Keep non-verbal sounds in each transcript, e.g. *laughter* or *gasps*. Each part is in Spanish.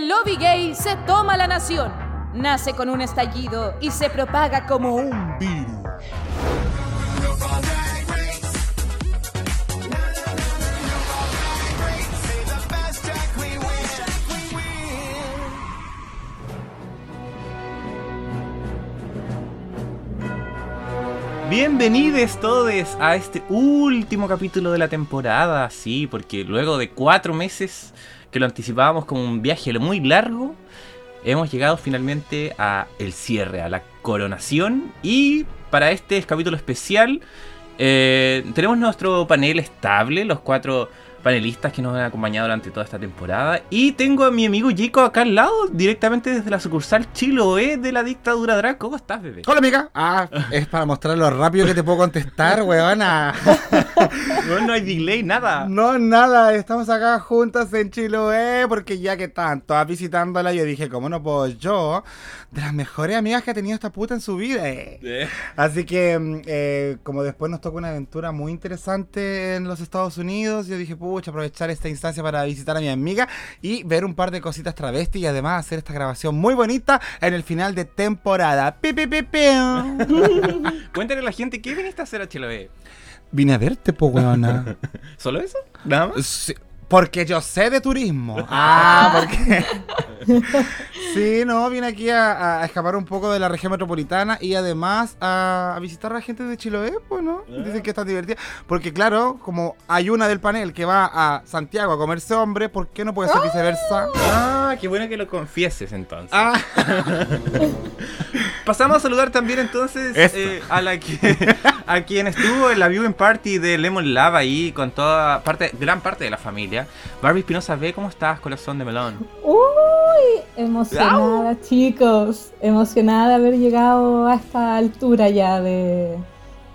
El lobby gay se toma la nación. Nace con un estallido y se propaga como un virus. Bienvenidos todos a este último capítulo de la temporada, sí, porque luego de cuatro meses que lo anticipábamos como un viaje muy largo, hemos llegado finalmente a el cierre, a la coronación. Y para este capítulo especial eh, tenemos nuestro panel estable, los cuatro panelistas que nos han acompañado durante toda esta temporada. Y tengo a mi amigo Jico acá al lado, directamente desde la sucursal Chiloé de la dictadura Drag. ¿Cómo estás, bebé? Hola, amiga. Ah, es para mostrar lo rápido que te puedo contestar, *laughs* weona. no, no hay delay, nada. No, nada. Estamos acá juntas en Chiloé porque ya que están todas visitándola, yo dije, ¿cómo no puedo yo? De las mejores amigas que ha tenido esta puta en su vida. Eh. Así que, mm, eh, como después nos toca una aventura muy interesante en los Estados Unidos, yo dije, aprovechar esta instancia para visitar a mi amiga y ver un par de cositas travesti y además hacer esta grabación muy bonita en el final de temporada. Pi, pi, pi, *laughs* Cuéntale a la gente, ¿qué viniste a hacer a Chiloé? Vine a verte, po, weona. *laughs* ¿Solo eso? ¿Nada más? Porque yo sé de turismo. *laughs* Ah, porque. *laughs* sí, no, vine aquí a, escapar un poco de la región metropolitana y además a, visitar a la gente de Chiloé, pues, ¿no? Ah. Dicen que está divertida. Porque, claro, como hay una del panel que va a Santiago a comerse hombre, ¿por qué no puede ser viceversa? Ah, qué bueno que lo confieses entonces. Ah. *laughs* Pasamos a saludar también entonces eh, a la que, a quien estuvo en la viewing party de Lemon Lava ahí con toda parte, gran parte de la familia. Barbie Espinosa ve ¿cómo estás, corazón de melón? Uy, emocionada, chicos. Emocionada de haber llegado a esta altura ya de,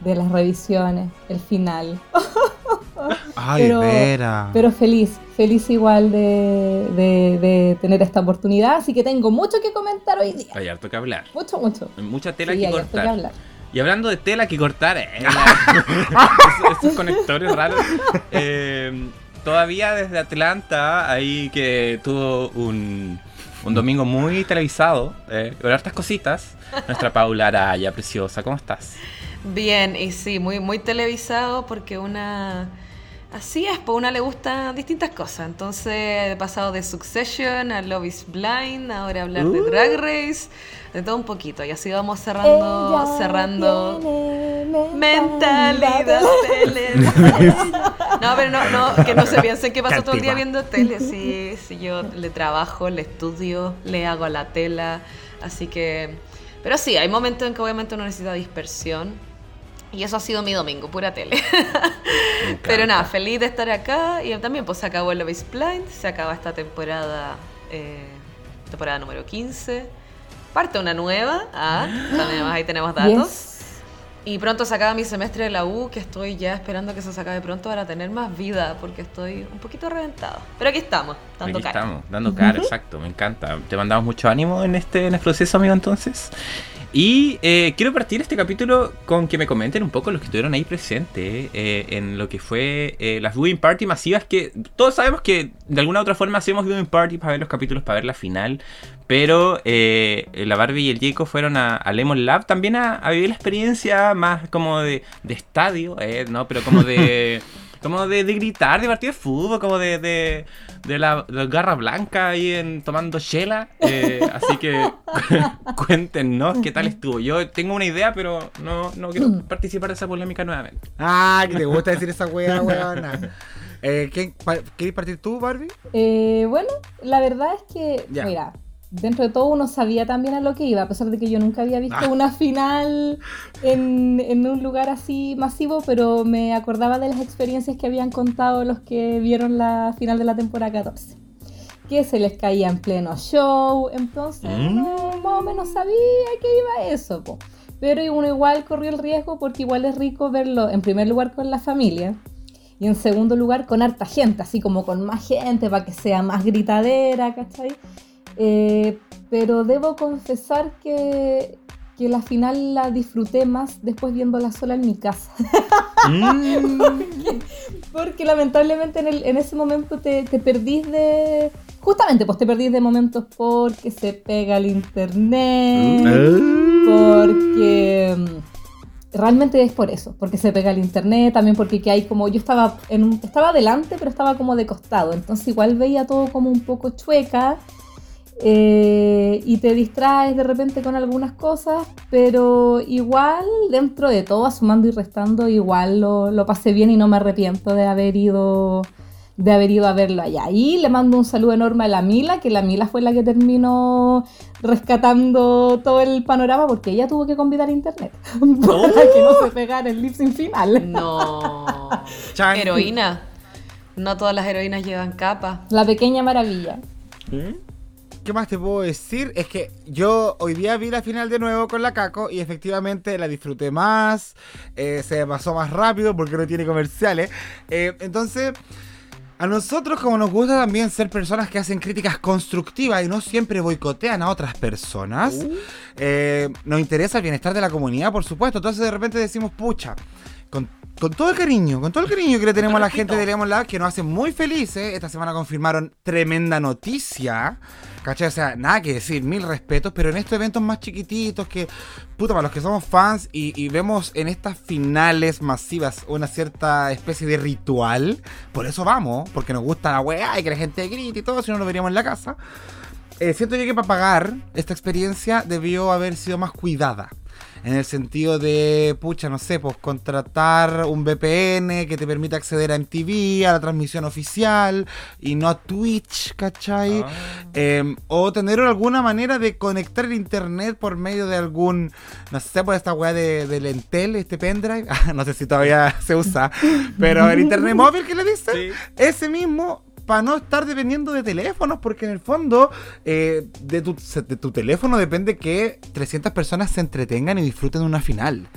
las revisiones, el final. *laughs* Ay, pero, Vera. Pero feliz, feliz igual de, tener esta oportunidad. Así que tengo mucho que comentar hoy día. Hay harto que hablar. Mucho, mucho. Mucha tela que cortar. Y hablando de tela que cortar, eh, *laughs* *laughs* esos, conectores raros. Eh, todavía desde Atlanta, ahí que tuvo un, un domingo muy televisado, eh, con hartas cositas. Nuestra Paula Araya, preciosa, ¿cómo estás? Bien, y sí, muy, muy televisado porque una... Así es, pues una le gusta distintas cosas. Entonces he pasado de Succession a Love is Blind, ahora hablar de Drag uh. Race de todo un poquito. Y así vamos cerrando, cerrando. Mentalidad *laughs* tele. no, pero no, no, que no se piensen que paso todo el día viendo tele. Sí, sí, yo le trabajo, le estudio, le hago a la tela. Así que. Pero sí, hay momentos en que obviamente uno necesita dispersión. Y eso ha sido mi domingo, pura tele. *laughs* Pero nada, feliz de estar acá. Y también pues se acabó el Love is Blind, se acaba esta temporada, eh, temporada número 15 parte una nueva. Ah, ahí tenemos *gasps* datos. Y pronto se acaba mi semestre de la U, que estoy ya esperando que se acabe pronto para tener más vida, porque estoy un poquito reventado. Pero aquí estamos, dando aquí estamos, dando cara, exacto, me encanta. Te mandamos mucho ánimo en este, en este proceso, amigo, entonces. Y eh, quiero partir este capítulo con que me comenten un poco los que estuvieron ahí presentes eh, en lo que fue eh, las viewing party masivas que todos sabemos que de alguna u otra forma hacemos viewing party para ver los capítulos, para ver la final, pero la Barbie y el Jacob fueron a, Lemon Lab también a, vivir la experiencia más como de, de estadio, ¿no? Pero como de... *laughs* como de, gritar, de partido de fútbol, como de, de, la, garra blanca ahí en, tomando chela. Eh, *laughs* así que cuéntenos qué tal estuvo. Yo tengo una idea, pero no, no quiero participar de esa polémica nuevamente. Ah, que te gusta decir esa weá, *laughs* weona. Eh, ¿Quieres partir tú, Barbie? Eh, bueno, la verdad es que, mira, dentro de todo uno sabía también a lo que iba, a pesar de que yo nunca había visto ah. una final en, un lugar así masivo, pero me acordaba de las experiencias que habían contado los que vieron la final de la temporada 14. Que se les caía en pleno show, entonces mm. más o menos sabía que iba eso. Pero uno igual corrió el riesgo porque igual es rico verlo en primer lugar con la familia y en segundo lugar con harta gente, así como con más gente para que sea más gritadera, ¿cachai? Eh, pero debo confesar que, que, la final la disfruté más después viéndola sola en mi casa. Mm. *laughs* porque, lamentablemente en, el, en, ese momento te, te perdís de justamente, pues te perdís de momentos porque se pega el internet, uh. porque mm, realmente es por eso, porque se pega el internet, también porque que hay como, yo estaba, en estaba adelante, pero estaba como de costado, entonces igual veía todo como un poco chueca. Eh, y te distraes de repente con algunas cosas, pero igual dentro de todo, sumando y restando, igual lo, lo pasé bien y no me arrepiento de haber ido de haber ido a verlo allá. Y le mando un saludo enorme a la Mila, que la Mila fue la que terminó rescatando todo el panorama porque ella tuvo que convidar a internet *laughs* para que no se pegara el lip sin final. No. Heroína. No todas las heroínas llevan capa. La pequeña maravilla. ¿Mm? ¿Qué más te puedo decir? Es que yo hoy día vi la final de nuevo con la Caco y efectivamente la disfruté más, eh, se pasó más rápido porque no tiene comerciales. Eh, entonces, a nosotros como nos gusta también ser personas que hacen críticas constructivas y no siempre boicotean a otras personas, uh. eh, nos interesa el bienestar de la comunidad, por supuesto. Entonces de repente decimos, pucha, con, todo el cariño, con todo el cariño que le tenemos a la gente de Leamos que nos hace muy felices, esta semana confirmaron tremenda noticia. ¿Cachai? O sea, nada que decir, mil respetos, pero en estos eventos más chiquititos que, puta, para los que somos fans y, vemos en estas finales masivas una cierta especie de ritual, por eso vamos, porque nos gusta la weá y que la gente grite y todo, si no lo veríamos en la casa. Eh, siento yo que para pagar esta experiencia debió haber sido más cuidada en el sentido de, pucha, no sé, pues contratar un VPN que te permita acceder a MTV, a la transmisión oficial y no a Twitch, ¿cachai? Ah. Em, o tener alguna manera de conectar el internet por medio de algún, no sé, pues esta weá de, de Lentel, este pendrive, *laughs* no sé si todavía se usa, pero el internet móvil que le dicen, ese mismo para no estar dependiendo de teléfonos, porque en el fondo eh, de, tu, de, tu, teléfono depende que 300 personas se entretengan y disfruten de una final.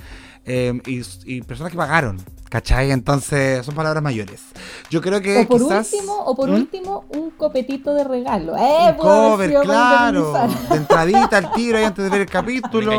Em, y, personas que pagaron, ¿cachai? Entonces son palabras mayores. Yo creo que o por quizás... Último, o por ¿Mm? último, un copetito de regalo. ¡Eh! Un cover, claro. De entradita al tiro ahí antes de ver el capítulo.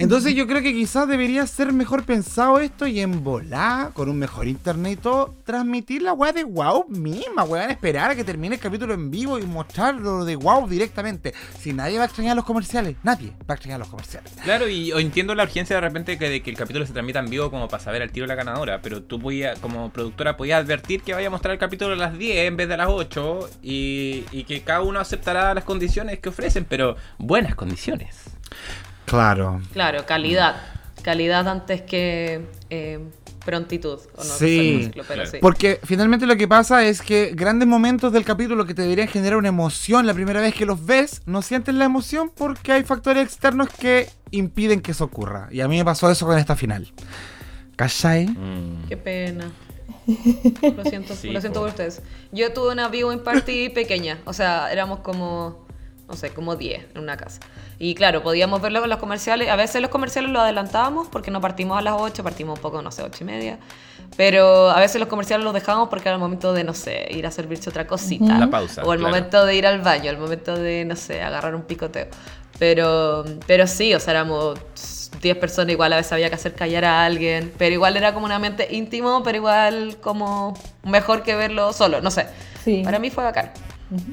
Entonces yo creo que quizás debería ser mejor pensado esto y en volar con un mejor internet y todo, transmitir la weá de WoW misma, weón, esperar a que termine el capítulo en vivo y mostrarlo de WoW directamente. Si nadie va a extrañar los comerciales, nadie va a extrañar los comerciales. Claro, y entiendo la urgencia de repente que, de que el capítulo se transmita en vivo como para saber al tiro la ganadora, pero tú podías, como productora podías advertir que vaya a mostrar el capítulo a las 10 en vez de a las 8 y, y que cada uno aceptará las condiciones que ofrecen, pero buenas condiciones. Claro. Claro, calidad. Calidad antes que eh, prontitud. sí, porque finalmente lo que pasa es que grandes momentos del capítulo que te deberían generar una emoción la primera vez que los ves, no sienten la emoción porque hay factores externos que impiden que eso ocurra. Y a mí me pasó eso con esta final. ¿Cachai? Mm. Qué pena. *laughs* Lo siento, lo siento por ustedes. Yo tuve una viewing party pequeña, o sea, éramos como, no sé, como 10 en una casa. Y claro, podíamos verlo en los comerciales. A veces los comerciales los adelantábamos porque no partimos a las 8, partimos un poco, no sé, 8 y media. Pero a veces los comerciales los dejábamos porque era el momento de, no sé, ir a servirse otra cosita. La pausa. O el momento de ir al baño, el momento de, no sé, agarrar un picoteo. Pero, pero sí, o sea, éramos 10 personas, igual a veces había que hacer callar a alguien. Pero igual era como un ambiente íntimo, pero igual como mejor que verlo solo, no sé. Sí. Para mí fue bacán.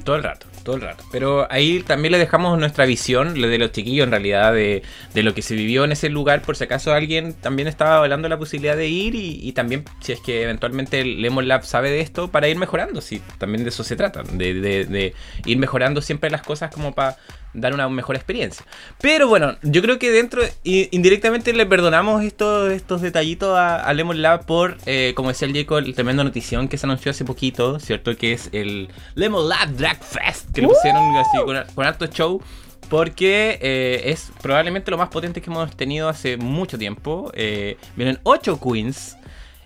Todo el rato, todo el rato. Pero ahí también le dejamos nuestra visión, de los chiquillos en realidad, de, lo que se vivió en ese lugar, por si acaso alguien también estaba hablando la posibilidad de ir y, también si es que eventualmente Lemon Lab sabe de esto, para ir mejorando, sí, también de eso se trata, de, de ir mejorando siempre las cosas como para dar una mejor experiencia. Pero bueno, yo creo que dentro, indirectamente le perdonamos estos, estos detallitos a, Lemon Lab por, eh, como decía el Jacob, el tremendo notición que se anunció hace poquito, ¿cierto? Que es el Lemon Lab Drag Fest, que lo pusieron así con, con alto show. Porque eh, es probablemente lo más potente que hemos tenido hace mucho tiempo. Eh, vienen 8 queens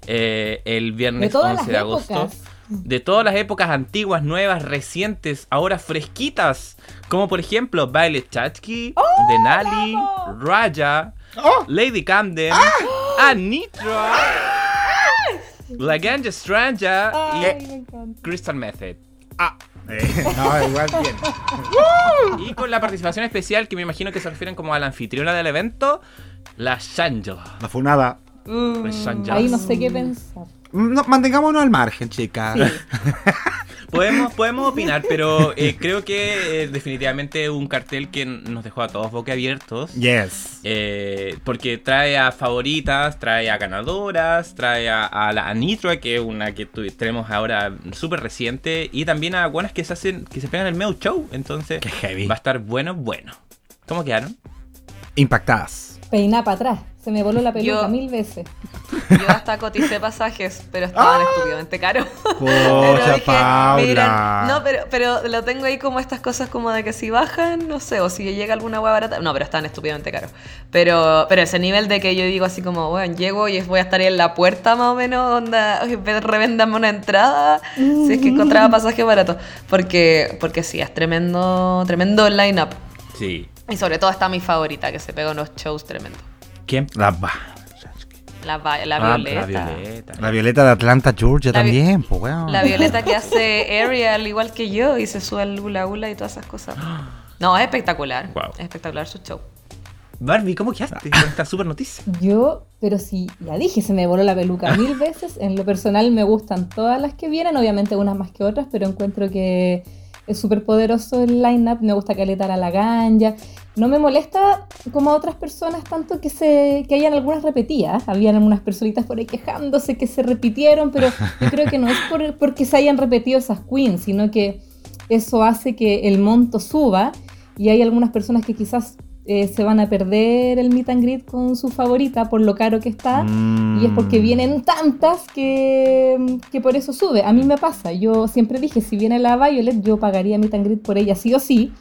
el viernes 11 de agosto de todas las épocas antiguas, nuevas, recientes, ahora fresquitas, como por ejemplo Violet Chachki, oh, Denali, Raja, oh. Lady Camden, ah. Anitra, Laganja Stranja y Crystal Method. Ah. Eh, *laughs* no, igual bien. y con la participación especial que me imagino que se refieren como a la anfitriona del evento, la Shangela. La funada. Mm, ahí no sé qué pensar mantengámonos al margen, chicas. *laughs* podemos, podemos opinar, pero eh, creo que eh, definitivamente un cartel que nos dejó a todos boquiabiertos. Yes. Eh, porque trae a favoritas, trae a ganadoras, trae a, la Nitro, que es una que tenemos ahora súper reciente, y también a buenas que se hacen, que se pegan el medio show. Entonces, va a estar bueno, bueno. ¿Cómo quedaron? Impactadas. Peina para atrás. Se me voló la peluca mil veces. Yo hasta coticé pasajes, pero estaban ¡Ah! estúpidamente caros. Paula. no, pero, pero lo tengo ahí como estas cosas como de que si bajan, no sé, o si llega alguna hueá barata. No, pero estaban estúpidamente caros. Pero, pero ese nivel de que yo digo así como, bueno, llego y voy a estar ahí en la puerta más o menos, onda, revendame una entrada, si es que encontraba pasajes baratos. Porque, porque sí, es tremendo, tremendo line-up. Sí. Y sobre todo está mi favorita, que se pega unos shows tremendos. ¿Quién? La, la, la, ah, Violeta. la Violeta. de Atlanta, Georgia también, pues La Violeta que hace Ariel igual que yo y se sube al hula hula y todas esas cosas. No, es espectacular. Es espectacular su show. Barbie, ¿cómo quedaste con esta super noticia? Yo, pero si ya dije, se me voló la peluca *laughs* mil veces. En lo personal me gustan todas las que vienen, obviamente unas más que otras, pero encuentro que es súper poderoso el line-up. Me gusta que a la ganja. No me molesta como a otras personas tanto que se que hayan algunas repetidas. Habían algunas personitas por ahí quejándose que se repitieron, pero yo creo que no es por, porque se hayan repetido esas queens, sino que eso hace que el monto suba y hay algunas personas que quizás eh, se van a perder el meet and greet con su favorita por lo caro que está y es porque mm. vienen tantas que, que, por eso sube. A mí me pasa, yo siempre dije, si viene la Violet, yo pagaría meet and greet por ella sí o sí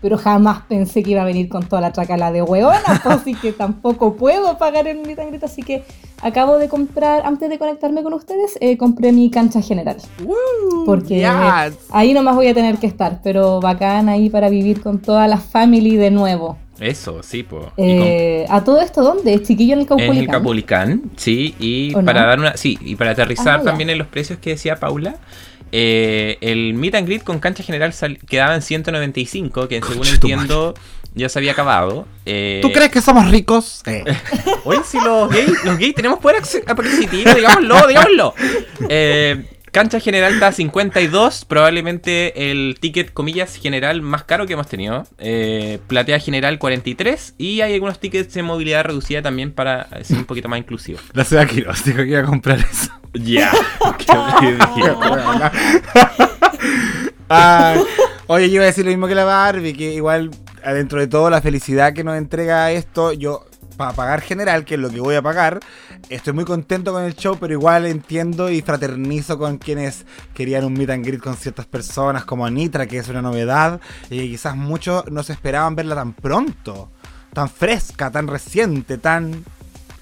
pero jamás pensé que iba a venir con toda la tracala de huevona, *laughs* así que tampoco puedo pagar el mi así que acabo de comprar, antes de conectarme con ustedes, eh, compré mi cancha general. porque ahí nomás voy a tener que estar, pero bacán ahí para vivir con toda la family de nuevo. Eso, sí, pues. ¿A todo esto dónde? ¿Chiquillo en el Caupolicán? En el Caupolicán, sí, y para dar una, sí, y para aterrizar ah, también en los precios que decía Paula, eh, el meet and greet con cancha general quedaba en 195, que según entiendo ya se había acabado. Eh, ¿Tú crees que somos ricos? *laughs* Eh. Oye, si los gays, los gays tenemos poder adquisitivo, digámoslo, digámoslo. *laughs* Eh, Cancha general está a 52, probablemente el ticket, comillas, general más caro que hemos tenido. Eh, platea general 43 y hay algunos tickets de movilidad reducida también para ser un poquito más inclusivo. *laughs* La ciudad Quiroz dijo que iba a comprar eso. Ya. *laughs* *laughs* oye, yo iba a decir lo mismo que la Barbie, que igual adentro de todo la felicidad que nos entrega esto, yo para pagar general, que es lo que voy a pagar. Estoy muy contento con el show, pero igual entiendo y fraternizo con quienes querían un meet and greet con ciertas personas, como Anitra, que es una novedad, y quizás muchos no se esperaban verla tan pronto, tan fresca, tan reciente, tan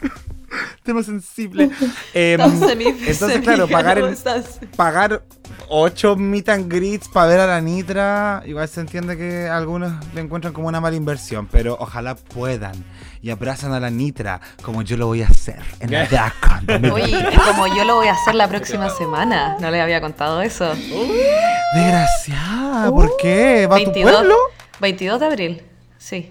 *laughs* tema sensible. *laughs* Em, entonces, claro, pagar, el, pagar 8 meet and greets para ver a la Nitra, igual se entiende que algunos le encuentran como una mala inversión, pero ojalá puedan y abrazan a la Nitra como yo lo voy a hacer en la *laughs* Oye, como yo lo voy a hacer la próxima semana. No le había contado eso. Desgraciada, ¿por qué? ¿Va a tu pueblo? 22 de abril, sí.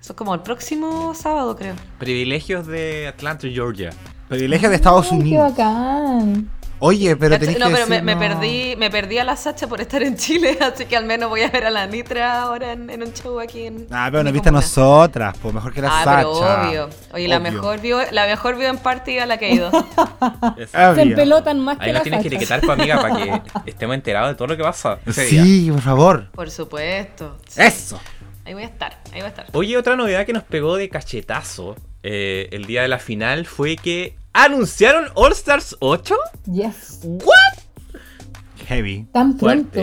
Eso es como el próximo sábado, creo. Privilegios de Atlanta, Georgia. Privilegios de Estados Unidos. Qué bacán. Oye, pero tenés no, pero me, perdí, me perdí a la Sacha por estar en Chile, *laughs* así que al menos voy a ver a la Nitra ahora en, un show aquí en. Ah, pero nos viste a nosotras, pues mejor que la ah, Sacha. Pero obvio. Oye, la mejor vio, la mejor vio en party a la que he ido. *laughs* Se empelotan más Ahí que la tienes que etiquetar, pues, amiga, para que *laughs* estemos enterados de todo lo que pasa. sí, por favor. Por supuesto. Eso. Ahí voy a estar, ahí voy a estar. Oye, otra novedad que nos pegó de cachetazo eh, el día de la final fue que anunciaron All Stars 8. Yes. ¿What? Heavy. Tan pronto.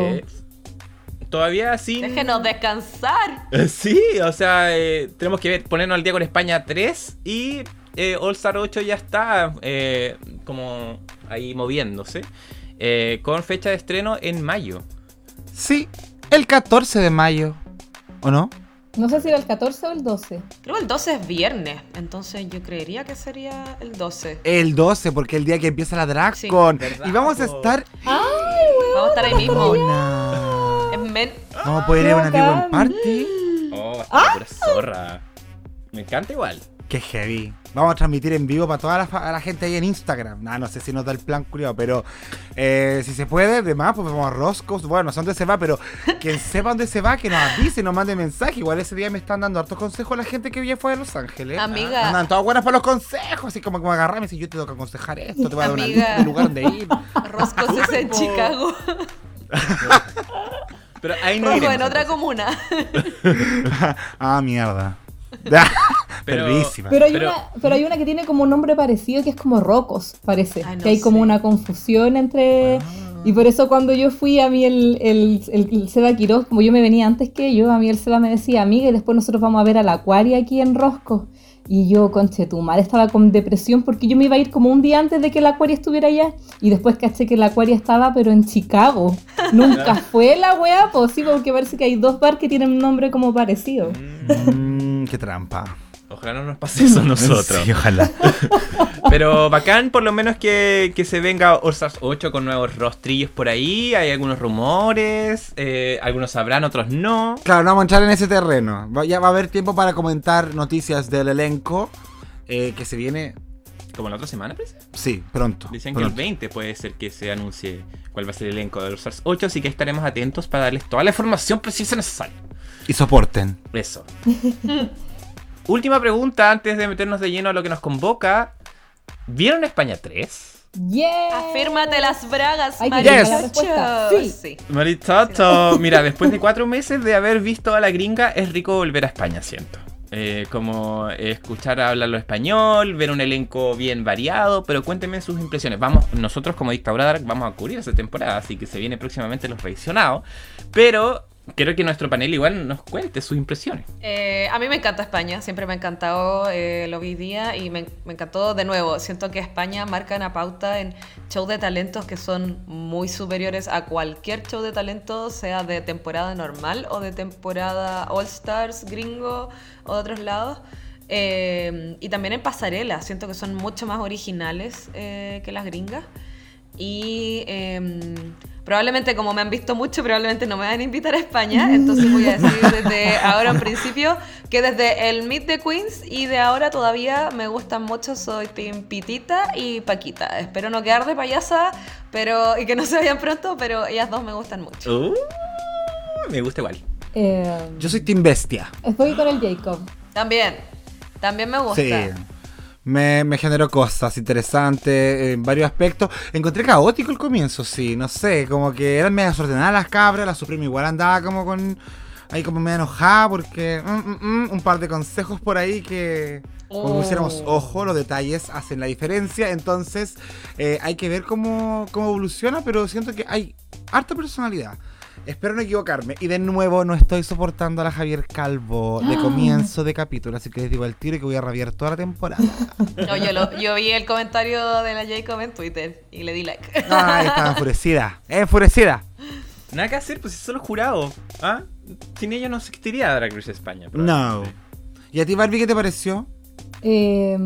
Todavía sin. Déjenos descansar. Sí, o sea, eh, tenemos que ver, ponernos al día con España 3 y eh, All Star 8 ya está como ahí moviéndose. con fecha de estreno en mayo. Sí, el 14 de mayo. ¿O no? No sé si era el 14 o el 12. Creo que el 12 es viernes, entonces yo creería que sería el 12. El 12, porque el día que empieza la DragCon. y vamos a estar. ¡Ay, Vamos a estar ahí mismo. Vamos a poder ir a una Big Party. Oh, va a estar zorra. Me encanta igual. Qué heavy. Vamos a transmitir en vivo para toda la, gente ahí en Instagram. no sé si nos da el plan curioso, pero eh, si se puede, demás, pues vamos a Roscos. Bueno, no sé dónde se va, pero *laughs* quien sepa dónde se va, que nos avise, nos mande mensaje. Igual ese día me están dando hartos consejos la gente que ya fue a Los Ángeles. Amiga. Andan todas buenas para los consejos, así como, como agarrarme y yo te tengo que aconsejar esto, te voy a dar un lugar donde ir. *laughs* Roscos es en *laughs* Chicago. pero ahí no Rojo, en otra comuna. ah, mierda. *laughs* pero, pero, hay Una, pero hay una que tiene como un nombre parecido que es como Rocos, parece. que hay como una confusión entre... Ah. Y por eso cuando yo fui, a mí el, el, el, Seba Quiroz, como yo me venía antes que yo, a mí el Seba me decía, amiga, y después nosotros vamos a ver al acuario aquí en Rosco. Y yo, conche, tu madre estaba con depresión porque yo me iba a ir como un día antes de que el acuario estuviera allá. Y después caché que el acuario estaba, pero en Chicago. *laughs* Nunca fue la wea, pues sí, porque parece que hay dos bar que tienen un nombre como parecido. Mm, qué trampa. Ojalá no nos pase eso a nosotros. *laughs* Sí, ojalá. *laughs* Pero bacán, por lo menos que, se venga All 8 con nuevos rostrillos por ahí. Hay algunos rumores, eh, algunos sabrán, otros no. Claro, no vamos a entrar en ese terreno. Ya va a haber tiempo para comentar noticias del elenco eh, que se viene. ¿Como la otra semana, pues? Sí, pronto. Dicen que el 20 puede ser que se anuncie cuál va a ser el elenco de los Stars 8, así que estaremos atentos para darles toda la información precisa necesaria. Y soporten. Eso. *laughs* Última pregunta antes de meternos de lleno a lo que nos convoca. ¿Vieron España 3? Yeah. Afírmate las bragas, Sí. Marichacho. Mira, después de cuatro meses de haber visto a la gringa, es rico volver a España, siento. Eh, como escuchar hablarlo español, ver un elenco bien variado, pero cuéntenme sus impresiones. Vamos, nosotros como Dictadura vamos a cubrir esa temporada, así que se viene próximamente los revisionados. Pero quiero que nuestro panel igual nos cuente sus impresiones. Eh, a mí me encanta España, siempre me ha encantado, eh, lo vi día y me, encantó de nuevo. Siento que España marca una pauta en shows de talentos que son muy superiores a cualquier show de talentos, sea de temporada normal o de temporada All Stars, gringo o de otros lados. Eh, y también en pasarela, siento que son mucho más originales que las gringas. Y em, probablemente, como me han visto mucho, probablemente no me van a invitar a España. Entonces voy a decir desde ahora en principio que desde el Meet the Queens y de ahora todavía me gustan mucho. Soy Team Pitita y Paquita. Espero no quedar de payasa pero, y que no se vayan pronto, pero ellas dos me gustan mucho. Uh, me gusta igual. Em, Yo soy Team Bestia. Estoy con el Jacob. También. También me gusta. Sí me, generó cosas interesantes en varios aspectos. Encontré caótico el comienzo, sí, no sé, como que eran medio desordenadas las cabras, la Suprema igual andaba como con. ahí como medio enojada porque. Mm, mm, mm, un par de consejos por ahí que. Como pusiéramos oh. ojo, los detalles hacen la diferencia. Entonces, eh, hay que ver cómo, cómo evoluciona, pero siento que hay harta personalidad. Espero no equivocarme. Y de nuevo, no estoy soportando a la Javier Calvo de comienzo de capítulo. Así que les digo al tiro que voy a rabiar toda la temporada. *laughs* No, yo, yo vi el comentario de la Jacob en Twitter y le di like. Ay, estaba enfurecida. Enfurecida. Nada que hacer, pues es solo jurado. ¿Ah? Sin ella no existiría Drag Race España. No. ¿Y a ti, Barbie, qué te pareció? Eh,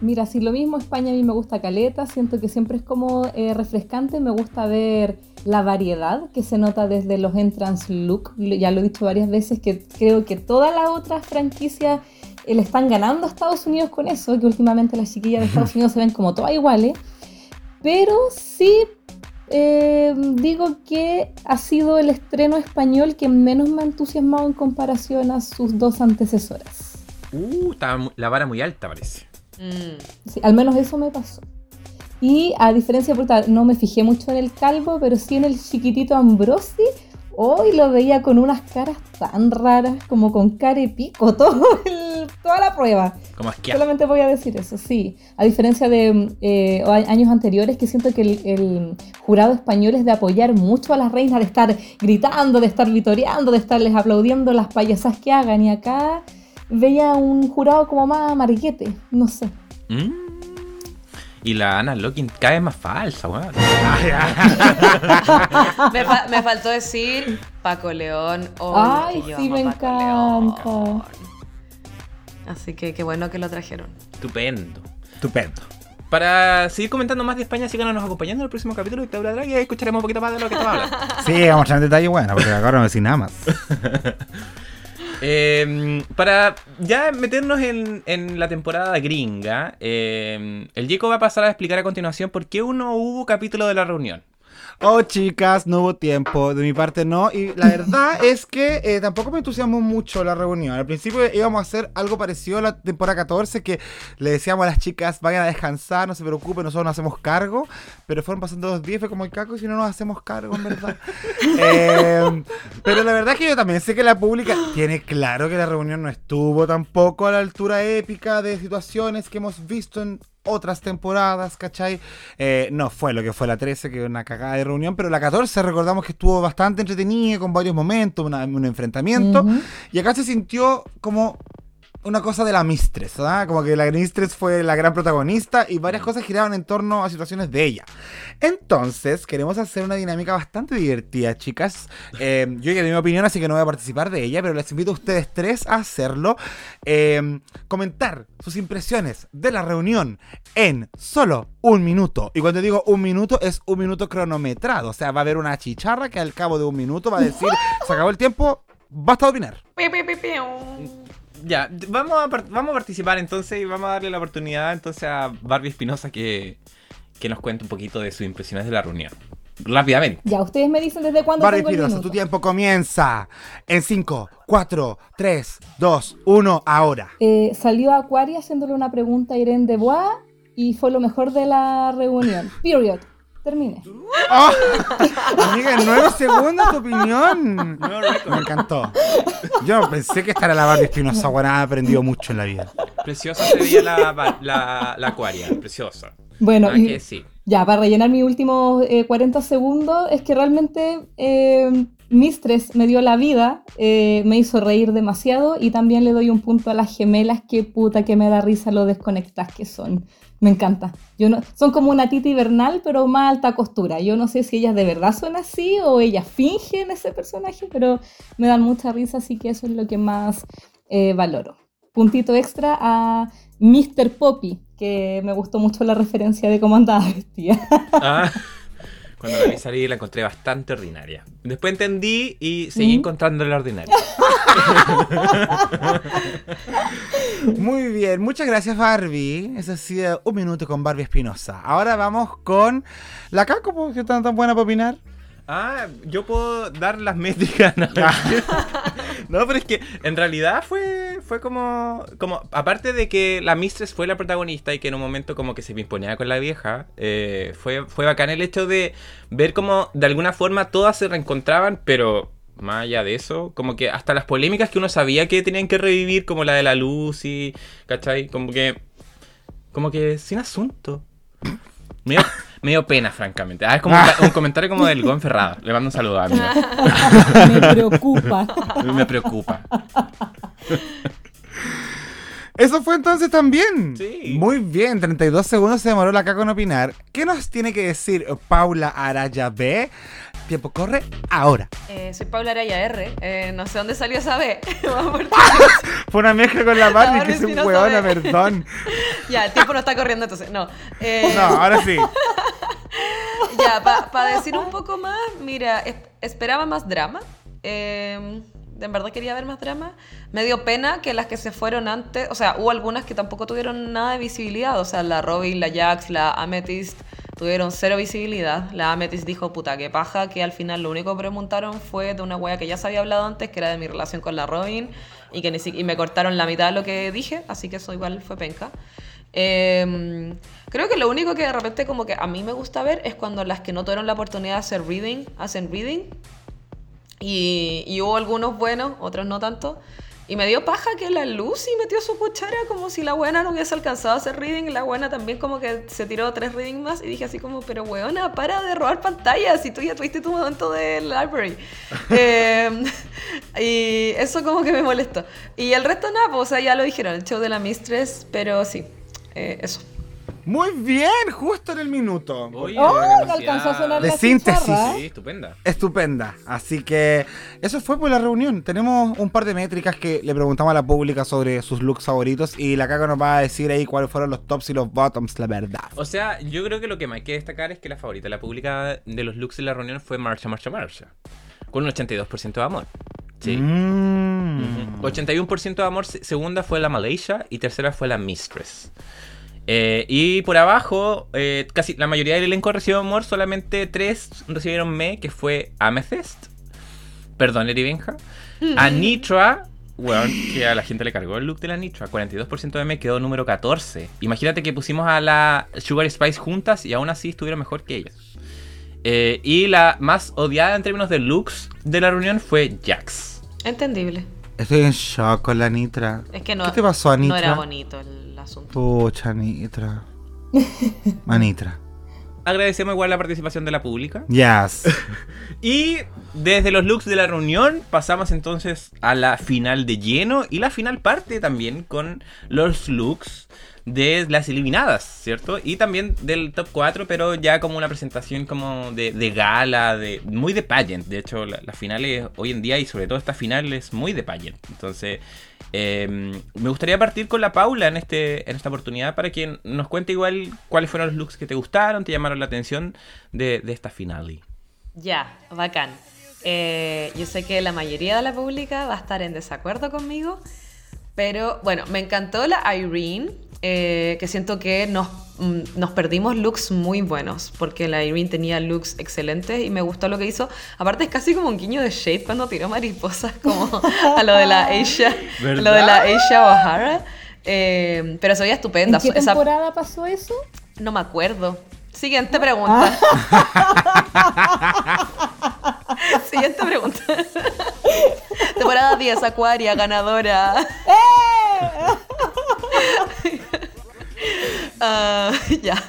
mira, si lo mismo España a mí me gusta caleta, siento que siempre es como eh, refrescante, me gusta ver la variedad que se nota desde los entrance look, ya lo he dicho varias veces que creo que todas las otras franquicias eh, le están ganando a Estados Unidos con eso, que últimamente las chiquillas de Estados *laughs* Unidos se ven como todas iguales, pero sí em, digo que ha sido el estreno español que menos me ha entusiasmado en comparación a sus dos antecesoras. Uh, estaba la vara muy alta, parece. Mm. Sí, al menos eso me pasó. Y a diferencia, de no me fijé mucho en el calvo, pero sí en el chiquitito Ambrosi. Hoy lo veía con unas caras tan raras, como con cara y pico, *laughs* todo toda la prueba. Como Solamente voy a decir eso, sí. A diferencia de eh, años anteriores, que siento que el, el, jurado español es de apoyar mucho a las reinas, de estar gritando, de estar vitoreando, de estarles aplaudiendo las payasas que hagan. Y acá veía un jurado como más amarguete, no sé. Mm. Y la Ana Locking cae más falsa, weón. *laughs* me, faltó decir Paco León. Ay, sí, me encanta. Así que qué bueno que lo trajeron. Estupendo. Estupendo. Para seguir comentando más de España, síganos acompañando en el próximo capítulo de Dictadura Drag y escucharemos un poquito más de lo que estaba hablando. Sí, vamos a entrar en detalle bueno, porque ahora no decir nada más. *laughs* Em, para ya meternos en, la temporada gringa, em, el Diego va a pasar a explicar a continuación por qué uno hubo capítulo de la reunión. Oh, chicas, no hubo tiempo. De mi parte, no. Y la verdad *laughs* es que eh, tampoco me entusiasmó mucho la reunión. Al principio íbamos a hacer algo parecido a la temporada 14, que le decíamos a las chicas, vayan a descansar, no se preocupen, nosotros nos hacemos cargo. Pero fueron pasando dos días, fue como el caco, y si no nos hacemos cargo, en verdad. *laughs* Eh, pero la verdad es que yo también sé que la pública tiene claro que la reunión no estuvo tampoco a la altura épica de situaciones que hemos visto en otras temporadas, ¿cachai? Eh, no fue lo que fue la 13, que una cagada de reunión, pero la 14 recordamos que estuvo bastante entretenida, con varios momentos, un enfrentamiento, y acá se sintió como una cosa de la Mistress, ¿verdad? Como que la Mistress fue la gran protagonista y varias cosas giraban en torno a situaciones de ella. Entonces, queremos hacer una dinámica bastante divertida, chicas. Eh, yo ya di mi opinión, así que no voy a participar de ella, pero les invito a ustedes tres a hacerlo. Eh, comentar sus impresiones de la reunión en solo un minuto. Y cuando digo un minuto, es un minuto cronometrado. O sea, va a haber una chicharra que al cabo de un minuto va a decir, se acabó el tiempo, basta de opinar. Ya, vamos a, vamos a participar entonces y vamos a darle la oportunidad entonces a Barbie Espinosa que, que nos cuente un poquito de sus impresiones de la reunión. Rápidamente. Ya, ustedes me dicen desde cuándo. Barbie Espinosa, tu tiempo comienza en 5, 4, 3, 2, 1, ahora. Eh, salió Aquaria haciéndole una pregunta a Irene de Bois y fue lo mejor de la reunión. Period. Termine. Oh, amiga, nueve segundos tu opinión. Me encantó. Yo pensé que estar a la Barbie Espinosa Guaná ha aprendido mucho en la vida. Preciosa se veía la, la, la acuaria, preciosa. Bueno, y, ya, para rellenar mis últimos 40 eh, segundos, es que realmente eh, Mistress me dio la vida, eh, me hizo reír demasiado y también le doy un punto a las gemelas, que puta que me da risa lo desconectadas que son. Me encanta. Yo no, son como una tita Bernal, pero más alta costura. Yo no sé si ellas de verdad son así o ellas fingen ese personaje, pero me dan mucha risa, así que eso es lo que más eh, valoro. Puntito extra a Mr. Poppy, que me gustó mucho la referencia de cómo andaba *laughs* vestida. Ah. Cuando la vi salir la encontré bastante ordinaria. Después entendí y seguí encontrando la ordinaria. *laughs* Muy bien, muchas gracias Barbie. Eso ha sido un minuto con Barbie Espinosa. Ahora vamos con la Caco, que está tan buena para opinar. Ah, yo puedo dar las métricas. *laughs* No, pero es que en realidad fue, fue como, como. Aparte de que la Mistress fue la protagonista y que en un momento como que se imponía con la vieja, eh, fue, fue bacán el hecho de ver como de alguna forma todas se reencontraban, pero más allá de eso, como que hasta las polémicas que uno sabía que tenían que revivir, como la de la luz y. ¿cachai? Como que. Como que sin asunto. Mira me dio pena, francamente. Ah, es como un, *laughs* comentario como del Gon Ferrada. Le mando un saludo a mí. *laughs* me preocupa. Me preocupa. Eso fue entonces también. Sí. Muy bien, 32 segundos se demoró la acá con opinar. ¿Qué nos tiene que decir Paula Araya B? Tiempo corre ahora. Eh, soy Paula Araya R. Eh, no sé dónde salió esa B. *laughs* Fue una mezcla con la Barbie, que es un hueona, perdón. *laughs* ya, el tiempo no está corriendo entonces. No. Eh, no, ahora sí. *laughs* ya, para decir un poco más, mira, esperaba más drama. Eh, de verdad quería ver más drama. Me dio pena que las que se fueron antes, o sea, hubo algunas que tampoco tuvieron nada de visibilidad. O sea, la Robin, la Jax, la Amethyst tuvieron cero visibilidad. La Amethyst dijo, puta, qué paja, que al final lo único que preguntaron fue de una wea que ya se había hablado antes, que era de mi relación con la Robin, y que ni y me cortaron la mitad de lo que dije, así que eso igual fue penca. Em, creo que lo único que de repente como que a mí me gusta ver es cuando las que no tuvieron la oportunidad de hacer reading, hacen reading. Y, y hubo algunos buenos, otros no tanto. Y me dio paja que la Lucy metió su cuchara como si la buena no hubiese alcanzado a hacer reading. La buena también como que se tiró tres readings más. Y dije así como, pero weona, para de robar pantallas. Y tú ya tuviste tu momento de library. *laughs* Em, y eso como que me molestó. Y el resto nada, pues, o sea, ya lo dijeron, el show de la Mistress. Pero sí, eh, eso. Muy bien, justo en el minuto. Oye, oh, alcanzó a sonar de síntesis. Sí, estupenda. Estupenda. Así que eso fue por la reunión. Tenemos un par de métricas que le preguntamos a la pública sobre sus looks favoritos y la caca nos va a decir ahí cuáles fueron los tops y los bottoms, la verdad. O sea, yo creo que lo que más hay que destacar es que la favorita de la pública de los looks de la reunión fue Marcha, Marcha, Marcha. Con un 82% de amor. Sí. 81% mm. de amor. Segunda fue la Malaysia y tercera fue la Mistress. Eh, y por abajo, eh, casi la mayoría del elenco recibió amor, solamente tres recibieron me, que fue Amethyst, perdón, Eri Benja, Anitra, bueno, que a la gente le cargó el look de la Nitra, 42% de me quedó número 14. Imagínate que pusimos a la Sugar Spice juntas y aún así estuvieron mejor que ellas. Eh, y la más odiada en términos de looks de la reunión fue Jax. Entendible. Estoy en shock con la Nitra. Es que no, ¿Qué te pasó, Anitra? No era bonito el asunto. Pucha, Anitra. Anitra. *laughs* Agradecemos igual la participación de la pública. Yes. *laughs* y desde los looks de la reunión pasamos entonces a la final de lleno. Y la final parte también con los looks de las eliminadas, ¿cierto? Y también del top 4, pero ya como una presentación como de, gala, de muy de pageant. De hecho, las la finales hoy en día y sobre todo esta final es muy de pageant. Entonces, em, me gustaría partir con la Paula en, este, en esta oportunidad para que nos cuente igual cuáles fueron los looks que te gustaron, te llamaron la atención de, esta finale. Ya, bacán. Eh, yo sé que la mayoría de la pública va a estar en desacuerdo conmigo, pero bueno, me encantó la Irene. Eh, que siento que nos, nos, perdimos looks muy buenos, porque la Irene tenía looks excelentes y me gustó lo que hizo. Aparte es casi como un guiño de Shade cuando tiró mariposas, como a lo de la *laughs* Asia, lo de la Asia O'Hara. Eh, pero se veía estupenda. ¿En qué temporada pasó eso? No me acuerdo. Siguiente pregunta. *laughs* Siguiente pregunta. *laughs* Temporada 10, Acuaria, ganadora. ¡Eh! Ah, *laughs* ya.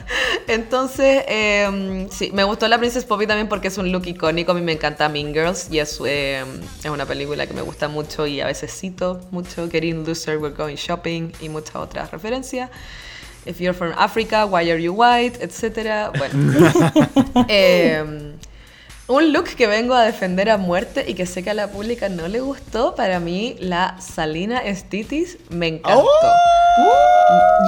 Entonces, em, sí, me gustó la Princess Poppy también porque es un look icónico. A mí me encanta Mean Girls y es, em, es una película que me gusta mucho y a veces cito mucho. Getting Loser, We're Going Shopping y muchas otras referencias. If you're from Africa, why are you white? Etcétera. Bueno. *laughs* eh, un look que vengo a defender a muerte y que sé que a la pública no le gustó, para mí la Salina Estitis me encantó. ¡Oh!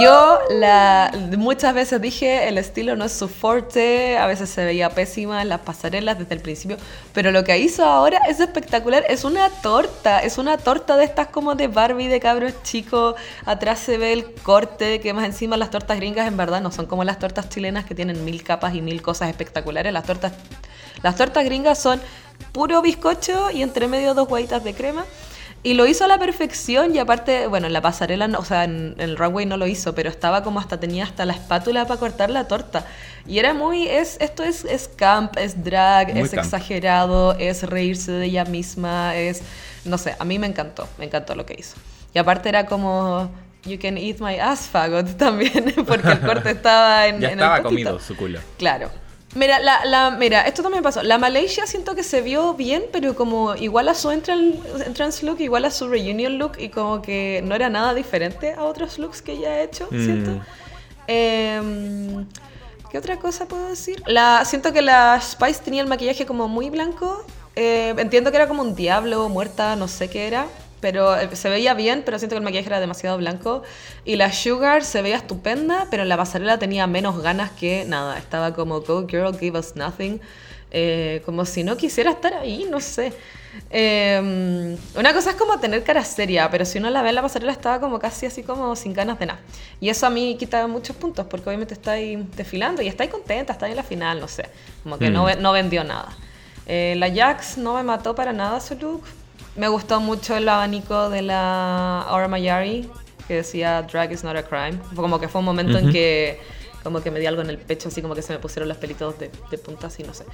Yo la, muchas veces dije el estilo no es su forte, a veces se veía pésima en las pasarelas desde el principio, pero lo que hizo ahora es espectacular, es una torta, es una torta de estas como de Barbie de cabros chicos, atrás se ve el corte, que más encima las tortas gringas en verdad no son como las tortas chilenas que tienen mil capas y mil cosas espectaculares, las tortas las tortas gringas son puro bizcocho y entre medio dos huevitas de crema. Y lo hizo a la perfección y aparte, bueno, en la pasarela, o sea, en, el runway no lo hizo, pero estaba como hasta, tenía hasta la espátula para cortar la torta. Y era muy, es, esto es, es camp, es drag, es exagerado, es reírse de ella misma, es, no sé, a mí me encantó, me encantó lo que hizo. Y aparte era como, you can eat my ass fagot *laughs* también, porque el corte estaba en, ya estaba comido su culo. Claro. Mira, la, la, mira, esto también pasó. La Malaysia siento que se vio bien, pero como igual a su entrance look, igual a su reunion look, y como que no era nada diferente a otros looks que ella ha hecho, mm. siento. Em, ¿Qué otra cosa puedo decir? La, siento que la Spice tenía el maquillaje como muy blanco. Eh, entiendo que era como un diablo, muerta, no sé qué era pero eh, se veía bien, pero siento que el maquillaje era demasiado blanco. Y la Sugar se veía estupenda, pero en la pasarela tenía menos ganas que nada. Estaba como, go girl, give us nothing. Eh, como si no quisiera estar ahí, no sé. Em, una cosa es como tener cara seria, pero si uno la ve en la pasarela estaba como casi así como sin ganas de nada. Y eso a mí quita muchos puntos, porque obviamente está ahí desfilando y está ahí contenta, está ahí en la final, no sé. Como que no, mm. no vendió nada. Eh, la Jax no me mató para nada su look. Me gustó mucho el abanico de la Aura Mayari, que decía Drag is not a crime. Fue como que fue un momento en que como que me di algo en el pecho, así como que se me pusieron los pelitos de, de punta, así no sé.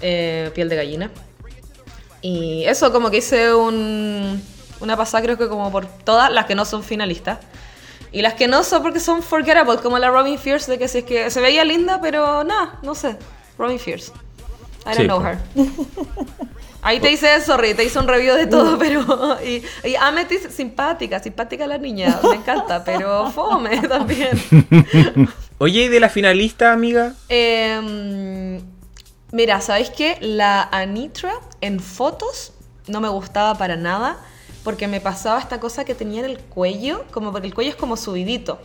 Eh, piel de gallina. Y eso, como que hice un, una pasada, creo que como por todas las que no son finalistas. Y las que no son porque son forgettable, como la Robin Fierce, de que si es que se veía linda, pero nada, no sé. Robin Fierce. I don't know her. *laughs* Ahí te hice eso, te hice un review de todo, pero. Y, y Amethyst simpática, simpática la niña, me *laughs* encanta, pero fome *laughs* también. Oye, ¿y de la finalista, amiga? Em, mira, ¿sabéis qué? La Anitra en fotos no me gustaba para nada porque me pasaba esta cosa que tenía en el cuello, como porque el cuello es como subidito.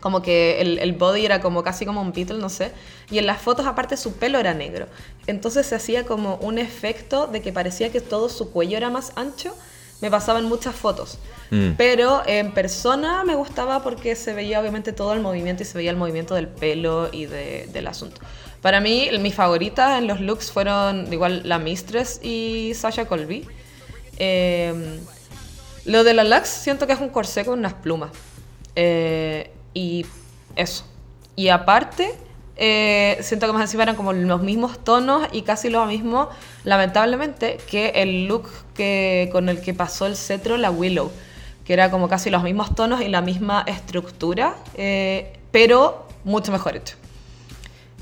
Como que el, el, body era como casi como un Beatle, no sé. Y en las fotos aparte su pelo era negro. Entonces se hacía como un efecto de que parecía que todo su cuello era más ancho. Me pasaban muchas fotos. Mm. Pero en persona me gustaba porque se veía obviamente todo el movimiento y se veía el movimiento del pelo y de, del asunto. Para mí, mis favoritas en los looks fueron igual la Mistress y Sasha Colby. Em, lo de la Lux siento que es un corsé con unas plumas. Eh, y eso. Y aparte, eh, siento que más encima eran como los mismos tonos y casi lo mismo, lamentablemente, que el look que, con el que pasó el cetro la Willow, que era como casi los mismos tonos y la misma estructura, eh, pero mucho mejor hecho.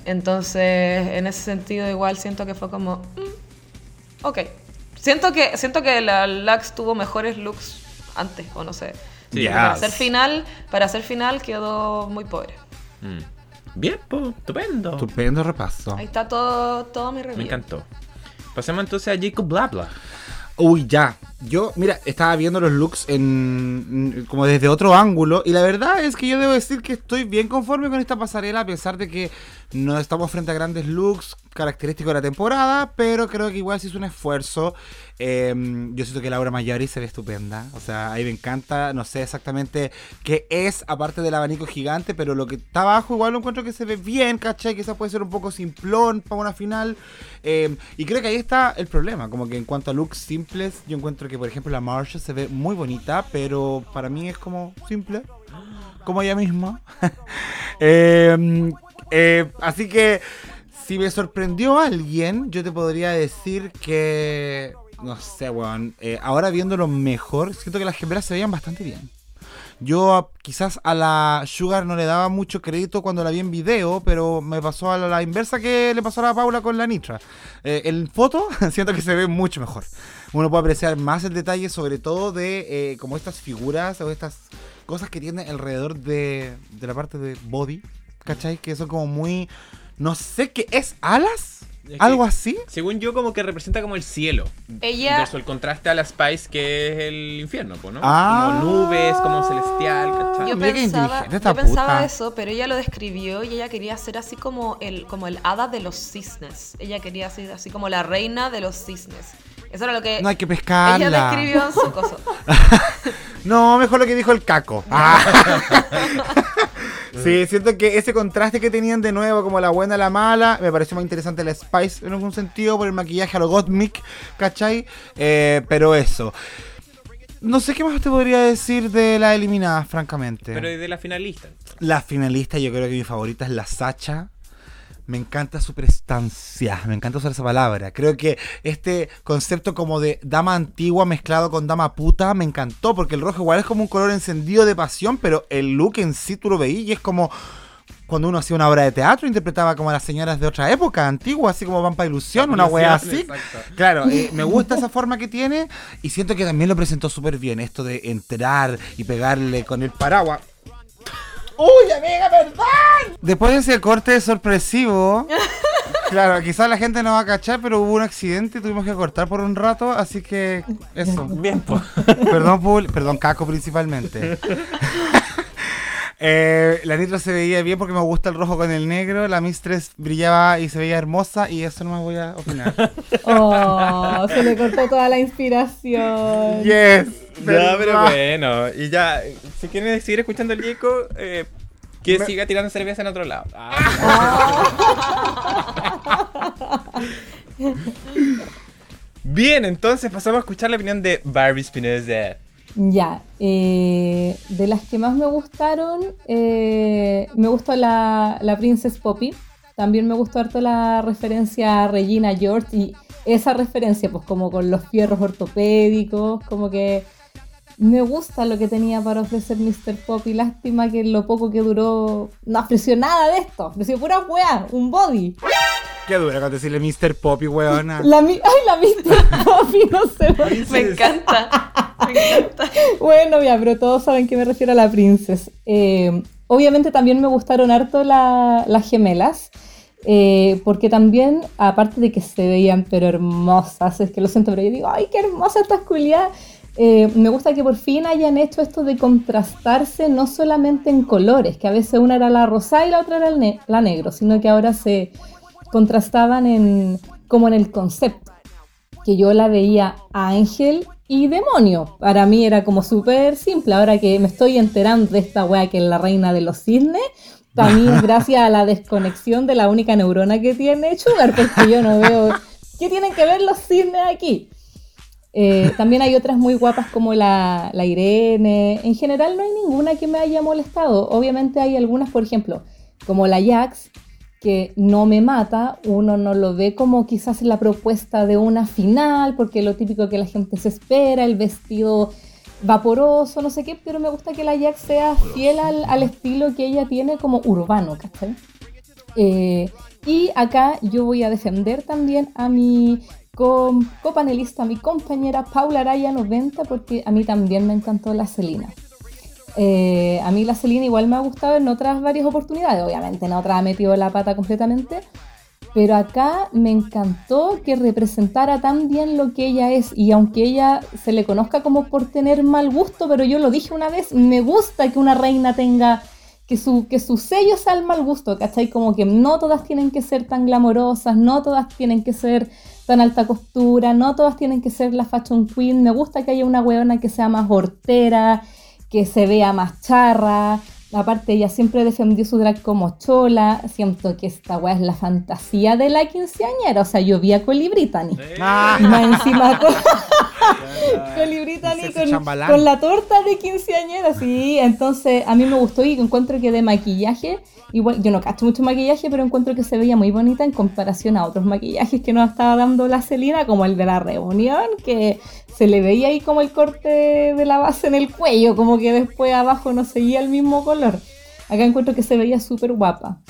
Entonces, en ese sentido, igual siento que fue como, mm, ok. Siento que, siento que la Lux tuvo mejores looks antes, o no sé. Para hacer final, para hacer final quedó muy pobre. Mm. Bien, pues, estupendo. Estupendo repaso. Ahí está todo, todo mi review. Me encantó. Pasemos entonces a Jacob Blabla. Uy, ya. Yo, mira, estaba viendo los looks en como desde otro ángulo y la verdad es que yo debo decir que estoy bien conforme con esta pasarela a pesar de que no estamos frente a grandes looks característicos de la temporada, pero creo que igual se hizo un esfuerzo. Em, yo siento que Laura Mayari se ve estupenda. O sea, ahí me encanta. No sé exactamente qué es, aparte del abanico gigante, pero lo que está abajo igual lo encuentro que se ve bien, ¿cachai? Quizás puede ser un poco simplón para una final. Em, y creo que ahí está el problema. Como que en cuanto a looks simples, yo encuentro que, por ejemplo, la Marshall se ve muy bonita, pero para mí es como simple. Como ella misma. *laughs* eh, eh, así que si me sorprendió alguien, yo te podría decir que. No sé, weón. Eh, ahora viéndolo mejor, siento que las gemelas se veían bastante bien. Yo quizás a la Sugar no le daba mucho crédito cuando la vi en video, pero me pasó a la, inversa que le pasó a la Paula con la Nitra. Eh, en foto *laughs* siento que se ve mucho mejor. Uno puede apreciar más el detalle, sobre todo de eh, como estas figuras o estas cosas que tiene alrededor de, de la parte de body ¿cachai? Que son como muy. No sé qué es, alas. ¿Algo así? Según yo, como que representa como el cielo. Ella. Verso el contraste a la Spice, que es el infierno, ¿no? Ah. Como nubes, como celestial, ¿cachai? Yo pensaba, yo pensaba eso, pero ella lo describió y ella quería ser así como el, como el hada de los cisnes. Ella quería ser así como la reina de los cisnes. Eso era lo que. No hay que pescarla. Ella describió en su *laughs* coso. no, mejor lo que dijo el caco. *laughs* Sí, siento que ese contraste que tenían de nuevo, como la buena y la mala, me pareció más interesante la Spice en algún sentido, por el maquillaje a lo Gottmik, ¿cachai? Eh, pero eso. No sé qué más te podría decir de la eliminada, francamente. Pero de la finalista. La finalista, yo creo que mi favorita es la Sacha me encanta su prestancia, me encanta usar esa palabra. Creo que este concepto como de dama antigua mezclado con dama puta me encantó, porque el rojo igual es como un color encendido de pasión, pero el look en sí tú lo veías y es como cuando uno hacía una obra de teatro, interpretaba como a las señoras de otra época, antigua, así como Vampa Ilusión, una wea así. Claro, eh, me gusta esa forma que tiene y siento que también lo presentó súper bien, esto de entrar y pegarle con el paraguas ¡Uy, amiga, perdón! Después de ese corte sorpresivo, *laughs* claro, quizás la gente no va a cachar, pero hubo un accidente y tuvimos que cortar por un rato, así que eso. Bien, pues. Perdón, perdón, Caco principalmente. *laughs* Eh, la Nitro se veía bien porque me gusta el rojo con el negro. La Mistress brillaba y se veía hermosa. Y eso no me voy a opinar. *laughs* Oh, se le cortó toda la inspiración. Yes. No, pero bueno. Y ya, si quieren seguir escuchando el Yeco, eh, que siga tirando cerveza en otro lado. Ah. *laughs* Bien, entonces pasamos a escuchar la opinión de Barbie Spinoza. Ya, eh, de las que más me gustaron, eh, me gustó la, la Princess Poppy. También me gustó harto la referencia a Regina George y esa referencia, pues como con los fierros ortopédicos, como que me gusta lo que tenía para ofrecer Mr. Poppy. Lástima que lo poco que duró no ofreció nada de esto. Ofreció pura weá, un body. Qué dura con decirle Mr. Poppy, weona. La, ay, la Mr. *laughs* Poppy, no sé. Me encanta. Bueno, ya, pero todos saben que me refiero a la princesa. Eh, obviamente también me gustaron harto las gemelas. Eh, porque también, aparte de que se veían pero hermosas, es que lo siento, pero yo digo, ay, qué hermosa esta culiada. eh, me gusta que por fin hayan hecho esto de contrastarse no solamente en colores, que a veces una era la rosa y la otra era la negro, sino que ahora se contrastaban en, como en el concepto, que yo la veía ángel y demonio. Para mí era como súper simple, ahora que me estoy enterando de esta wea que es la reina de los cisnes, también *laughs* gracias a la desconexión de la única neurona que tiene Sugar, porque yo no veo... *laughs* ¿Qué tienen que ver los cisnes aquí? Eh, también hay otras muy guapas como la, la, Irene. En general no hay ninguna que me haya molestado. Obviamente hay algunas, por ejemplo, como la Jax, que no me mata. Uno no lo ve como quizás la propuesta de una final, porque lo típico que la gente se espera, el vestido vaporoso, no sé qué, pero me gusta que la Jax sea fiel al, estilo que ella tiene como urbano, ¿cachai? Eh, y acá yo voy a defender también a mi copanelista, mi compañera Paula Araya 90, porque a mí también me encantó la Celina. Eh, a mí la Celina igual me ha gustado en otras varias oportunidades, obviamente en otras ha metido la pata completamente, pero acá me encantó que representara tan bien lo que ella es y aunque ella se le conozca como por tener mal gusto, pero yo lo dije una vez, me gusta que una reina tenga que su, que su sello sea el mal gusto, ¿cachai? Como que no todas tienen que ser tan glamorosas, no todas tienen que ser tan alta costura, no todas tienen que ser la fashion queen. Me gusta que haya una weona que sea más hortera, que se vea más charra. Aparte, ella siempre defendió su drag como chola. Siento que esta weá es la fantasía de la quinceañera. O sea, yo vi a Coli Brittany. Ah. Más encima con, *laughs* con, la torta de quinceañera. Sí, entonces a mí me gustó y encuentro que de maquillaje Igual, yo no cacho mucho maquillaje, pero encuentro que se veía muy bonita en comparación a otros maquillajes que nos estaba dando la Celina, como el de la reunión, que se le veía ahí como el corte de la base en el cuello, como que después abajo no seguía el mismo color. Acá encuentro que se veía súper guapa.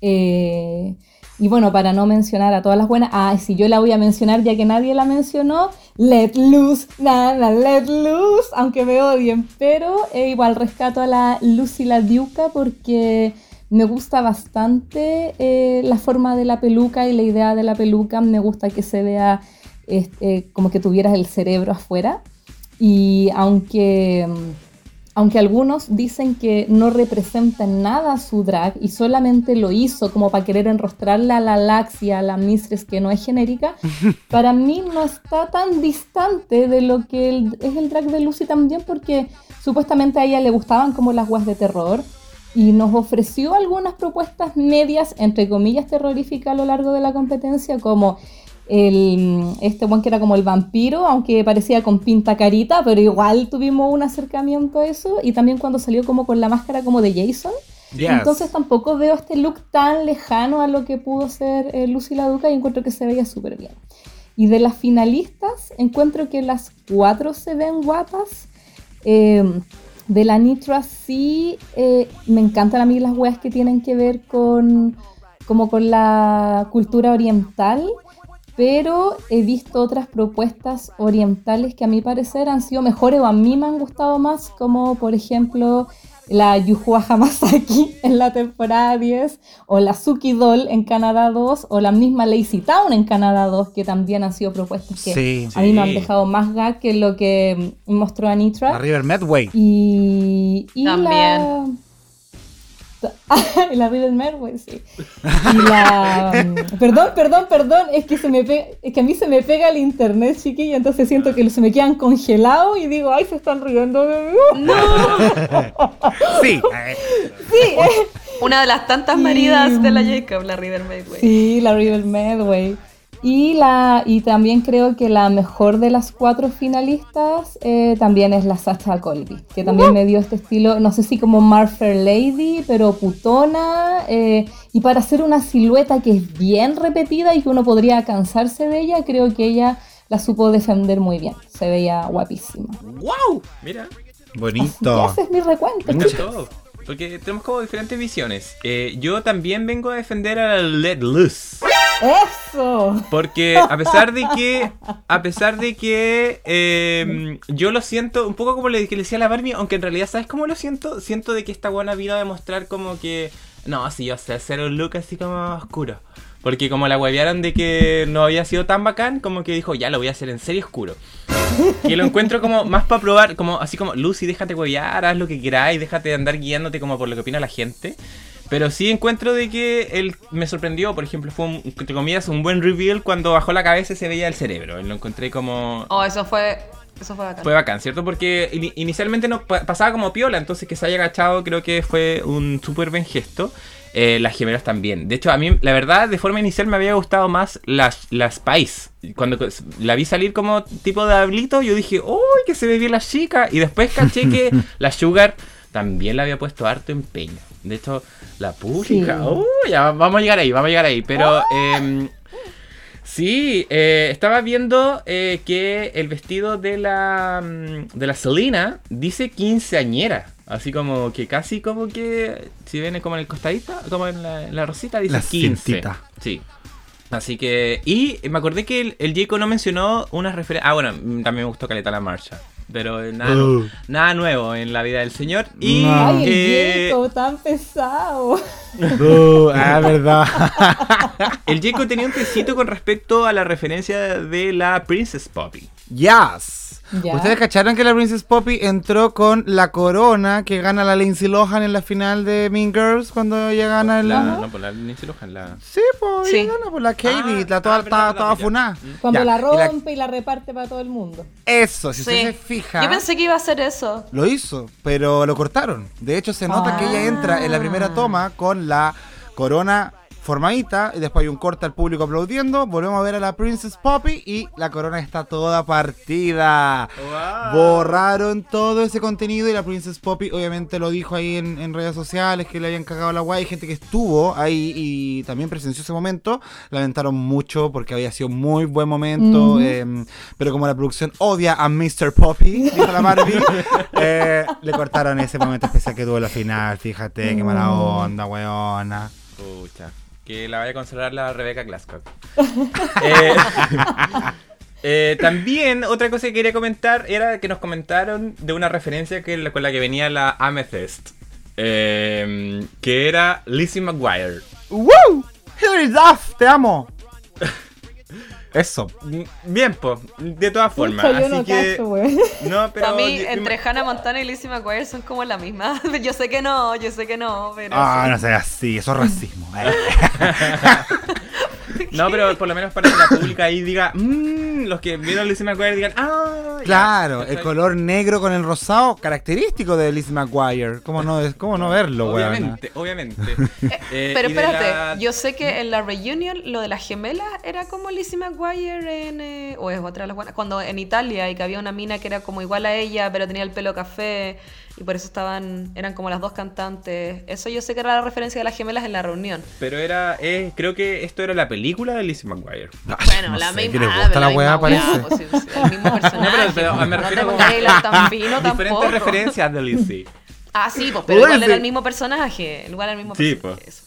Eh, y bueno, para no mencionar a todas las buenas, ah, si yo la voy a mencionar ya que nadie la mencionó, Let Loose, nada, Let Loose, aunque me odien, pero eh, igual rescato a la Lucy la Duca porque me gusta bastante eh, la forma de la peluca y la idea de la peluca. Me gusta que se vea este, como que tuvieras el cerebro afuera. Y aunque, aunque algunos dicen que no representa nada su drag y solamente lo hizo como para querer enrostrarle a la Laxia, a la Mistress que no es genérica, *laughs* para mí no está tan distante de lo que es el drag de Lucy también porque supuestamente a ella le gustaban como las guas de terror y nos ofreció algunas propuestas medias, entre comillas, terroríficas a lo largo de la competencia, como el, este one que era como el vampiro, aunque parecía con pinta carita, pero igual tuvimos un acercamiento a eso, y también cuando salió como con la máscara como de Jason. Entonces tampoco veo este look tan lejano a lo que pudo ser eh, Lucy la Duca y encuentro que se veía súper bien. Y de las finalistas, encuentro que las cuatro se ven guapas. Eh, de la Nitra sí, eh, me encantan a mí las weas que tienen que ver con, como con la cultura oriental, pero he visto otras propuestas orientales que a mi parecer han sido mejores o a mí me han gustado más, como por ejemplo la Yuhua Hamasaki *laughs* en la temporada 10, o la Suki Doll en Canadá 2, o la misma Lazy Town en Canadá 2, que también han sido propuestas que a mí me han dejado más gag que lo que mostró Anitra. La River Medway. Y, y también. la *laughs* vida del Merway, sí. Y la... Mm, perdón, perdón, perdón, es que se me es que a mí se me pega el internet, chiquilla, entonces siento que se me quedan congelados y digo, ay, se están riendo de mí. No. sí. sí. Una de las tantas maridas de la Jacob, la River Medway. Sí, la River Medway. Y, la, y también creo que la mejor de las cuatro finalistas eh, también es la Sacha Colby, que también me dio este estilo, no sé si como Marfer Lady, pero putona, eh, y para hacer una silueta que es bien repetida y que uno podría cansarse de ella, creo que ella la supo defender muy bien, se veía guapísima. ¡Wow! Mira. Bonito. Ese es mi recuento. Porque tenemos como diferentes visiones. Eh, yo también vengo a defender a Let Loose. ¡Eso! Porque a pesar de que, a pesar de que em, yo lo siento un poco como le, que le decía a la Barbie, aunque en realidad, ¿sabes cómo lo siento? Siento de que esta buena vino a demostrar como que, no, sí, yo sé hacer un look así como oscuro. Porque como la huevearon de que no había sido tan bacán, como que dijo, ya lo voy a hacer en serio oscuro. *laughs* Y lo encuentro como más para probar, como así como, Lucy, déjate huevear, haz lo que queráis, déjate de andar guiándote como por lo que opina la gente. Pero sí encuentro de que él me sorprendió, por ejemplo, fue, un, entre comillas, un buen reveal cuando bajó la cabeza y se veía el cerebro. Lo encontré como... Oh, eso fue... Eso fue bacán. Fue bacán, ¿cierto? Porque inicialmente no pasaba como piola, entonces que se haya agachado creo que fue un súper buen gesto. Eh, las gemelas también. De hecho, a mí, la verdad, de forma inicial me había gustado más las, las Spice. Cuando la vi salir como tipo de hablito, yo dije, ¡Uy, que se ve bien la chica! Y después caché que *laughs* la Sugar también la había puesto harto empeño. De hecho, la pública. ya vamos a llegar ahí, vamos a llegar ahí. Pero ¡Ah! em, sí, eh, estaba viendo eh, que el vestido de la, mm, de la Selena dice quinceañera. Así como que casi como que, si viene como en el costadito, como en la, rosita, dice la 15. Sí. Así que, y me acordé que el, el Jaco no mencionó una referencia. Ah, bueno, también me gustó Caleta la marcha pero nada, uh. nada nuevo en la vida del señor. Y Ay, el tan pesado. Uh, ah, verdad. *laughs* el Jacob tenía un tecito con respecto a la referencia de la Princess Poppy. Yes. ¿Ustedes cacharon que la Princess Poppy entró con la corona que gana la Lindsay Lohan en la final de Mean Girls cuando ella gana el... La, no, por la Lindsay Lohan, la... Sí, pues sí. gana por la Katie, ah, la toda, ah, toda, funada. Cuando la rompe y la... reparte para todo el mundo. Eso, si se fija... Yo pensé que iba a hacer eso. Lo hizo, pero lo cortaron. De hecho, se nota que ella entra en la primera ah. toma con la corona formadita y después hay un corte al público aplaudiendo. Volvemos a ver a la Princess Poppy y la corona está toda partida. Borraron todo ese contenido y la Princess Poppy obviamente lo dijo ahí en, redes sociales que le habían cagado la guay. Hay gente que estuvo ahí y también presenció ese momento. Lamentaron mucho porque había sido muy buen momento. Em, pero como la producción odia a Mr. Poppy, dijo la Barbie, *laughs* eh, le cortaron ese momento especial que tuvo la final. Fíjate, qué mala onda, weona. Pucha que la vaya a consolar la Rebecca Glasscock. *laughs* Eh, eh, también, otra cosa que quería comentar era que nos comentaron de una referencia que, con la que venía la Amethyst. Eh, que era Lizzie McGuire. ¡Woo! Hilary Duff, te amo. *laughs* Eso. Bien, pues, de todas formas. así no que. *laughs* no, pero. A mí, entre Hannah Montana y Lizzie McGuire son como la misma. *laughs* Yo sé que no, yo sé que no, pero. Ah, no sé así, eso es racismo. *laughs* no, pero por lo menos para que la pública ahí diga. Mmm, los que vieron Lizzie McGuire digan, ¡ah! Claro, el color negro con el rosado, característico de Lizzie McGuire. ¿Cómo no, cómo no verlo, Obviamente, obviamente. *laughs* Eh, eh, pero espérate, yo sé que en la reunion lo de las gemelas era como Lizzie McGuire en. Eh, o es otra de las buenas. Cuando en Italia y que había una mina que era como igual a ella, pero tenía el pelo café y por eso estaban eran como las dos cantantes. Eso yo sé que era la referencia de las gemelas en la reunión. Pero era eh, creo que esto era la película de Lizzie McGuire. bueno, la misma. le gusta la, la parece. Pues, el mismo personaje. *laughs* No, pero, me refiero a *laughs* diferentes referencias de Lizzie. *laughs* Ah, sí, pues, pero igual era el mismo personaje. Igual era el mismo sí, Pues,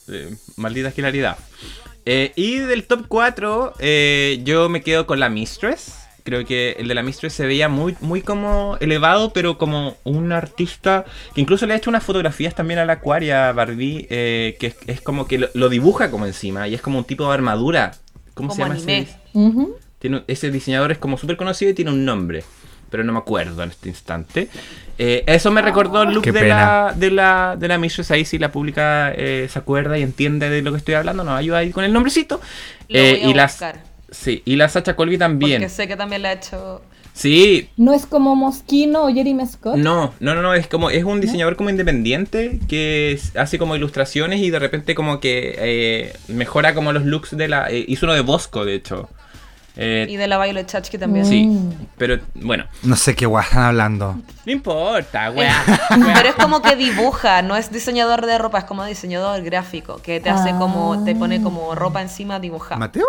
maldita esquilaridad. Eh, y del top 4, eh, yo me quedo con la Mistress creo que el de la Mistress se veía muy, muy como elevado, pero como un artista que incluso le ha hecho unas fotografías también a la Aquaria Barbie, eh, que es, como que lo, dibuja como encima y es como un tipo de armadura. ¿Cómo se llama ese? tiene, ese diseñador es como súper conocido y tiene un nombre, pero no me acuerdo en este instante. Eh, eso me recordó el look de la, de la, de la Mistress. Ahí si la pública eh, se acuerda y entiende de lo que estoy hablando, nos ayuda ahí con el nombrecito. y las Sí, y la Sacha Colby también. Porque sé que también la ha hecho. Sí. ¿No es como Moschino o Jeremy Scott? No, no, no, no, es como, es un diseñador como independiente que hace como ilustraciones y de repente como que eh, mejora como los looks de la... Eh, hizo uno de Bosco, de hecho. Eh, y de la Violet Chachki también. Sí, pero bueno. No sé qué guay están hablando. No importa, *laughs* weá. pero es como que dibuja, no es diseñador de ropa, es como diseñador gráfico, que te hace como, te pone como ropa encima dibujada. ¿Mateo?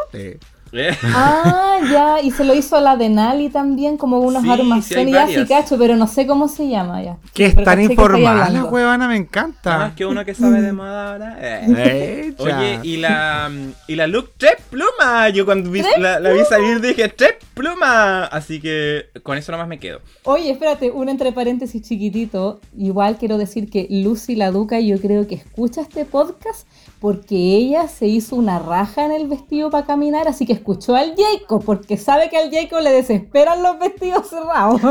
Ah, ya, y se lo hizo a la Denali también, como unos sí, armazones, ya sí cacho, pero no sé cómo se llama ya. Que es tan informada la huevona, me encanta. Más que uno que sabe de moda ahora. Eh. *laughs* Oye, y la, y la look tres plumas. Yo cuando vi, la, vi salir dije tres plumas. Así que con eso nomás me quedo. Oye, espérate, un entre paréntesis chiquitito. Igual quiero decir que Lucy la Duca yo creo que escucha este podcast porque ella se hizo una raja en el vestido para caminar, así que escuchó al Jacob, porque sabe que al Jacob le desesperan los vestidos cerrados. *laughs*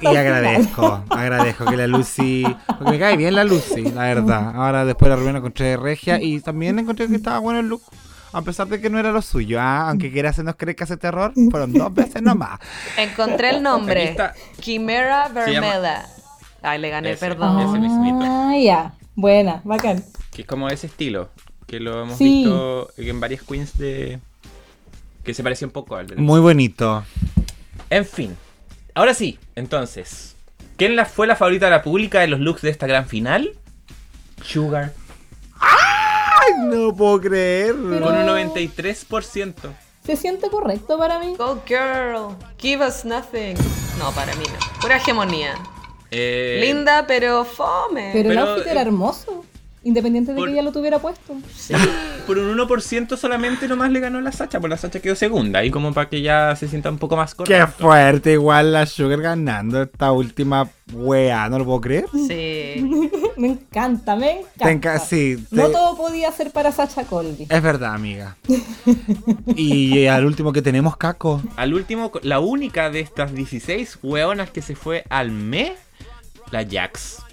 Y, agradezco, agradezco que la Lucy, porque me cae bien la Lucy, la verdad. Ahora después la reunión encontré regia y también encontré que estaba bueno el look. A pesar de que no era lo suyo, ¿ah? aunque quiera hacernos creer que hace terror, fueron dos veces nomás. Encontré el nombre. Quimera Vermela. Ay, le gané, perdón. Ah, ya. Buena, bacán. Que es como ese estilo, que lo hemos visto en varias queens de... Que se parecía un poco al de... Muy bonito. En fin. Ahora sí, entonces. ¿Quién la fue la favorita de la pública de los looks de esta gran final? Sugar. ¡Ay! No puedo creerlo. Con un 93%. Se siente correcto para mí. Go girl, give us nothing. No, para mí no. Pura hegemonía. Eh, Linda, pero fome. Pero, el outfit era hermoso. Independiente de que ella lo tuviera puesto. Sí. por un 1% solamente nomás le ganó la Sacha, por la Sacha quedó segunda. Y como para que ya se sienta un poco más correcto. Qué fuerte, igual la Sugar ganando esta última wea, ¿no lo puedo creer? Sí. *laughs* me encanta, me encanta. sí, No todo podía ser para Sacha Colby. Es verdad, amiga. *laughs* y al último que tenemos, Caco. Al último, la única de estas 16 weonas que se fue al mes, la Jax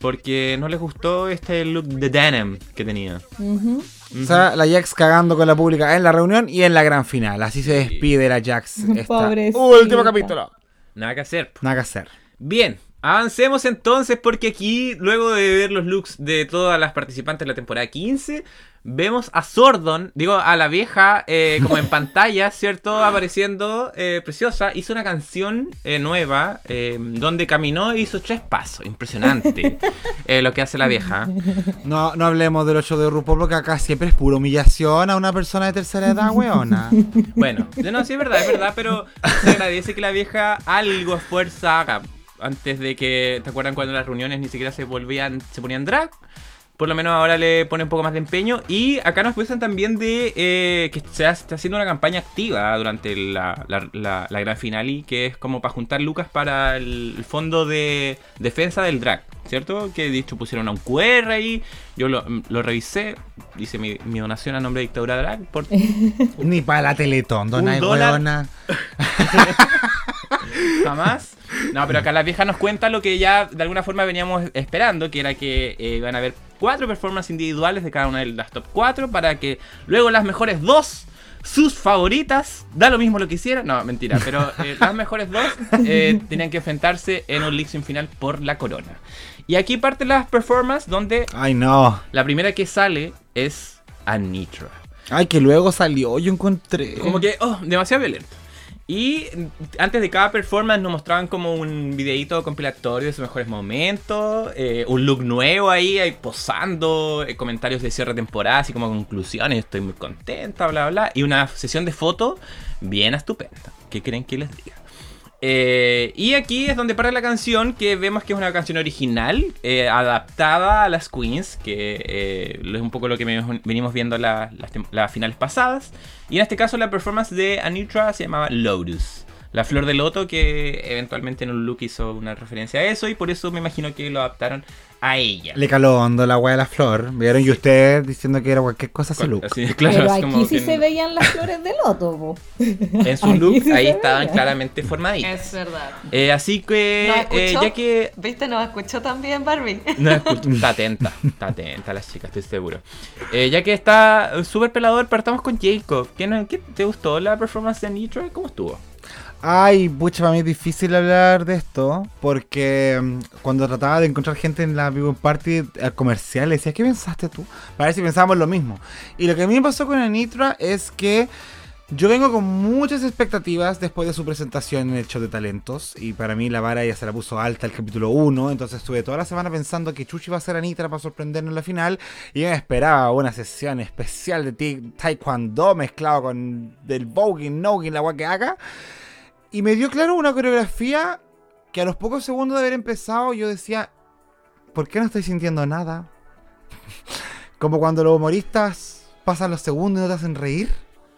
porque no les gustó este look de denim que tenía. O sea, la Jax cagando con la pública en la reunión y en la gran final. Así se despide la Jax. *laughs* Último capítulo. Nada que hacer. Nada que hacer. Bien, avancemos entonces porque aquí, luego de ver los looks de todas las participantes de la temporada 15, vemos a Sordon, digo, a la vieja, eh, como en *laughs* pantalla, ¿cierto? Apareciendo eh, preciosa. Hizo una canción eh, nueva donde caminó e hizo tres pasos. Impresionante *laughs* lo que hace la vieja. No, no hablemos del 8 de RuPaul porque acá siempre es pura humillación a una persona de tercera edad, weona. Bueno, no, sí es verdad, es verdad, pero se agradece que la vieja algo esfuerza haga. Antes de que, ¿te acuerdan cuando las reuniones ni siquiera se volvían, se ponían drag? por lo menos ahora le pone un poco más de empeño. Y acá nos muestran también de eh, que se está haciendo una campaña activa durante la, la, gran final y que es como para juntar lucas para el, fondo de defensa del drag, ¿cierto? Que dicho pusieron a un QR ahí, yo lo, revisé, dice mi, donación a nombre de Dictadura Drag. Por... *laughs* Ni para la Teletón, dona *laughs* *laughs* Jamás. No, pero acá la vieja nos cuenta lo que ya de alguna forma veníamos esperando, que era que eh, iban a haber cuatro performances individuales de cada una de las top 4 para que luego las mejores dos sus favoritas, da lo mismo lo que hicieran, no, mentira, pero eh, *laughs* las mejores dos eh, tenían que enfrentarse en un League final por la corona. Y aquí parte las performances donde... Ay, no. La primera que sale es Anitra. Ay, que luego salió, yo encontré. Como que, oh, demasiado violento. Y antes de cada performance nos mostraban como un videito compilatorio de sus mejores momentos, eh, un look nuevo ahí, ahí posando, eh, comentarios de cierre de temporada, así como conclusiones, estoy muy contenta, bla, bla, y una sesión de fotos bien estupenda. ¿Qué creen que les diga? Eh, y aquí es donde para la canción, que vemos que es una canción original, eh, adaptada a las Queens, que eh, es un poco lo que venimos viendo las finales pasadas. Y en este caso la performance de Anitra se llamaba Lotus. La flor de loto que eventualmente en un look hizo una referencia a eso y por eso me imagino que lo adaptaron a ella. Le caló hondo la wea de la flor. Vieron y usted diciendo que era cualquier cosa su look. *laughs* Pero aquí sí se veían las flores de loto. En su look ahí estaban claramente formaditas. Es verdad. Eh, así que eh, ya que... ¿Viste? ¿Nos escuchó también Barbie? *laughs* No escuchó. *laughs* Está atenta. Está atenta la chica, estoy seguro. Eh, ya que está súper pelador, partamos con Jacob. ¿Qué, ¿Qué, ¿Te gustó la performance de Nitro? ¿Cómo estuvo? Ay, pucha, para mí es difícil hablar de esto porque mm, cuando trataba de encontrar gente en la Vivo Party eh, comercial, decía, ¿qué pensaste tú? Para ver si pensábamos lo mismo. Y lo que a mí me pasó con Anitra es que yo vengo con muchas expectativas después de su presentación en el show de talentos. Y para mí la vara ya se la puso alta el capítulo 1. Entonces estuve toda la semana pensando que Chuchi iba a ser Anitra para sorprendernos en la final. Y me esperaba una sesión especial de Taekwondo mezclado con del voguing, noggin, la agua que haga. Y me dio claro una coreografía que a los pocos segundos de haber empezado yo decía, ¿por qué no estoy sintiendo nada? *laughs* Como cuando los humoristas pasan los segundos y no te hacen reír.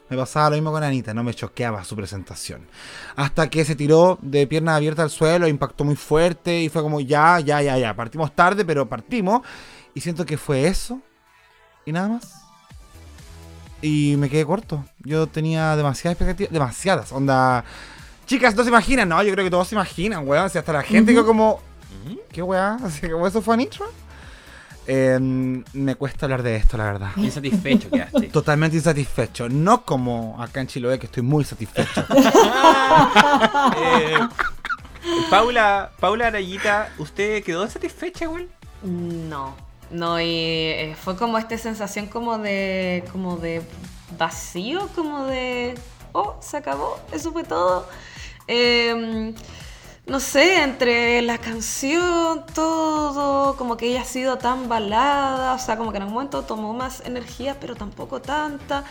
Me pasaba lo mismo con Anita, no me choqueaba su presentación. Hasta que se tiró de pierna abierta al suelo, impactó muy fuerte y fue como ya, ya, ya, ya. Partimos tarde, pero partimos. Y siento que fue eso Y nada más. Y me quedé corto. Yo tenía demasiadas expectativas. Demasiadas. Onda. Chicas, no se imaginan. No, yo creo que todos se imaginan, weón. O sea, hasta la gente que como. ¿Qué weá? *laughs* Así que eso fue Nitro. Em, me cuesta hablar de esto, la verdad. Insatisfecho quedaste. *laughs* Totalmente insatisfecho. No como acá en Chiloé, que estoy muy satisfecho. *laughs* eh, Paula, Paula Arayita, ¿usted quedó satisfecha, güey? No, no, y eh, fue como esta sensación como de, como de vacío, como de, oh, se acabó, eso fue todo. Em, no sé, entre la canción, todo, como que ella ha sido tan balada, o sea, como que en un momento tomó más energía, pero tampoco tanta.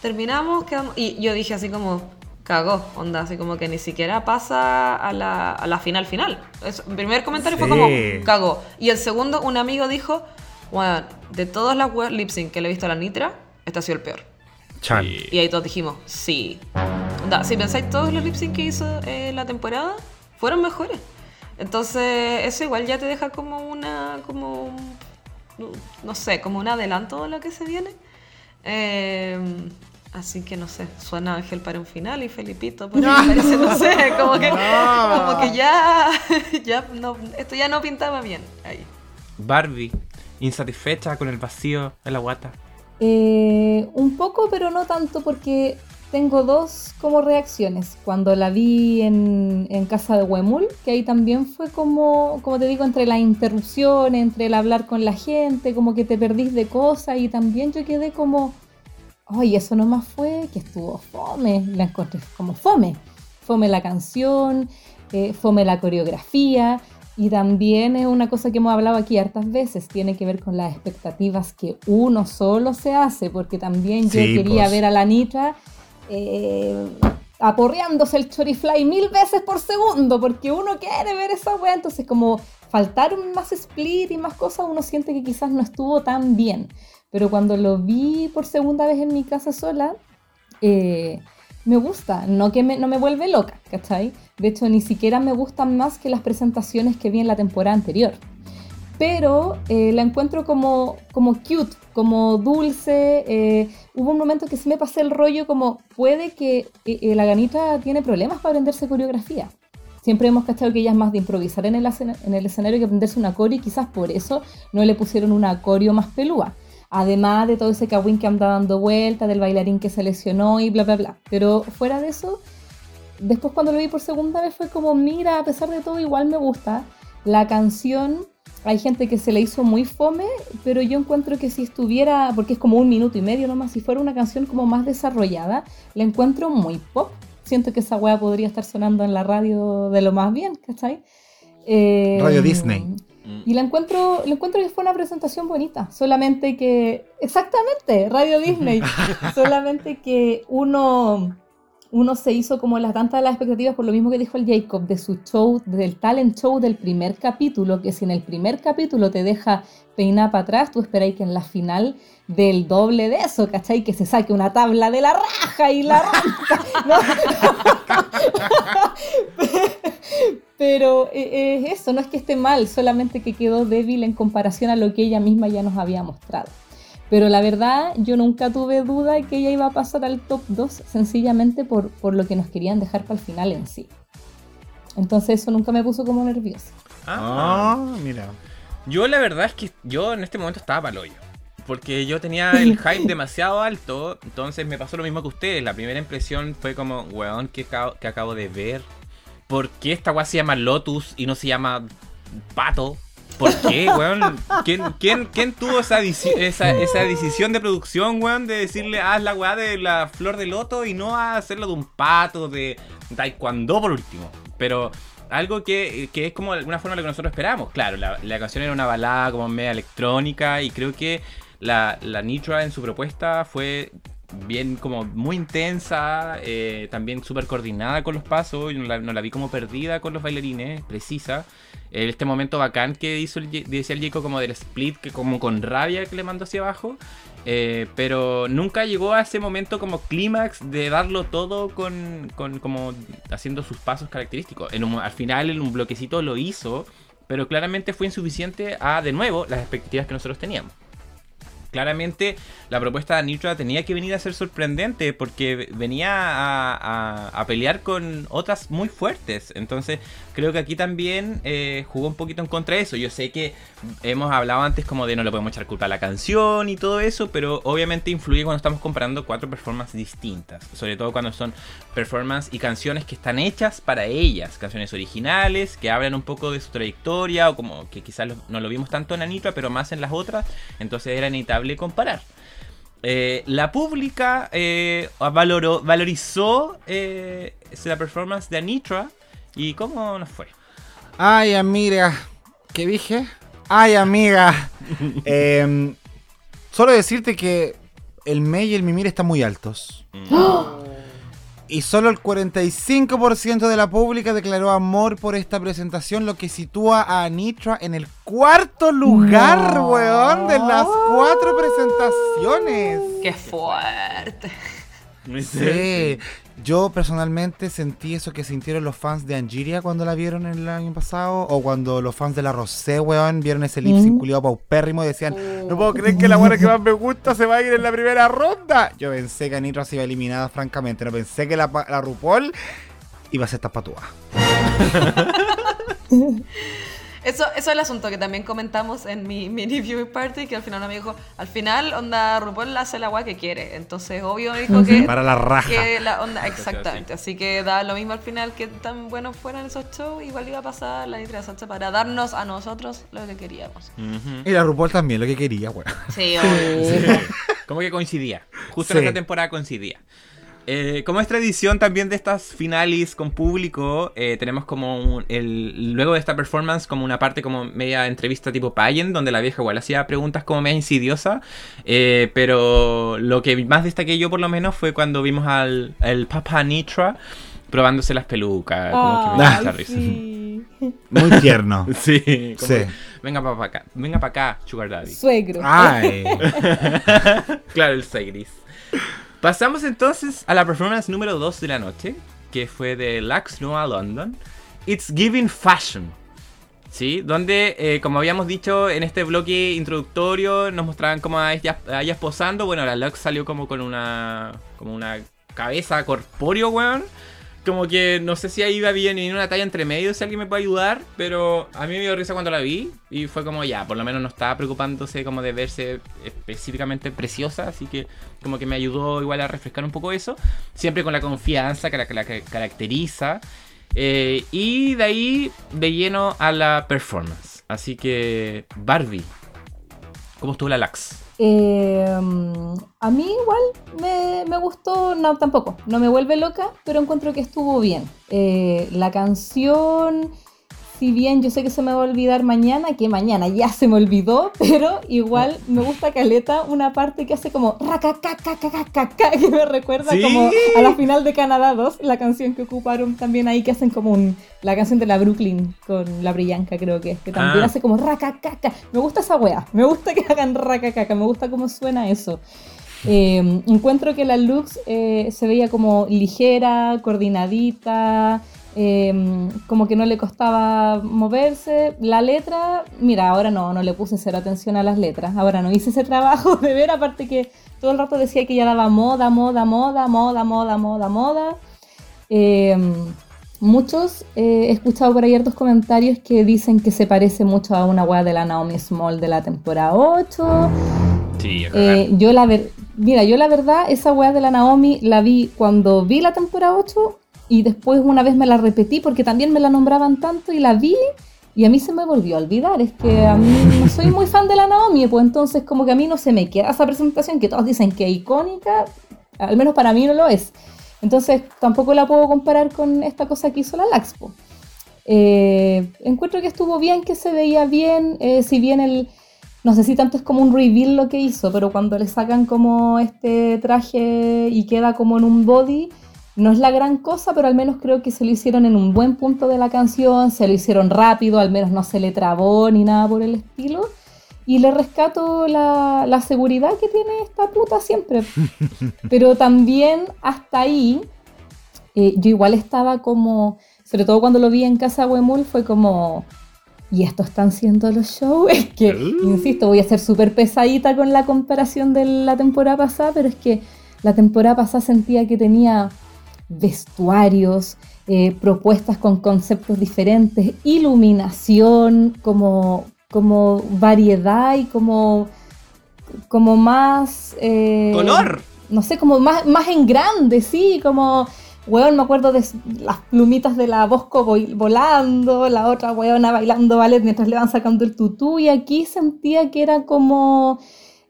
Terminamos, quedamos, y yo dije así como, cagó, onda, así como que ni siquiera pasa a la, a la final final. el primer comentario fue como, cagó. Y el segundo, un amigo dijo, bueno, de todas las web lip sync que le he visto a la Nitra, este ha sido el peor. Chan. Y ahí todos dijimos, sí. Onda, si pensáis todos los lip sync que hizo eh, la temporada, fueron mejores. Entonces, eso igual ya te deja como una, como, no sé, como un adelanto de lo que se viene. Eh, Así que no sé, suena Ángel para un final y Felipito, pues no. parece, no sé, como que, como que ya, *laughs* ya no, esto ya no pintaba bien ahí. Barbie, insatisfecha con el vacío en la guata. Eh, un poco, pero no tanto porque tengo dos como reacciones. Cuando la vi en, en casa de Huemul, que ahí también fue como, como te digo, entre la interrupción, entre el hablar con la gente, como que te perdís de cosas y también yo quedé como Ay, eso nomás fue que estuvo fome, la encontré como fome. Fome la canción, eh, fome la coreografía y también es una cosa que hemos hablado aquí hartas veces, tiene que ver con las expectativas que uno solo se hace, porque también yo quería pues. ver a la Nitra eh, aporreándose el chorifly mil veces por segundo, porque uno quiere ver esa wea, entonces como faltaron más split y más cosas, uno siente que quizás no estuvo tan bien. Pero cuando lo vi por segunda vez en mi casa sola, eh, me gusta, no que me, no me vuelve loca, ¿cachai? De hecho, ni siquiera me gustan más que las presentaciones que vi en la temporada anterior. Pero eh, la encuentro como, como cute, como dulce. Eh, hubo un momento que sí me pasé el rollo como puede que la ganita tiene problemas para aprenderse coreografía. Siempre hemos cachado que ella es más de improvisar en el, en el escenario que aprenderse una coreo y quizás por eso no le pusieron una coreo más pelúa. Además de todo ese kawin que anda dando vuelta, del bailarín que se lesionó y bla, bla, bla. Pero fuera de eso, después cuando lo vi por segunda vez fue como, mira, a pesar de todo igual me gusta. La canción, hay gente que se le hizo muy fome, pero yo encuentro que si estuviera, porque es como un minuto y medio nomás, si fuera una canción como más desarrollada, la encuentro muy pop. Siento que esa wea podría estar sonando en la radio de lo más bien, ¿cachai? Eh, radio Disney. Y la encuentro, la encuentro que fue una presentación bonita, solamente que, exactamente, Radio Disney, *laughs* solamente que uno, uno se hizo como las tantas de las expectativas por lo mismo que dijo el Jacob de su show, del talent show del primer capítulo, que si en el primer capítulo te deja peinar para atrás, tú esperáis que en la final del doble de eso, ¿cachai? Que se saque una tabla de la raja y la raja. *laughs* *laughs* Pero eh, es eso, no es que esté mal, solamente que quedó débil en comparación a lo que ella misma ya nos había mostrado. Pero la verdad, yo nunca tuve duda de que ella iba a pasar al top 2, sencillamente por, por lo que nos querían dejar para el final en sí. Entonces eso nunca me puso como nerviosa. Ah, ah mira. Yo la verdad es que yo en este momento estaba para hoyo. Porque yo tenía el *laughs* hype demasiado alto, entonces me pasó lo mismo que ustedes. La primera impresión fue como, weón, ¿qué acabo, que acabo de ver? ¿Por qué esta weá se llama Lotus y no se llama Pato? ¿Por qué, weón? ¿Quién, quién, tuvo esa, esa, decisión de producción, weón, de decirle haz la weá de la flor de loto y no hacerlo de un pato, de taekwondo por último? Pero algo que, es como de alguna forma lo que nosotros esperamos. Claro, la, canción era una balada como media electrónica y creo que la, la Nitra en su propuesta fue bien como muy intensa, eh, también súper coordinada con los pasos, no la, no la, vi como perdida con los bailarines, precisa. este momento bacán que hizo el, decía el Jaco como del split, que como con rabia que le mandó hacia abajo. Eh, pero nunca llegó a ese momento como clímax de darlo todo con, como haciendo sus pasos característicos. al final en un bloquecito lo hizo, pero claramente fue insuficiente a, de nuevo, las expectativas que nosotros teníamos. Claramente la propuesta de Anitra tenía que venir a ser sorprendente porque venía a, pelear con otras muy fuertes. Entonces creo que aquí también eh, jugó un poquito en contra de eso. Yo sé que hemos hablado antes como de no le podemos echar culpa a la canción y todo eso, pero obviamente influye cuando estamos comparando cuatro performances distintas. Sobre todo cuando son performances y canciones que están hechas para ellas. Canciones originales, que hablan un poco de su trayectoria o como que quizás no lo vimos tanto en Anitra, pero más en las otras. Entonces era inevitable comparar. Eh, la pública eh, valoró, valorizó eh, la performance de Anitra. ¿Y cómo nos fue? Ay, amiga. ¿Qué dije? Ay, amiga. *laughs* Em, solo decirte que el May y el Mimir están muy altos. ¡Oh! Y solo el 45% de la pública declaró amor por esta presentación, lo que sitúa a Anitra en el cuarto lugar, weón, de las cuatro presentaciones. ¡Qué fuerte! Sí, yo personalmente sentí eso que sintieron los fans de Angiria cuando la vieron el año pasado, o cuando los fans de la Rosé, weón, vieron ese lip sync mm. paupérrimo y decían, no puedo creer que la buena que más me gusta se va a ir en la primera ronda. Yo pensé que Anitra se iba eliminada, francamente, no pensé que la, la RuPaul iba a ser tapatúa. *laughs* Eso, eso es el asunto que también comentamos en mi mini viewing party, que al final me dijo, al final, onda, RuPaul hace la agua que quiere. Entonces, obvio, dijo que... *laughs* Para la raja. Que la onda, exactamente. Así que da lo mismo al final que tan buenos fueran esos shows, igual iba a pasar la Nitria Sánchez para darnos a nosotros lo que queríamos. Y la RuPaul también, lo que quería, bueno. Sí, obvio. *laughs* Como que coincidía. Justo en esta temporada coincidía. Eh, como es tradición también de estas finales con público, eh, tenemos como el, luego de esta performance como una parte como media entrevista tipo pageant, donde la vieja igual hacía preguntas como media insidiosa, eh, pero lo que más destaqué yo por lo menos fue cuando vimos al el Papa Nitra probándose las pelucas, como que me risa. *laughs* Muy tierno. *laughs* sí, Venga para acá, venga para acá, Sugar Daddy. Suegro. Ay. *laughs* claro, el Segris. Pasamos entonces a la performance número 2 de la noche, que fue de Lux Noah London. It's Giving Fashion. ¿Sí? Donde, eh, como habíamos dicho en este bloque introductorio, nos mostraban como a ellas, posando. Bueno, la Lux salió como con una, como una cabeza corpóreo, weón como que no sé si ahí iba bien en una talla entre medio, si alguien me puede ayudar, pero a mí me dio risa cuando la vi y fue como ya, por lo menos no estaba preocupándose como de verse específicamente preciosa, así que como que me ayudó igual a refrescar un poco eso, siempre con la confianza que la, que la caracteriza. Eh, y de ahí de lleno a la performance. Así que, Barbie, ¿cómo estuvo la Lax? Eh, a mí igual me, gustó, no tampoco, no me vuelve loca, pero encuentro que estuvo bien. Eh, la canción si bien yo sé que se me va a olvidar mañana, que mañana ya se me olvidó, pero igual me gusta Caleta una parte que hace como que me recuerda como a la final de Canadá 2, la canción que ocuparon también ahí, que hacen como un, la canción de la Brooklyn con la Brillanca, creo que, que también ah. hace como racacaca. Me gusta esa wea, me gusta que hagan racacaca, me gusta cómo suena eso. Eh, encuentro que la Lux eh, se veía como ligera, coordinadita, Em, como que no le costaba moverse. La letra, mira, ahora no, no le puse cero atención a las letras. Ahora no hice ese trabajo *laughs* de ver, aparte que todo el rato decía que ya daba moda, moda, moda, moda, moda, moda, moda. Em, muchos eh, he escuchado por ahí otros comentarios que dicen que se parece mucho a una weá de la Naomi Small de la temporada 8. Sí, eh, yo la ver Mira, yo la verdad, esa weá de la Naomi la vi cuando vi la temporada 8 y después una vez me la repetí porque también me la nombraban tanto y la vi y a mí se me volvió a olvidar. Es que a mí no soy muy fan de la Naomi, pues entonces como que a mí no se me queda esa presentación que todos dicen que es icónica, al menos para mí no lo es. Entonces tampoco la puedo comparar con esta cosa que hizo la Laxpo. Eh, encuentro que estuvo bien, que se veía bien, eh, si bien el... No sé si tanto es como un reveal lo que hizo, pero cuando le sacan como este traje y queda como en un body, no es la gran cosa, pero al menos creo que se lo hicieron en un buen punto de la canción, se lo hicieron rápido, al menos no se le trabó ni nada por el estilo. Y le rescato la, seguridad que tiene esta puta siempre. *laughs* Pero también hasta ahí, eh, yo igual estaba como, sobre todo cuando lo vi en casa Wemul, fue como, y esto están siendo los shows. *laughs* Es que, uh. insisto, voy a ser súper pesadita con la comparación de la temporada pasada, pero es que la temporada pasada sentía que tenía vestuarios, eh, propuestas con conceptos diferentes, iluminación, como, como variedad y como, como más... Eh, ¡Color! No sé, como más, más en grande, sí, como... Weón, me acuerdo de las plumitas de la Bosco volando, la otra weona bailando ballet mientras le van sacando el tutú, y aquí sentía que era como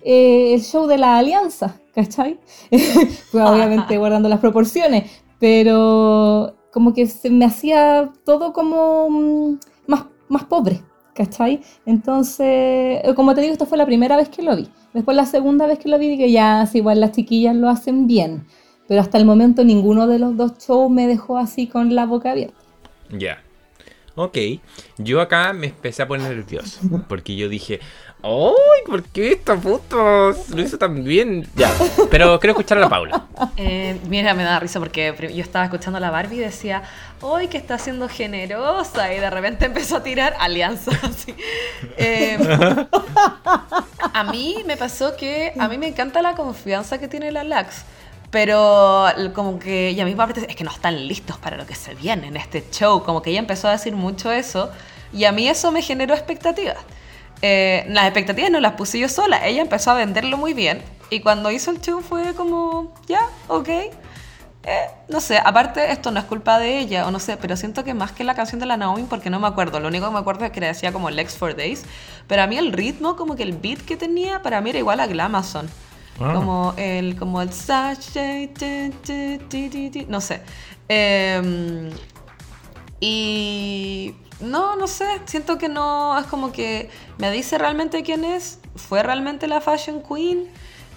eh, el show de la alianza, ¿cachai? *laughs* obviamente *laughs* guardando las proporciones, pero como que se me hacía todo como mm, más, más pobre, ¿cachai? Entonces, eh, como te digo, esta fue la primera vez que lo vi. Después la segunda vez que lo vi dije, ya, sí, igual las chiquillas lo hacen bien. Pero hasta el momento ninguno de los dos shows me dejó así con la boca abierta. Ya. Ok, yo acá me empecé a poner nervioso porque yo dije, ¡Ay! ¿Por qué esta puto lo hizo tan bien? Ya, pero quiero escuchar a la Paula. *laughs* Eh, mira, me da risa porque yo estaba escuchando a la Barbie y decía, ¡ay, que está siendo generosa! Y de repente empezó a tirar alianzas. *laughs* Eh, *laughs* a mí me pasó que a mí me encanta la confianza que tiene la Lax. Pero como que ella misma es que no están listos para lo que se viene en este show. Como que ella empezó a decir mucho eso. Y a mí eso me generó expectativas. Eh, las expectativas no las puse yo sola, ella empezó a venderlo muy bien y cuando hizo el show fue como, ya, ok. Eh, no sé, aparte esto no es culpa de ella, o no sé, pero siento que más que la canción de la Naomi, porque no me acuerdo, lo único que me acuerdo es que le decía como Lex for Days, pero a mí el ritmo, como que el beat que tenía, para mí era igual a Glamazon. Ah. Como el, como el no sé. Em, y no, no sé, siento que no, es como que me dice realmente quién es, fue realmente la Fashion Queen.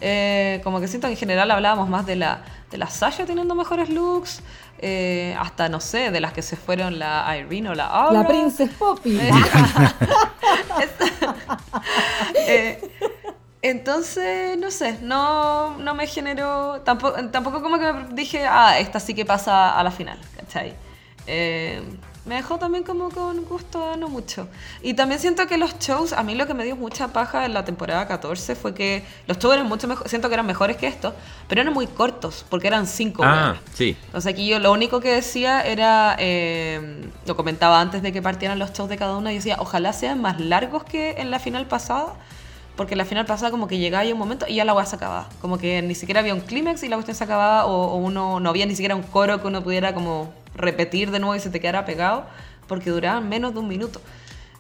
Eh, como que siento que en general hablábamos más de la, de la Sasha teniendo mejores looks, eh, hasta no sé, de las que se fueron la Irene o la Aura. La Princess Poppy. *laughs* Eh, entonces, no sé, no, no me generó, tampoco, tampoco como que me dije, ah, esta sí que pasa a la final, ¿cachai? Me dejó también como con gusto no mucho. Y también siento que los shows, a mí lo que me dio mucha paja en la temporada 14 fue que los shows eran mucho mejor, siento que eran mejores que estos, pero eran muy cortos, porque eran cinco Ah, sí. Entonces aquí yo lo único que decía era, eh, lo comentaba antes de que partieran los shows de cada uno, y decía, ojalá sean más largos que en la final pasada, porque en la final pasada como que llegaba un momento y ya la weá se acababa. Como que ni siquiera había un clímax y la cuestión se acababa, o, o uno no había ni siquiera un coro que uno pudiera como repetir de nuevo y se te quedara pegado, porque duraban menos de un minuto.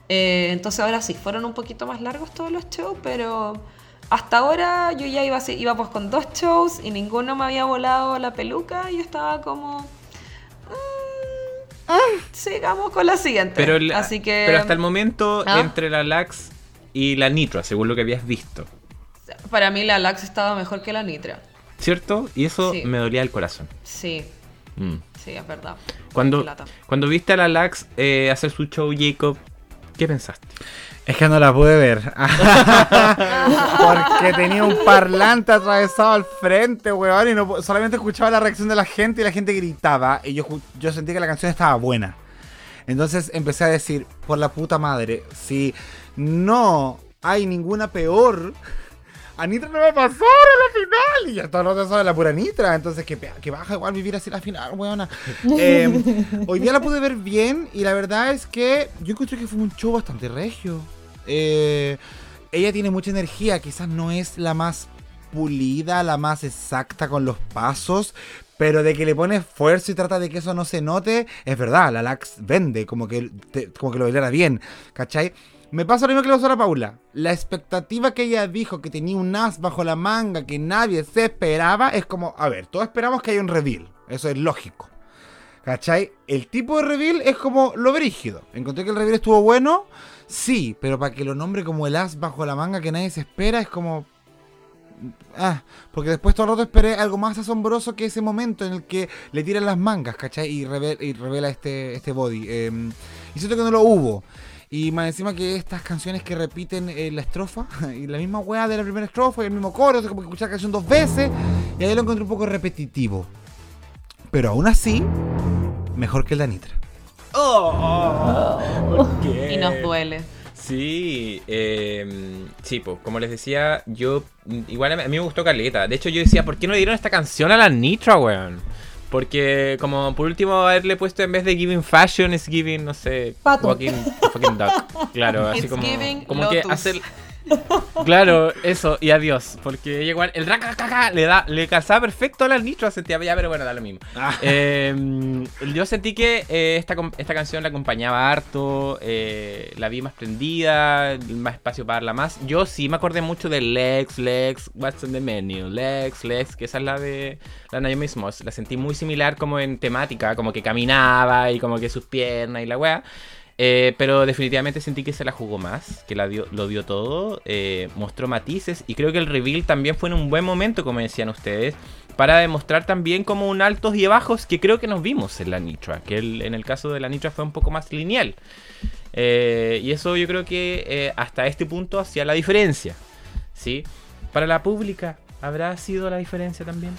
Eh, entonces ahora sí, fueron un poquito más largos todos los shows, pero hasta ahora yo ya iba, iba pues con dos shows y ninguno me había volado la peluca y yo estaba como... Mm, sigamos con la siguiente. Pero, Así que, pero hasta el momento, ¿Ah? entre la Lax y la Nitra, según lo que habías visto. Para mí la Lax estaba mejor que la Nitra. ¿Cierto? Y eso me dolía el corazón. Sí. Mm. Sí, es verdad. Cuando, cuando viste a la Lax eh, hacer su show, Jacob, ¿qué pensaste? Es que no la pude ver. *laughs* Porque tenía un parlante atravesado al frente, weón. Y no, solamente escuchaba la reacción de la gente y la gente gritaba. Y yo, yo sentí que la canción estaba buena. Entonces empecé a decir, por la puta madre, si no hay ninguna peor Anitra no va a pasar a la final. Y ya todos los saben la pura Anitra. Entonces, que, que baja igual vivir así la final, weona. *laughs* Em, hoy día la pude ver bien y la verdad es que yo encontré que fue un show bastante regio. Eh, ella tiene mucha energía, quizás no es la más pulida, la más exacta con los pasos, pero de que le pone esfuerzo y trata de que eso no se note, es verdad, la Lax vende, como que, como que lo bailara bien, ¿cachai? Me pasa lo mismo que le pasó a la Paula. La expectativa que ella dijo que tenía un as bajo la manga que nadie se esperaba es como, a ver, todos esperamos que haya un reveal. Eso es lógico. ¿Cachai? El tipo de reveal es como lo brígido. Encontré que el reveal estuvo bueno, sí, pero para que lo nombre como el as bajo la manga que nadie se espera es como... Ah, porque después todo el rato esperé algo más asombroso que ese momento en el que le tiran las mangas, ¿cachai? Y revela, este, este body. Em, y siento que no lo hubo. Y más encima que estas canciones que repiten eh, la estrofa, *laughs* y la misma weá de la primera estrofa, y el mismo coro, es como que escuchar la canción dos veces, y ahí lo encontré un poco repetitivo. Pero aún así, mejor que el de Nitra. Oh, Y nos duele. Sí, eh, sí, pues como les decía, yo igual a mí me gustó Caleta. De hecho, yo decía, ¿por qué no le dieron esta canción a la Nitra, weón? Porque como por último haberle puesto en vez de Giving Fashion es Giving, no sé, Walking fucking Duck. Claro, así como, como que hacer claro, eso, y adiós. Porque igual, el raca le da, le calzaba perfecto al nitro, sentía ya, pero bueno, da lo mismo. Ah. Em, yo sentí que eh, esta, esta canción la acompañaba harto, eh, la vi más prendida, más espacio para darla más. Yo sí me acordé mucho de Lex, Lex, What's in the Menu, Lex, Lex, que esa es la de la Naomi Smoss. La sentí muy similar como en temática, como que caminaba y como que sus piernas y la wea. Eh, pero definitivamente sentí que se la jugó más, que la dio, lo dio todo, eh, mostró matices y creo que el reveal también fue en un buen momento, como decían ustedes, para demostrar también como un altos y bajos que creo que nos vimos en la Nitra, que en el caso de la Nitra fue un poco más lineal. Eh, y eso yo creo que hasta este punto hacía la diferencia. ¿sí? Para la pública, ¿habrá sido la diferencia también?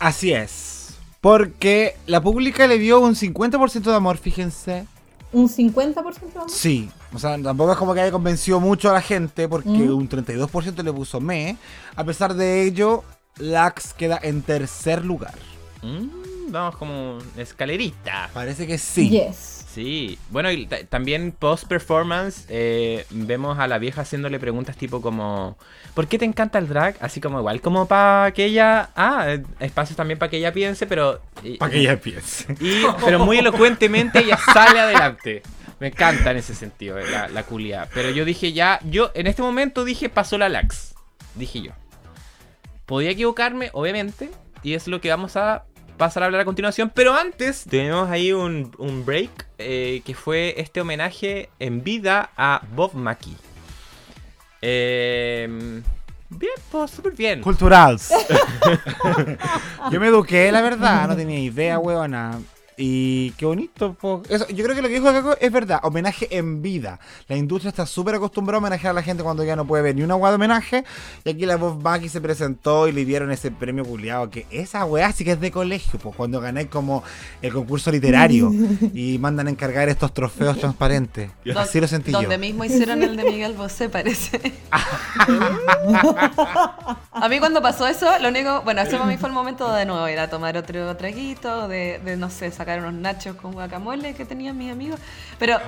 Así es. Porque la pública le dio un 50% de amor, fíjense un 50% más. Sí, o sea, tampoco es como que haya convencido mucho a la gente porque mm. un 32% le puso me. A pesar de ello, Lax queda en tercer lugar. Mm, vamos como escalerita. Parece que sí. Yes. Sí, bueno, y también post-performance eh, vemos a la vieja haciéndole preguntas tipo como, ¿por qué te encanta el drag? Así como igual, como para que ella, ah, espacios también para que ella piense, pero... Para que ella piense. Y, pero muy elocuentemente ella sale adelante. Me encanta en ese sentido, eh, la, la culia. Pero yo dije ya, yo en este momento dije pasó la lax. Dije yo. Podía equivocarme, obviamente, y es lo que vamos a pasar a hablar a continuación. Pero antes tenemos ahí un, break eh, que fue este homenaje en vida a Bob Mackie. Eh, bien, pues súper bien. Culturals. *laughs* Yo me eduqué, la verdad, no tenía idea, huevona. Y qué bonito. Eso, yo creo que lo que dijo Kako es verdad. Homenaje en vida. La industria está súper acostumbrada a homenajear a la gente cuando ya no puede ver ni una weá de homenaje. Y aquí la voz Bucky se presentó y le dieron ese premio culiado. Que esa weá sí que es de colegio. Pues cuando gané como el concurso literario. *laughs* y mandan a encargar estos trofeos transparentes. Así lo sentí Donde mismo hicieron el de Miguel Bosé, parece. *laughs* a mí cuando pasó eso, lo único. Bueno, ese para mí fue el momento de nuevo ir a tomar otro traguito. De, de no sé, sacar unos nachos con guacamole que tenían mis amigos. Pero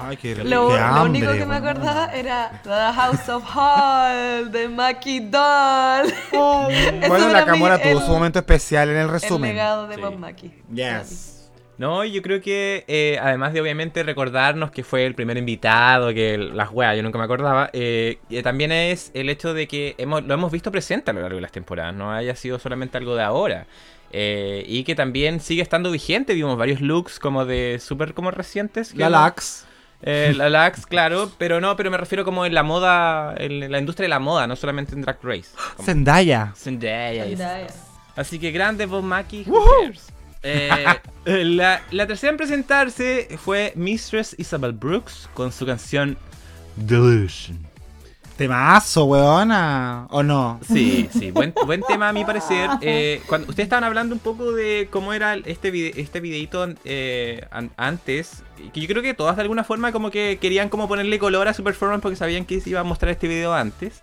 lo, único que me acordaba era The House of Hall de Mackie Doll. *laughs* bueno, la cámara tuvo su momento especial en el resumen. El legado de Bob Mackie. Yes. No, yo creo que eh, además de obviamente recordarnos que fue el primer invitado, que las weas yo nunca me acordaba, eh, también es el hecho de que hemos, lo hemos visto presente a lo largo de las temporadas, no haya sido solamente algo de ahora. Eh, y que también sigue estando vigente. Vimos varios looks como de súper como recientes. La Lax. Eh, la Lax, *laughs* claro, pero no, pero me refiero como en la moda, en la industria de la moda, no solamente en Drag Race. *gasps* Zendaya. Zendaya. Así que grande Bob Mackie. Eh, *laughs* la, la tercera en presentarse fue Mistress Isabel Brooks con su canción Delusion. Temazo, weona, ¿o no? Sí, sí, buen, buen tema a mi parecer. Eh, cuando ustedes estaban hablando un poco de cómo era este, este videito eh, antes, que yo creo que todas de alguna forma como que querían como ponerle color a su performance porque sabían que se iba a mostrar este video antes.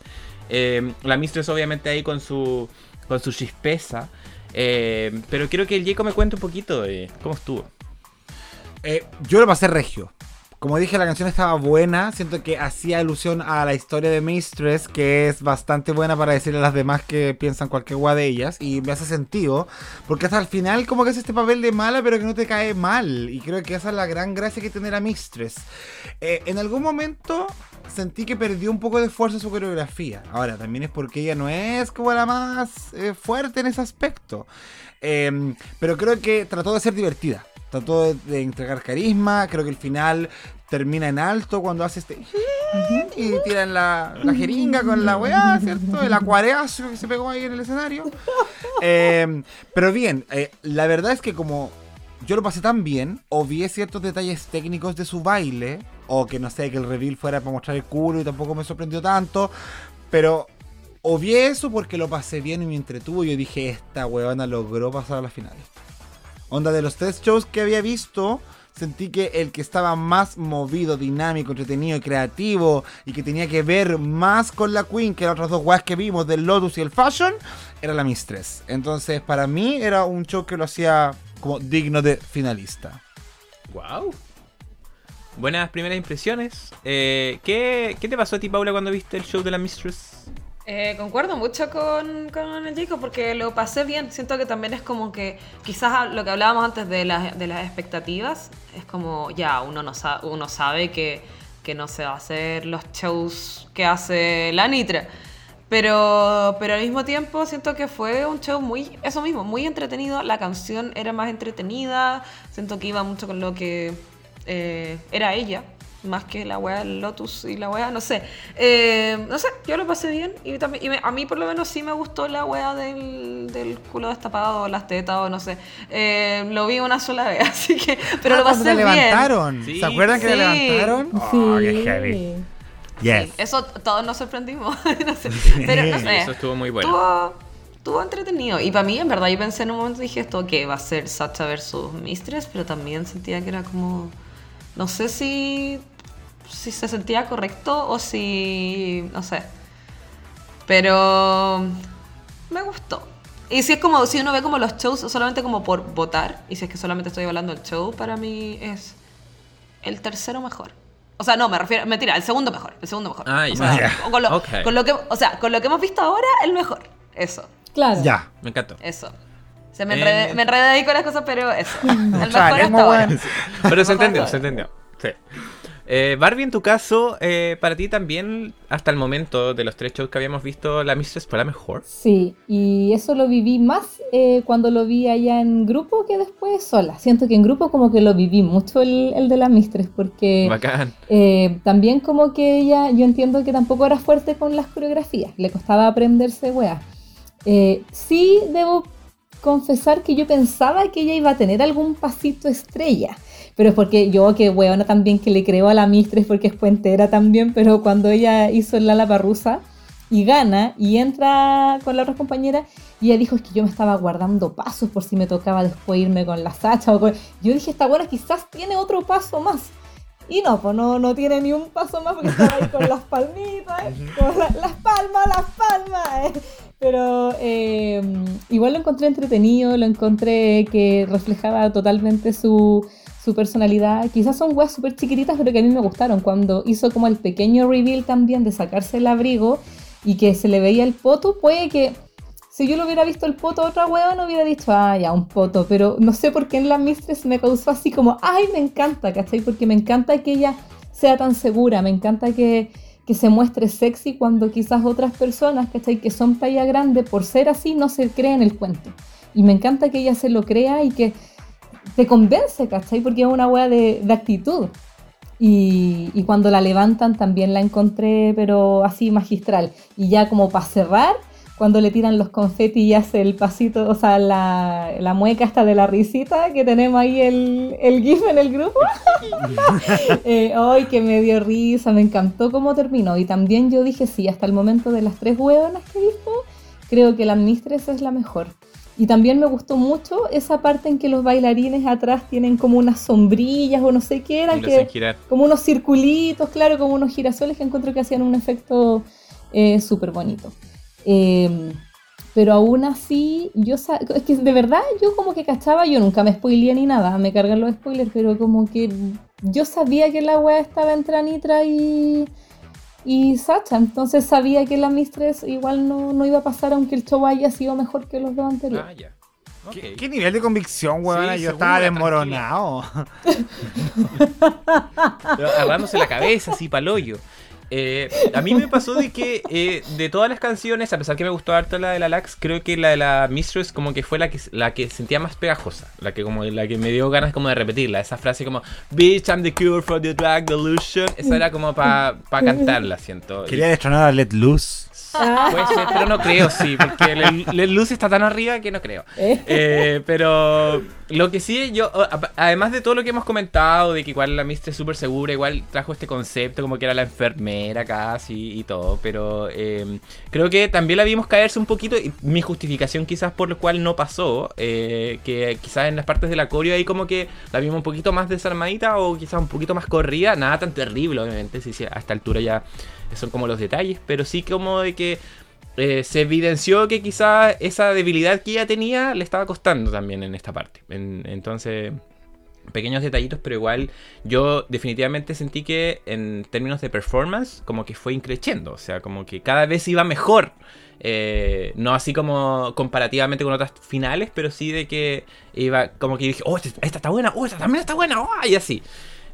Eh, la Mistress obviamente ahí con su, con su chispeza. pero quiero que el Jacob me cuente un poquito de cómo estuvo. yo lo pasé regio. Como dije, la canción estaba buena. Siento que hacía alusión a la historia de Mistress, que es bastante buena para decirle a las demás que piensan cualquier guay de ellas. Y me hace sentido, porque hasta el final, como que es este papel de mala, pero que no te cae mal. Y creo que esa es la gran gracia que tiene la Mistress. Eh, en algún momento sentí que perdió un poco de fuerza su coreografía. Ahora, también es porque ella no es como la más eh, fuerte en ese aspecto. Em, pero creo que trató de ser divertida. Trató de, entregar carisma. Creo que el final termina en alto cuando hace este. Y tiran la, jeringa con la weá, ¿cierto? El acuareazo que se pegó ahí en el escenario. Em, pero bien, eh, la verdad es que como yo lo pasé tan bien, obvié ciertos detalles técnicos de su baile. O que no sé, que el reveal fuera para mostrar el culo y tampoco me sorprendió tanto. Pero obvié eso porque lo pasé bien y me entretuvo. Yo dije, esta weona logró pasar a la final. Onda de los tres shows que había visto, sentí que el que estaba más movido, dinámico, entretenido y creativo y que tenía que ver más con la Queen que las otras dos weas que vimos del Lotus y el Fashion, era la Mistress. Entonces, para mí era un show que lo hacía como digno de finalista. Wow. Buenas primeras impresiones. Eh, ¿qué, ¿qué, te pasó a ti, Paula, cuando viste el show de la Mistress? Eh, concuerdo mucho con, con, el chico porque lo pasé bien. Siento que también es como que quizás lo que hablábamos antes de, de las expectativas es como ya uno, no uno sabe que, que, no se va a hacer los shows que hace la Nitra. Pero, pero al mismo tiempo siento que fue un show muy, eso mismo, muy entretenido. La canción era más entretenida. Siento que iba mucho con lo que eh, era ella más que la wea del Lotus y la wea, no sé. Eh, no sé, yo lo pasé bien y, también, a mí por lo menos sí me gustó la wea del, del culo destapado, las tetas o no sé. Eh, lo vi una sola vez, *laughs* así que. Pero ah, lo pasé bien. levantaron. ¿Se acuerdan que le levantaron? Sí. Oh, qué heavy. Yes. eso todos nos sorprendimos. *laughs* no sé. Pero no sé. Eso estuvo muy bueno. Estuvo, entretenido. Y para mí, en verdad, yo pensé en un momento, dije esto que va a ser Sacha versus Mistress, pero también sentía que era como. No sé si si se sentía correcto o si. no sé. Pero. me gustó. Y si es como, si uno ve como los shows solamente como por votar, y si es que solamente estoy hablando del show, para mí es el tercero mejor. O sea, no, me refiero, mentira, el segundo mejor, el segundo mejor. Ah, o sea, con, lo, que, o sea, con lo que hemos visto ahora, el mejor. Eso. Claro. Ya. Me encantó. Eso. Se me, enredé, me enredé ahí con las cosas, pero eso. *laughs* El mejor hasta *laughs* ahora. Pero se entendió, se entendió. Sí. Eh, Barbie, en tu caso, eh, para ti también, hasta el momento de los tres shows que habíamos visto, la Mistress fue la mejor. Sí, y eso lo viví más eh, cuando lo vi allá en grupo que después sola. Siento que en grupo como que lo viví mucho el, de la Mistress, porque Bacán. también como que ella, yo entiendo que tampoco era fuerte con las coreografías, le costaba aprenderse weá. sí debo confesar que yo pensaba que ella iba a tener algún pasito estrella pero es porque yo, que weona también, que le creo a la Mistress porque es puentera también, pero cuando ella hizo el Lala Parrusa y gana y entra con la otra compañera, y ella dijo, es que yo me estaba guardando pasos por si me tocaba después irme con la Sacha. O Yo dije, esta buena quizás tiene otro paso más. Y no, pues no, no tiene ni un paso más porque estaba ahí con las palmitas, con las palmas, las palmas. Pero eh, igual lo encontré entretenido, lo encontré que reflejaba totalmente su, su personalidad. Quizás son weas súper chiquititas, pero que a mí me gustaron. Cuando hizo como el pequeño reveal también de sacarse el abrigo y que se le veía el poto, puede que si yo lo hubiera visto el poto a otra wea, no hubiera dicho, ah, ya, un poto. Pero no sé por qué en la Mistress me causó así como, ay, me encanta, ¿cachai? Porque me encanta que ella sea tan segura, me encanta que, que se muestre sexy cuando quizás otras personas, ¿cachai? Que son talla grande, por ser así, no se creen el cuento. Y me encanta que ella se lo crea y que te convence, ¿cachai? Porque es una wea de, actitud. Y, y, cuando la levantan también la encontré, pero así magistral. Y ya como para cerrar, cuando le tiran los confetis y hace el pasito, o sea, la, la mueca hasta de la risita, que tenemos ahí el, el GIF en el grupo. *laughs* eh, ¡Ay, que me dio risa! Me encantó cómo terminó. Y también yo dije, sí, hasta el momento de las tres huevonas que he visto, creo que la Mistress es la mejor. Y también me gustó mucho esa parte en que los bailarines atrás tienen como unas sombrillas o no sé qué eran, que, como unos circulitos, claro, como unos girasoles que encuentro que hacían un efecto eh, súper bonito. Em, pero aún así, yo es que de verdad yo como que cachaba, yo nunca me spoileé ni nada, me cargan los spoilers, pero como que yo sabía que la wea estaba entre Anitra y y Sacha. Entonces sabía que la Mistress igual no, iba a pasar aunque el show haya sido mejor que los dos anteriores. Ah, ¿Qué, nivel de convicción, weón? Yo estaba desmoronado. *laughs* *laughs* Agarrándose la cabeza así hoyo. Eh, a mí me pasó de que eh, de todas las canciones, a pesar que me gustó harto la de la Lax, creo que la de la Mistress como que fue la que, la que sentía más pegajosa, la que como la que me dio ganas como de repetirla, esa frase como Bitch, I'm the cure for the drag delusion, esa era como para pa cantarla, siento. Quería destronar a Let Loose. Puede ser, pero no creo, sí, porque Let Loose está tan arriba que no creo. Eh, pero Lo que sí, yo, además de todo lo que hemos comentado, de que igual la Mistre es súper segura, igual trajo este concepto como que era la enfermera casi y todo, pero em, creo que también la vimos caerse un poquito, y mi justificación quizás por lo cual no pasó, eh, que quizás en las partes de la coreo ahí como que la vimos un poquito más desarmadita o quizás un poquito más corrida, nada tan terrible obviamente, si, si a esta altura ya son como los detalles, pero sí como de que eh, se evidenció que quizá esa debilidad que ella tenía le estaba costando también en esta parte. entonces, pequeños detallitos, pero igual yo definitivamente sentí que en términos de performance, como que fue increciendo. O sea, como que cada vez iba mejor. Eh, no así como comparativamente con otras finales, pero sí de que iba como que dije, oh, esta, está buena, oh, esta también está buena, oh, y así.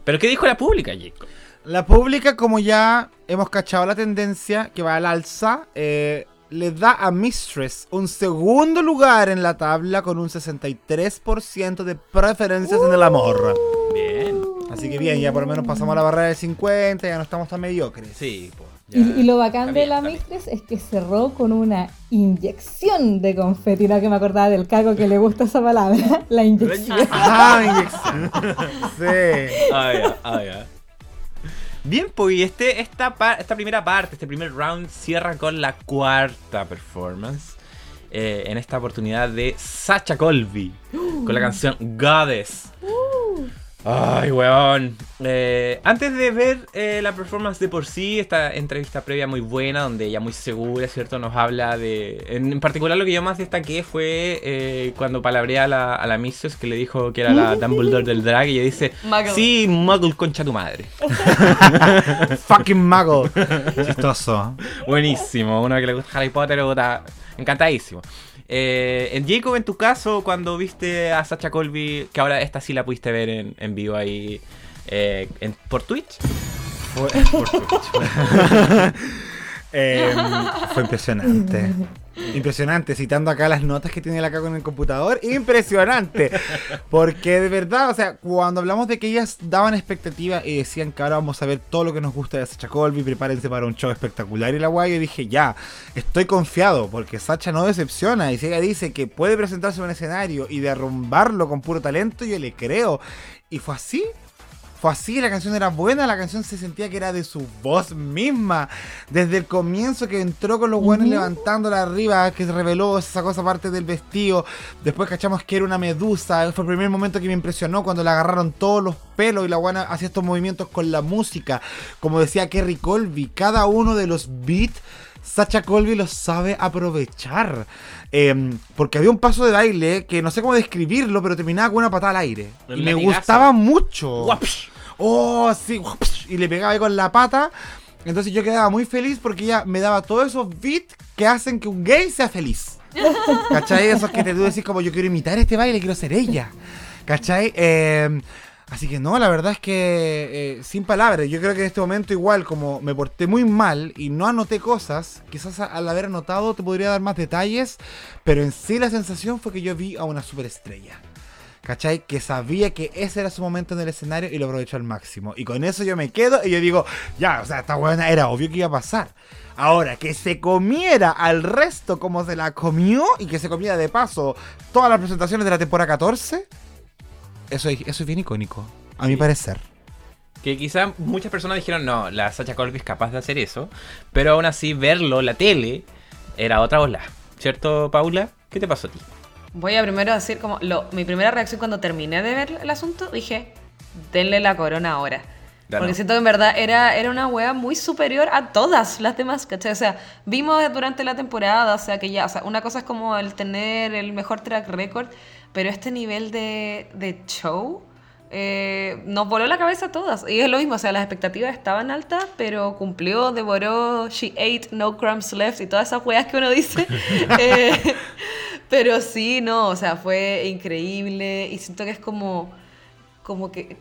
Pero ¿qué dijo la pública, Jacob? La pública, como ya hemos cachado la tendencia que va al alza, eh, le da a Mistress un segundo lugar en la tabla con un 63% de preferencias en el amor. Bien. Así que bien, ya por lo menos pasamos la barrera de 50, ya no estamos tan mediocres. Sí, pues. Y, lo bacán de la Mistress es que cerró con una inyección de confeti, no que me acordaba del cago que le gusta esa palabra, *laughs* la inyección. *laughs* Ah, inyección. *laughs* sí. Ah, ya, ah, ya. Bien, pues este, esta, esta primera parte, este primer round cierra con la cuarta performance. Eh, en esta oportunidad de Sacha Colby con la canción Goddess. Uh. Ay, weón. Eh, antes de ver eh, la performance de por sí, esta entrevista previa muy buena, donde ella muy segura, ¿cierto? Nos habla de... En, particular lo que yo más destaqué fue eh, cuando palabrea a la, a la Mistress, que le dijo que era la Dumbledore del drag, y ella dice, sí, Muggle, concha tu madre. *laughs* Fucking Muggle. *laughs* Chistoso. Buenísimo. Uno que le gusta Harry Potter, está encantadísimo. Eh, en Jacob, en tu caso, cuando viste a Sacha Colby, que ahora esta sí la pudiste ver en, vivo ahí eh, por Twitch. *laughs* por Twitch. *laughs* Em, fue impresionante. *laughs* Impresionante, citando acá las notas que tiene acá con el computador. Impresionante. Porque de verdad, o sea, cuando hablamos de que ellas daban expectativa y decían que ahora vamos a ver todo lo que nos gusta de Sacha Colby, prepárense para un show espectacular y la guay, yo dije, ya, estoy confiado porque Sacha no decepciona. Y si ella dice que puede presentarse en un escenario y derrumbarlo con puro talento, yo le creo. Y fue así, fue así, la canción era buena, la canción se sentía que era de su voz misma. Desde el comienzo que entró con los buenos levantándola arriba, que se reveló, se sacó esa parte del vestido. Después cachamos que era una medusa. Fue el primer momento que me impresionó cuando le agarraron todos los pelos y la buena hacía estos movimientos con la música. Como decía Kerry Colby, cada uno de los beats. Sacha Colby los sabe aprovechar. Em, porque había un paso de baile que no sé cómo describirlo, pero terminaba con una patada al aire. y me gustaba mucho oh, sí, y le pegaba ahí con la pata. Entonces yo quedaba muy feliz porque ella me daba todos esos beats que hacen que un gay sea feliz. *laughs* ¿Cachai? Esos que te tú decís como yo quiero imitar este baile, quiero ser ella. ¿Cachai? Em, así que no, la verdad es que eh, sin palabras, yo creo que en este momento igual como me porté muy mal y no anoté cosas, quizás al haber anotado te podría dar más detalles, pero en sí la sensación fue que yo vi a una superestrella. ¿Cachai? Que sabía que ese era su momento en el escenario y lo aprovechó al máximo. Y con eso yo me quedo y yo digo, ya, o sea, esta buena era obvio que iba a pasar. Ahora, que se comiera al resto como se la comió y que se comiera de paso todas las presentaciones de la temporada 14, eso, eso es bien icónico, a mi parecer. Que quizás muchas personas dijeron, no, la Sacha Colby es capaz de hacer eso, pero aún así verlo, la tele, era otra ola. ¿Cierto, Paula? ¿Qué te pasó a ti? Voy a primero decir como lo, mi primera reacción cuando terminé de ver el asunto, dije, denle la corona ahora. Porque siento que en verdad era, era una wea muy superior a todas las demás, ¿cachai? O sea, vimos durante la temporada, o sea, que ya, o sea, una cosa es como el tener el mejor track record, pero este nivel de, de show eh, nos voló la cabeza a todas. Y es lo mismo, o sea, las expectativas estaban altas, pero cumplió, devoró, she ate, no crumbs left y todas esas weas que uno dice. *laughs* eh, pero sí, no, o sea, fue increíble y siento que es como, como que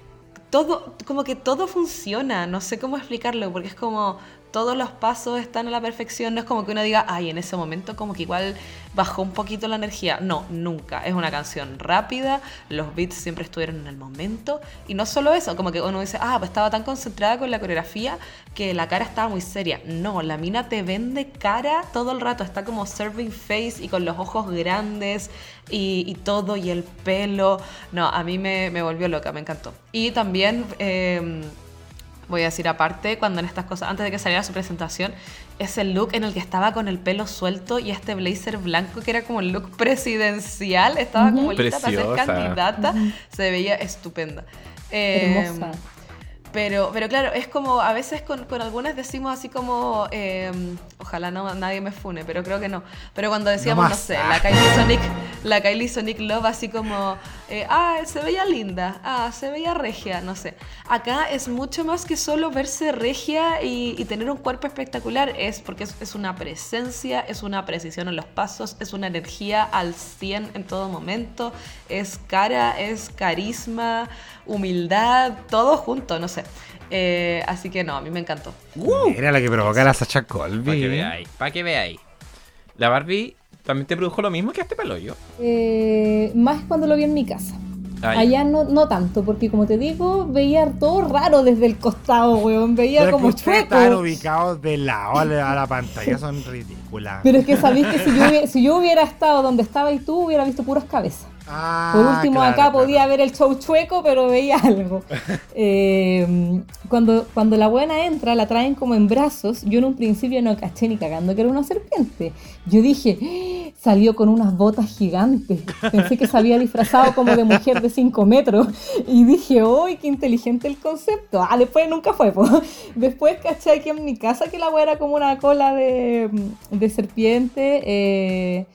todo, como que todo funciona, no sé cómo explicarlo, porque es como todos los pasos están a la perfección, no es como que uno diga, ay, en ese momento como que igual bajó un poquito la energía. No, nunca. Es una canción rápida, los beats siempre estuvieron en el momento. Y no solo eso, como que uno dice, ah, pues estaba tan concentrada con la coreografía que la cara estaba muy seria. No, la mina te vende cara todo el rato, está como serving face y con los ojos grandes y, todo y el pelo. No, a mí me, volvió loca, me encantó. Y también... Em, voy a decir aparte, cuando en estas cosas, antes de que saliera su presentación, ese look en el que estaba con el pelo suelto y este blazer blanco que era como el look presidencial, estaba como lista para ser candidata, se veía estupenda. Hermosa. Pero, pero claro, es como, a veces con, con algunas decimos así como, em, ojalá no nadie me fune, pero creo que no. Pero cuando decíamos, no, sé, la Kylie Sonic, la Kylie Sonic Love, así como, eh, ah, se veía linda, ah, se veía regia, no sé. Acá es mucho más que solo verse regia y, y tener un cuerpo espectacular, es porque es, es, una presencia, es una precisión en los pasos, es una energía al 100 en todo momento, es cara, es carisma humildad, todo junto, no sé. Eh, así que no, a mí me encantó. Era la que provoca la Sacha Colby. Para que veáis, para que veáis. La Barbie también te produjo lo mismo que este palo yo. Eh, más cuando lo vi en mi casa. Allá no, no tanto, porque como te digo, veía todo raro desde el costado, weón. Veía como chueco. Están ubicados de lado a la, pantalla, son ridículas. Pero es que sabéis que si yo, si yo hubiera estado donde estaba y tú, hubiera visto puras cabezas. Ah, Por último, acá podía ver el show chueco, pero veía algo. *laughs* Eh, cuando, cuando la buena entra, la traen como en brazos. Yo en un principio no caché ni cagando que era una serpiente. Yo dije, ¡Ah! salió con unas botas gigantes. Pensé que se había disfrazado como de mujer de 5 metros. Y dije, ¡uy, qué inteligente el concepto! Ah, después nunca fue. Después caché aquí en mi casa que la buena era como una cola de, de serpiente. Eh,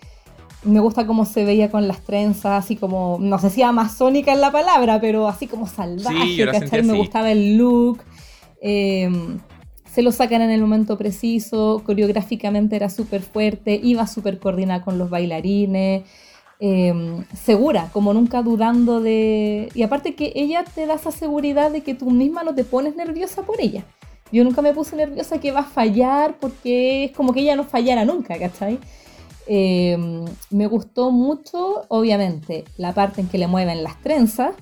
me gusta cómo se veía con las trenzas, así como, no sé si amazónica en la palabra, pero así como salvaje, ¿cachai? Me gustaba el look. Em, se lo sacan en el momento preciso, coreográficamente era súper fuerte, iba súper coordinada con los bailarines, em, segura, como nunca dudando de... Y aparte que ella te da esa seguridad de que tú misma no te pones nerviosa por ella. Yo nunca me puse nerviosa que va a fallar porque es como que ella no fallara nunca, ¿cachai? Em, me gustó mucho, obviamente, la parte en que le mueven las trenzas.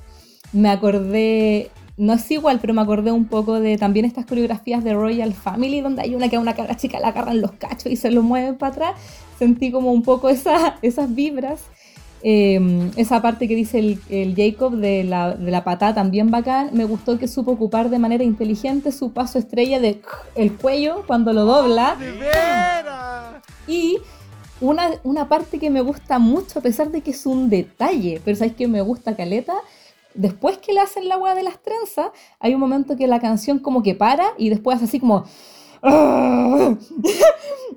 Me acordé, no es igual, pero me acordé un poco de también estas coreografías de Royal Family, donde hay una que a una cara chica la agarran los cachos y se lo mueven para atrás. Sentí como un poco esa, esas vibras. Em, esa parte que dice el, Jacob de la, de la patada también bacán. Me gustó que supo ocupar de manera inteligente su paso estrella de el cuello cuando lo dobla. Y una, parte que me gusta mucho, a pesar de que es un detalle, pero sabes que me gusta Caleta. Después que le hacen la agua de las trenzas, hay un momento que la canción como que para y después hace así como. *laughs*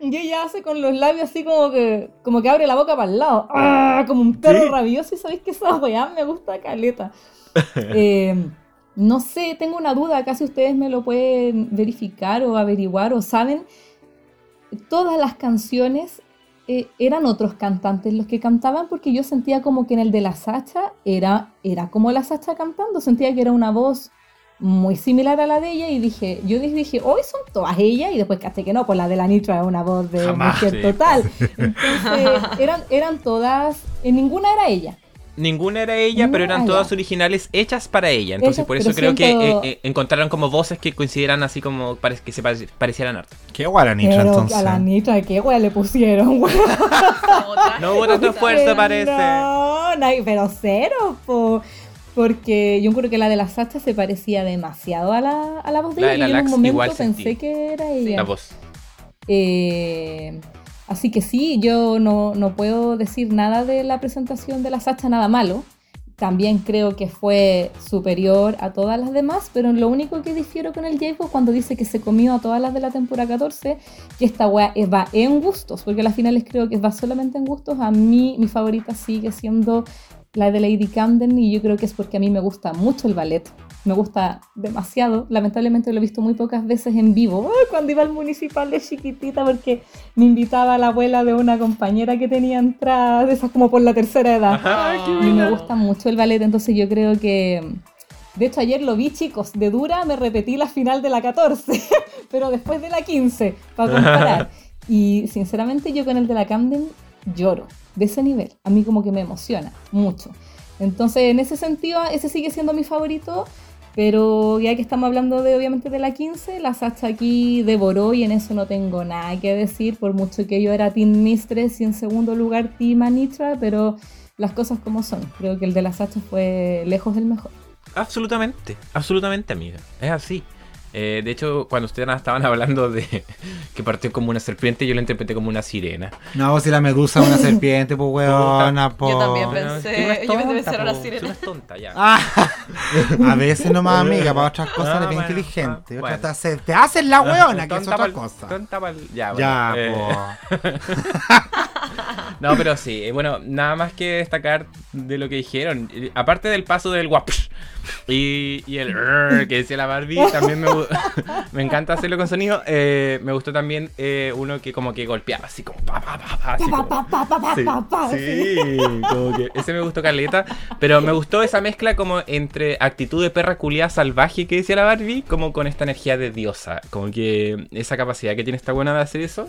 y ella hace con los labios así como que, como que abre la boca para el lado, *laughs* como un perro rabioso. Y sabéis que esa weá me gusta caleta. *laughs* Eh, no sé, tengo una duda, acá si ustedes me lo pueden verificar o averiguar o saben. Todas las canciones eh, eran otros cantantes los que cantaban porque yo sentía como que en el de la Sacha era, era como la Sacha cantando, sentía que era una voz muy similar a la de ella y dije, yo dije, hoy son todas ellas y después caché que no, pues la de la Nitro es una voz de mujer total. Entonces eran, eran todas, en ninguna era ella. Ninguna era ella, pero eran todas originales hechas para ella. Entonces, por eso creo que eh, eh, encontraron como voces que coincidieran así como que se parecieran harto. Qué guay la Nitra entonces. A la Nitra, qué guay le pusieron, *laughs* no hubo tanto esfuerzo, parece. No, no, pero cero, po. Porque yo creo que la de la Sacha se parecía demasiado a la, a la voz de ella. y en un momento pensé que era ella. la voz. Eh. Así que sí, yo no, puedo decir nada de la presentación de la Sacha, nada malo. También creo que fue superior a todas las demás, pero lo único que difiero con el Jacob cuando dice que se comió a todas las de la temporada 14, que esta wea va en gustos, porque a las finales creo que va solamente en gustos. A mí mi favorita sigue siendo la de Lady Camden y yo creo que es porque a mí me gusta mucho el ballet me gusta demasiado. Lamentablemente lo he visto muy pocas veces en vivo. cuando iba al municipal de chiquitita porque me invitaba a la abuela de una compañera que tenía entradas, de esas como por la tercera edad. y me gusta mucho el ballet, entonces yo creo que De hecho, ayer lo vi, chicos, de dura me repetí la final de la 14, *laughs* pero después de la 15, para comparar. *laughs* y sinceramente yo con el de la Camden lloro, de ese nivel. A mí como que me emociona mucho. Entonces, en ese sentido, ese sigue siendo mi favorito. Pero ya que estamos hablando de obviamente de la 15, la Sacha aquí devoró y en eso no tengo nada que decir, por mucho que yo era Team Mistress y en segundo lugar Team Anitra, pero las cosas como son. Creo que el de la Sacha fue lejos del mejor. Absolutamente, absolutamente, amiga. Es así. Eh, de hecho, cuando ustedes estaban hablando de *laughs* que partió como una serpiente, yo la interpreté como una sirena. No, si la medusa es una serpiente, pues *laughs* weona, po. Yo también pensé, yo pensé era una sirena. es tonta, ya. Ah, *laughs* a veces nomás, amiga, para otras cosas eres bien inteligente. Bueno. Te, te hacen la weona, que es otra cosa. Tonta Ya, bueno, ya eh. no, pero sí, eh, bueno, nada más que destacar de lo que dijeron. Aparte del paso del guap y, y el que decía la Barbie, también me, *laughs* me encanta hacerlo con sonido. Eh, me gustó también eh, uno que como que golpeaba así como pa pa pa pa. Así como, sí, sí, como que ese me gustó Carleta. Pero me gustó esa mezcla como entre actitud de perra culiada salvaje que decía la Barbie, como con esta energía de diosa. Como que esa capacidad que tiene esta buena de hacer eso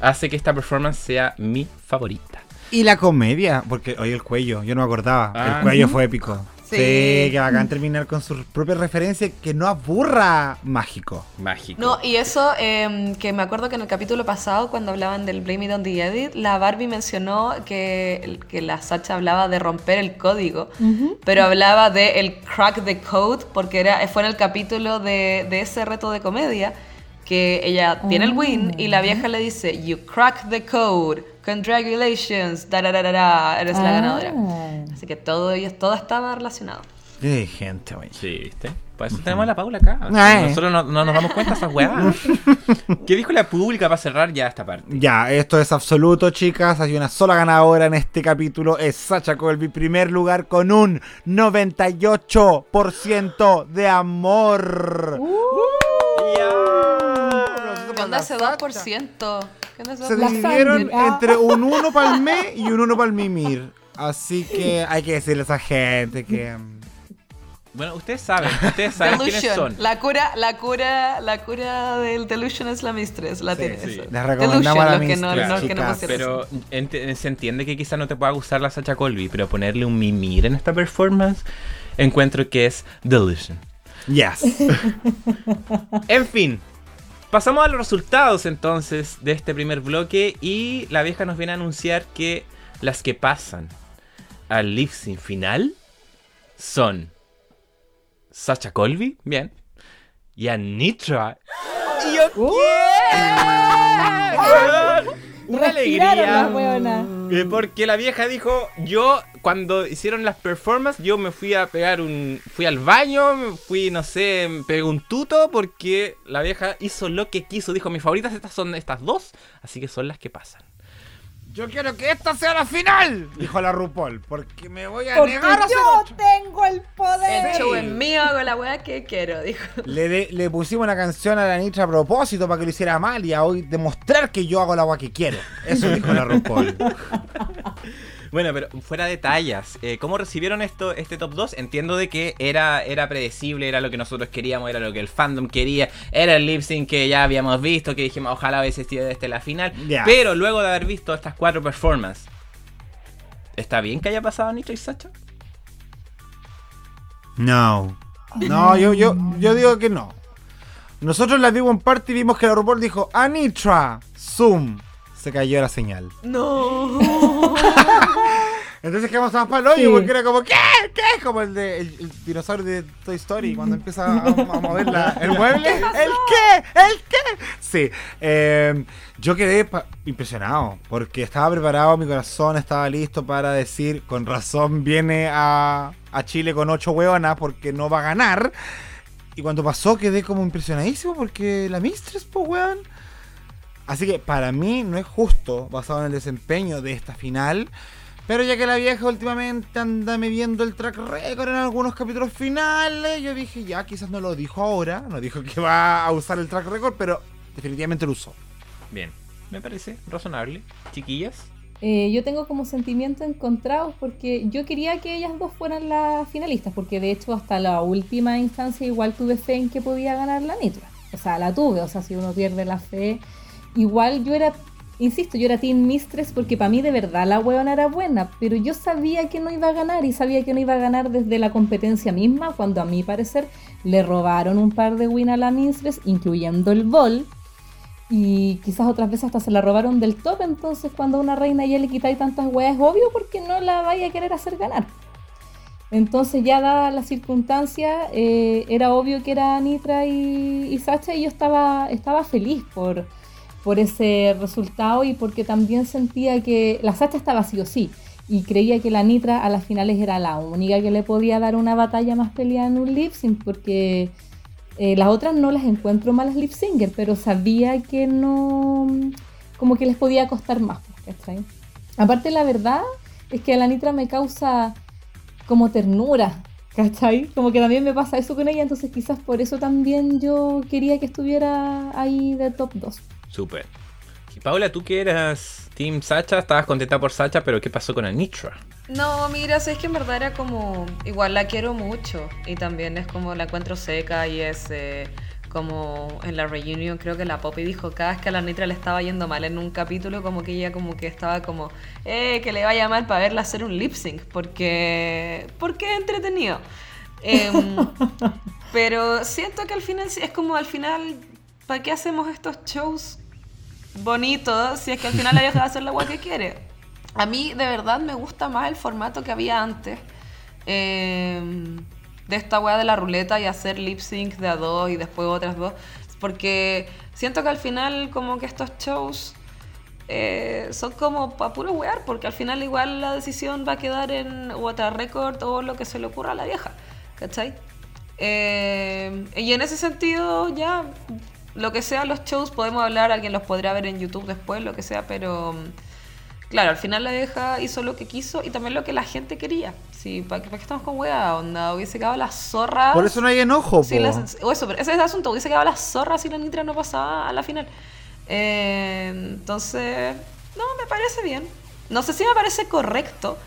hace que esta performance sea mi favorita. Y la comedia, porque hoy el cuello, yo no me acordaba. el ah. cuello fue épico. Sí. que bacán terminar con sus propias referencias que no aburra mágico. Mágico. No, y eso em, que me acuerdo que en el capítulo pasado, cuando hablaban del Blame It on the Edit, la Barbie mencionó que, que la Sacha hablaba de romper el código, pero hablaba de el crack the code, porque era, fue en el capítulo de, de ese reto de comedia que ella tiene el win y la vieja le dice, You crack the code, congratulations, da, da, da, da, eres la ah. ganadora. Así que todo, todo estaba relacionado. Qué gente, güey. Sí, ¿viste? Por eso tenemos a la Paula acá. Nosotros no, nos damos cuenta de esas weas. *laughs* ¿Qué dijo la pública para cerrar ya esta parte? Ya, esto es absoluto, chicas. Hay una sola ganadora en este capítulo. Es Sacha Colby, primer lugar con un 98% de amor. Uh. ¿Qué onda ese 2%? Se dividieron entre un 1 para el me y un 1 para el mimir. Así que *laughs* hay que decirle a esa gente que. Mm, bueno, ustedes saben, ustedes saben quiénes son. La cura, la cura, la cura del Delusion es la Mistress, la tiene sí. Les recomendamos a la Mistress, no, no, no Pero se entiende que quizá no te pueda gustar la Sacha Colby, pero ponerle un mimir en esta performance, encuentro que es Delusion. Yes. *laughs* en fin, Pasamos a los resultados entonces de este primer bloque y la vieja nos viene a anunciar que las que pasan al lip sync final son Sacha Colby, bien, y Anitra. ¡Yo una alegría. Eh, porque la vieja dijo, yo cuando hicieron las performances, yo me fui a pegar un, fui al baño, fui, no sé, pegué un tuto porque la vieja hizo lo que quiso. Dijo, mis favoritas estas son estas dos, así que son las que pasan. Yo quiero que esta sea la final, dijo la RuPaul, porque me voy a negar a yo tengo el poder. El show es mío, hago la weá que quiero, dijo. Le, le pusimos una canción a la Nitra a propósito para que lo hiciera mal y a hoy demostrar que yo hago la weá que quiero. Eso dijo la RuPaul. *laughs* Bueno, pero fuera de tallas, eh, ¿cómo recibieron esto, este top 2? Entiendo de que era, era predecible, era lo que nosotros queríamos, era lo que el fandom quería, era el lip sync que ya habíamos visto, que dijimos ojalá hubiese sido este la final. Pero luego de haber visto estas cuatro performances, ¿está bien que haya pasado Nitro y Sacha? No. No, yo, yo, yo digo que no. Nosotros la vimos en parte y vimos que la RuPaul dijo, Anitra, Zoom se cayó la señal. No. *laughs* Entonces quedamos más para el hoyo porque era como, ¿qué? ¿Qué? Como el de el, dinosaurio de Toy Story cuando empieza a, mover *laughs* el mueble. ¿El qué? ¿El qué? Sí. Em, yo quedé impresionado porque estaba preparado, mi corazón estaba listo para decir, con razón viene a, a Chile con ocho hueonas porque no va a ganar. Y cuando pasó quedé como impresionadísimo porque la Mistress, pues, weón Así que para mí no es justo, basado en el desempeño de esta final. Pero ya que la vieja últimamente anda midiendo el track record en algunos capítulos finales, yo dije, ya, quizás no lo dijo ahora, no dijo que va a usar el track record, pero definitivamente lo usó. Bien, me parece razonable. Chiquillas, eh, yo tengo como sentimientos encontrados porque yo quería que ellas dos fueran las finalistas, porque de hecho hasta la última instancia igual tuve fe en que podía ganar la Nitra. O sea, la tuve, o sea, si uno pierde la fe, igual yo era, insisto, yo era Team Mistress porque para mí de verdad la huevona era buena, pero yo sabía que no iba a ganar y sabía que no iba a ganar desde la competencia misma, cuando a mi parecer le robaron un par de win a la Mistress, incluyendo el ball y quizás otras veces hasta se la robaron del top, entonces cuando a una reina ya le quitáis tantas weas es obvio porque no la vaya a querer hacer ganar. Entonces ya dada la circunstancia, eh, era obvio que era Nitra y, Sacha y yo estaba, estaba feliz por, por ese resultado y porque también sentía que la Sacha estaba sí o sí y creía que la Nitra a las finales era la única que le podía dar una batalla más peleada en un lip sync porque eh, las otras no las encuentro malas lip singer, pero sabía que no, como que les podía costar más, ¿cachai? Aparte la verdad es que la Nitra me causa como ternura, ¿cachai? Como que también me pasa eso con ella, entonces quizás por eso también yo quería que estuviera ahí de top 2. Súper. Y Paula, tú que eras Team Sacha, estabas contenta por Sacha, pero ¿qué pasó con Anitra? No, mira, es que en verdad era como. Igual la quiero mucho. Y también es como la encuentro seca y es. Eh, como en la reunion creo que la Poppy dijo cada vez que a la Nitra le estaba yendo mal en un capítulo como que ella como que estaba como eh, que le vaya mal para verla hacer un lip sync porque porque es entretenido em, *laughs* pero siento que al final es como al final ¿para qué hacemos estos shows bonitos si es que al final la vieja va a hacer la agua que quiere a mí de verdad me gusta más el formato que había antes. Em, de esta weá de la ruleta y hacer lip sync de a dos y después otras dos. Porque siento que al final como que estos shows eh, son como para puro wear, porque al final igual la decisión va a quedar en otra Record o lo que se le ocurra a la vieja. ¿Cachai? Em, y en ese sentido ya, lo que sea los shows podemos hablar, alguien los podrá ver en YouTube después, lo que sea, pero... Claro, al final la vieja hizo lo que quiso y también lo que la gente quería. Sí, ¿para qué, estamos con hueá? Onda, hubiese quedado la zorra. Por eso no hay enojo, sí, o eso, pero ese es el asunto. Hubiese quedado la zorra si la Nitra no pasaba a la final. Eh, entonces, no, me parece bien. No sé si me parece correcto,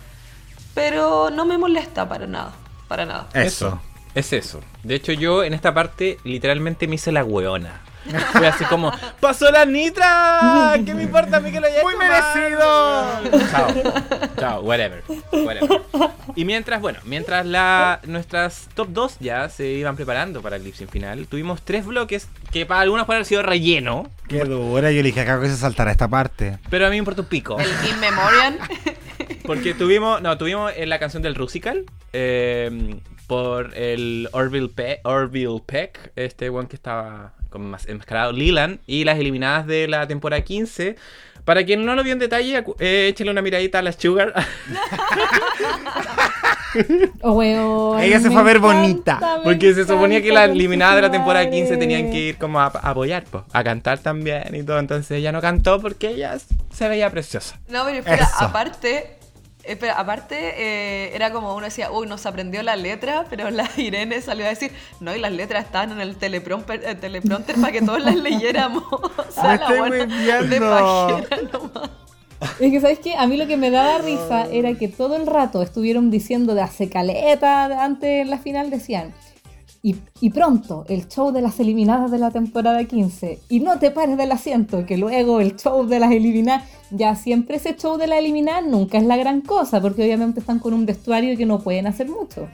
pero no me molesta para nada. Para nada. Eso. Es eso. De hecho, yo en esta parte literalmente me hice la hueona. *laughs* Fue así como, ¡pasó la nitra! ¿Qué me importa a mí que lo haya ¡Muy merecido! Chao, chao, whatever, Y mientras, bueno, mientras la, nuestras top 2 ya se iban preparando para el lip final, tuvimos tres bloques que para algunos pueden haber sido relleno. Qué dura, yo le dije acá que se saltará esta parte. Pero a mí me importa un pico. El In Memoriam. Porque tuvimos, no, tuvimos en la canción del Rusical, eh, por el Orville, Orville Peck, este one que estaba con enmascarado Leland, y las eliminadas de la temporada 15. Para quien no lo vio en detalle, eh, échale una miradita a las Sugar. *laughs* oh, Ella se fue a ver bonita. Porque se suponía que las eliminadas de la temporada 15 tenían que ir como a, apoyar, a cantar también y todo. Entonces ella no cantó porque ella se veía preciosa. No, pero espera, aparte, Espera, aparte, eh, era como uno decía, uy, nos aprendió la letra, pero la *laughs* Irene salió a decir, no, y las letras estaban en el teleprompter, el teleprompter para que todos las *laughs* leyéramos. *laughs* o sea, la buena de nomás. Es que, ¿sabes qué? A mí lo que me daba risa era que todo el rato estuvieron diciendo de hace caleta, antes en la final decían, y, pronto, el show de las eliminadas de la temporada 15. Y no te pares del asiento, que luego el show de las eliminadas. Ya siempre ese show de la eliminadas nunca es la gran cosa, porque obviamente están con un vestuario que no pueden hacer mucho.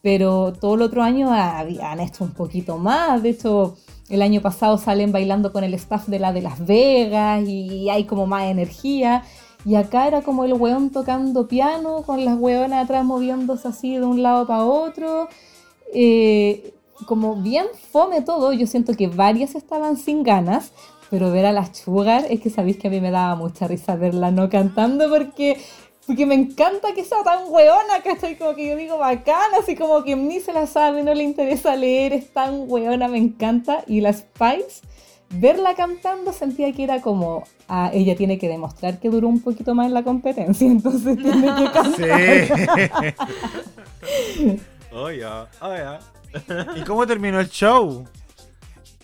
Pero todo el otro año han hecho un poquito más. De hecho, el año pasado salen bailando con el staff de la de Las Vegas y hay como más energía. Y acá era como el weón tocando piano, con las weonas atrás moviéndose así de un lado para otro. Eh, como bien fome todo, yo siento que varias estaban sin ganas, pero ver a las Sugar es que sabéis que a mí me daba mucha risa verla no cantando porque, porque me encanta que sea tan weona, que estoy como que yo digo bacana, así como que ni se la sabe, no le interesa leer, es tan weona, me encanta. Y las Spice, verla cantando sentía que era como, ah, ella tiene que demostrar que duró un poquito más en la competencia, *laughs* entonces tiene que *laughs* cantar. *laughs* Oh, ya. Oh, ya. ¿Y cómo terminó el show?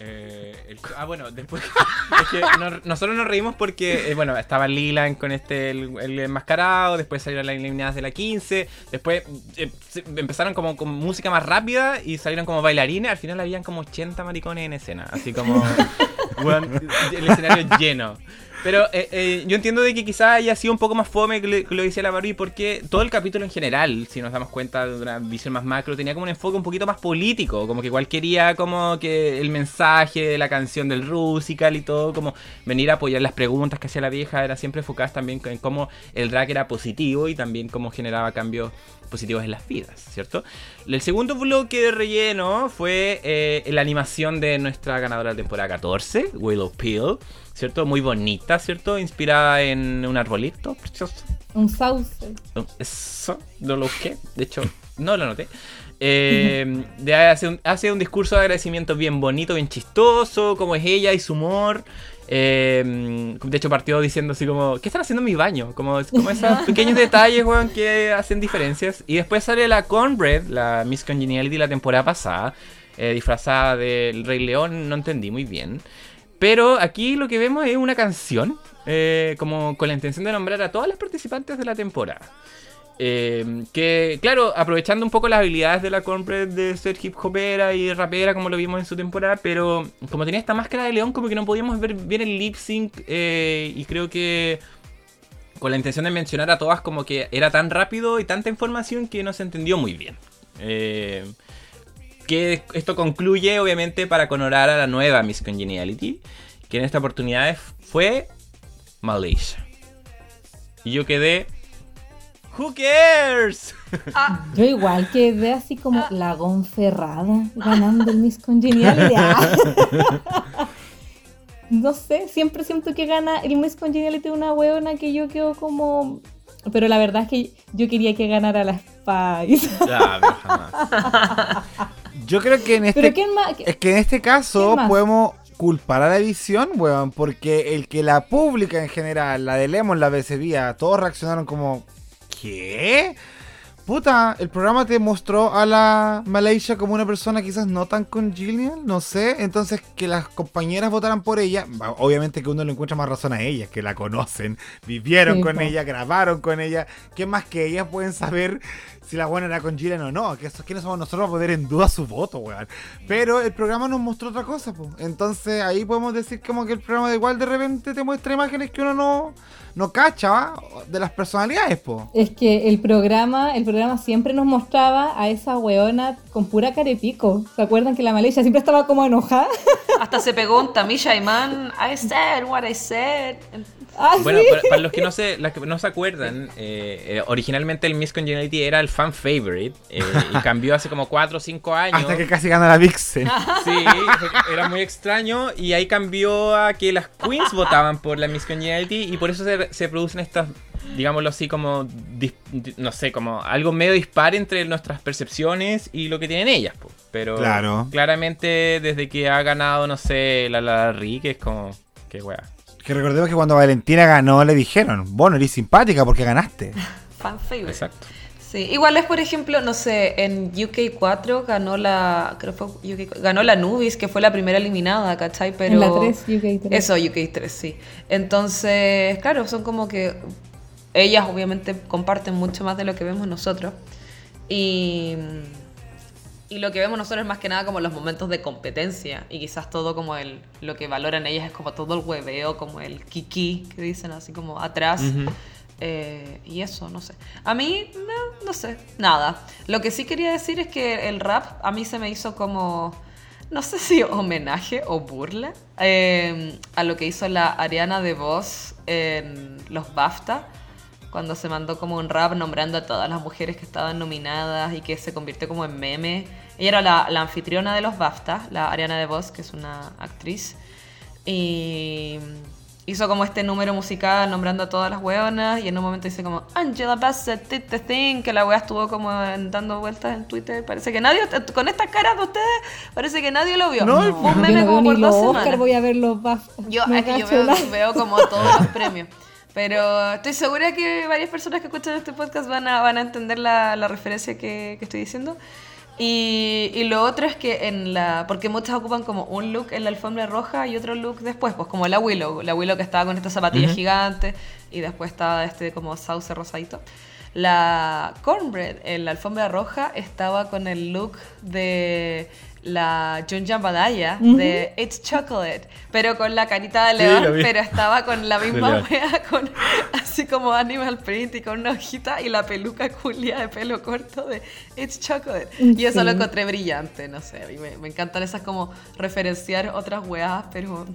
Eh, ah, bueno, después. *laughs* es que nosotros nos reímos porque, eh, bueno, estaba Lilan con este, el, enmascarado, después salieron las eliminadas de la 15, después eh, empezaron como con música más rápida y salieron como bailarines, al final habían como 80 maricones en escena, así como. *laughs* el escenario lleno. Pero eh, eh, yo entiendo de que quizás haya sido un poco más fome que, lo decía la Barbie porque todo el capítulo en general, si nos damos cuenta de una visión más macro, tenía como un enfoque un poquito más político, como que igual quería como que el mensaje de la canción del Rusical y todo, como venir a apoyar las preguntas que hacía la vieja, era siempre enfocadas también en cómo el drag era positivo y también cómo generaba cambios positivos en las vidas, ¿cierto? El segundo bloque de relleno fue eh, la animación de nuestra ganadora de temporada 14, Willow Peel ¿cierto? Muy bonita, ¿cierto? Inspirada en un arbolito precioso. Un sauce. Eso, no lo busqué, de hecho, no lo noté. Eh, *laughs* hace, un, hace, un, discurso de agradecimiento bien bonito, bien chistoso, como es ella y su humor. Eh, de hecho, partió diciendo así como, ¿qué están haciendo en mi baño? Como, como esos *laughs* pequeños detalles, weón, que hacen diferencias. Y después sale la Cornbread, la Miss Congeniality la temporada pasada, eh, disfrazada del Rey León, no entendí muy bien. Pero aquí lo que vemos es una canción, eh, como con la intención de nombrar a todas las participantes de la temporada. Eh, que, claro, aprovechando un poco las habilidades de la Cornbread de ser hip hopera y rapera, como lo vimos en su temporada, pero como tenía esta máscara de león, como que no podíamos ver bien el lip sync. Eh, y creo que con la intención de mencionar a todas, como que era tan rápido y tanta información que no se entendió muy bien. Eh, que esto concluye, obviamente, para honorar a la nueva Miss Congeniality, que en esta oportunidad fue Malaysia. Y yo quedé. ¿Who cares? *laughs* Ah. Yo igual quedé así como ah. la gonferrada ganando el Miss Congeniality. *laughs* no sé, siempre siento que gana el Miss Congeniality una huevona que yo quedo como. Pero la verdad es que yo quería que ganara la Spice. Ya, jamás. *laughs* Yo creo que en este, es que en este caso podemos culpar a la edición, weón, porque el que la pública en general, la de Lemon, la BCB, todos reaccionaron como, ¿qué? Puta, el programa te mostró a la Malaysia como una persona quizás no tan congenial, no sé. Entonces, que las compañeras votaran por ella, obviamente que uno le encuentra más razón a ellas, que la conocen, *laughs* vivieron con ella, grabaron con ella. ¿Qué más que ellas pueden saber si la buena era con Gillian o no. Que eso, ¿Quiénes somos nosotros para poner en duda su voto, weón? Pero el programa nos mostró otra cosa, pues. Entonces ahí podemos decir como que el programa de igual de repente te muestra imágenes que uno no, no cacha de las personalidades, po. Es que el programa, el programa siempre nos mostraba a esa weona con pura carepico. ¿Se acuerdan que la Malaysia siempre estaba como enojada? Hasta se pegó un Tamisha Iman, I said what I said. Ah, bueno, para, los que no se, que no se acuerdan, eh, eh, originalmente el Miss Congeniality era el fan favorite eh, y *laughs* cambió hace como 4 o 5 años. Hasta que casi gana la Vixen. *laughs* Sí, era muy extraño y ahí cambió a que las queens votaban por la Miss Congeniality y por eso se, producen estas, digámoslo así, como, no sé, como algo medio dispar entre nuestras percepciones y lo que tienen ellas. Pero claramente desde que ha ganado, no sé, la La que es como, qué wea. Que recordemos que cuando Valentina ganó le dijeron, bueno, eres simpática porque ganaste. *laughs* Fan favorite. Exacto. Sí, igual es por ejemplo, no sé, en UK4 ganó la, creo fue UK, ganó la Nubis, que fue la primera eliminada, ¿cachai? Pero en la 3, UK3. Eso, UK3, sí. Entonces, claro, son como que ellas obviamente comparten mucho más de lo que vemos nosotros. Y y lo que vemos nosotros es más que nada como los momentos de competencia. Y quizás todo como el. Lo que valoran ellas es como todo el hueveo, como el kiki, que dicen así como atrás. Eh, y eso, no sé. A mí, no, no sé, nada. Lo que sí quería decir es que el rap a mí se me hizo como no sé si *laughs* homenaje o burla eh, a lo que hizo la Ariana de Voz en los BAFTA cuando se mandó como un rap nombrando a todas las mujeres que estaban nominadas y que se convirtió como en meme. Ella era la, anfitriona de los BAFTA, la Ariana DeVos, que es una actriz. Y hizo como este número musical nombrando a todas las weonas y en un momento dice como Angela Bassett did the thing que la wea estuvo como dando vueltas en Twitter. Parece que nadie con estas caras de ustedes parece que nadie lo vio. No, un meme como por dos semanas. voy a ver los BAFTA. Yo, es que yo veo, veo como todos los premios *laughs* pero estoy segura que varias personas que escuchan este podcast van a, van a entender la, la referencia que, que, estoy diciendo. Y, y, lo otro es que en la. Porque muchas ocupan como un look en la alfombra roja y otro look después, pues como la Willow. La Willow que estaba con esta zapatilla gigante y después estaba este como sauce rosadito. La Cornbread en la alfombra roja estaba con el look de la Junja Badaya de It's Chocolate, pero con la carita de león, pero estaba con la misma wea, con así como Animal Print y con una hojita y la peluca culia de pelo corto de It's Chocolate. Y eso lo encontré brillante, no sé, me, me, encantan esas como referenciar otras weas, pero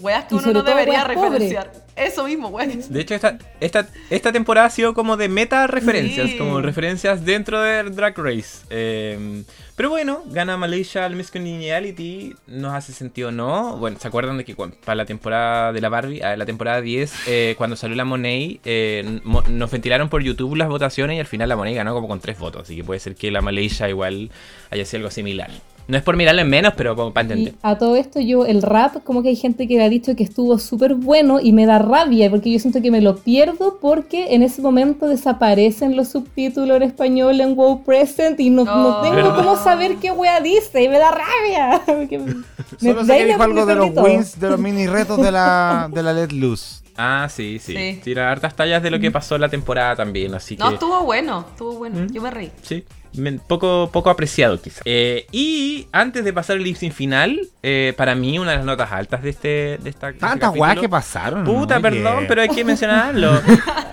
weas que uno no debería referenciar. Eso mismo, weas. De hecho, esta, esta, esta temporada ha sido como de meta referencias, como referencias dentro de Drag Race. Eh, pero bueno, gana Malaysia al Miss Congeniality. Nos hace sentido, ¿no? Bueno, ¿se acuerdan de que para la temporada de la Barbie, la temporada 10, eh, cuando salió la Monet, eh, nos ventilaron por YouTube las votaciones y al final la Monet ganó como con tres votos. Así que puede ser que la Malaysia igual haya sido algo similar. No es por mirarlo en menos, pero para entender. a todo esto, yo, el rap, como que hay gente que ha dicho que estuvo súper bueno y me da rabia, porque yo siento que me lo pierdo porque en ese momento desaparecen los subtítulos en español en WoW Present y no, no oh. tengo cómo saber qué wea dice y me da rabia. *laughs* Solo sé que dijo algo de los wins, de los mini retos de la, de la Let Loose. Ah, sí, sí. Tira hartas tallas de lo que pasó en la temporada también, así que... No, estuvo bueno, estuvo bueno. Yo me reí. Sí, poco, poco apreciado quizá. Eh, y antes de pasar el lip final, eh, para mí una de las notas altas de este de esta Tantas weas que pasaron. Puta, perdón, pero hay que mencionarlo. *laughs*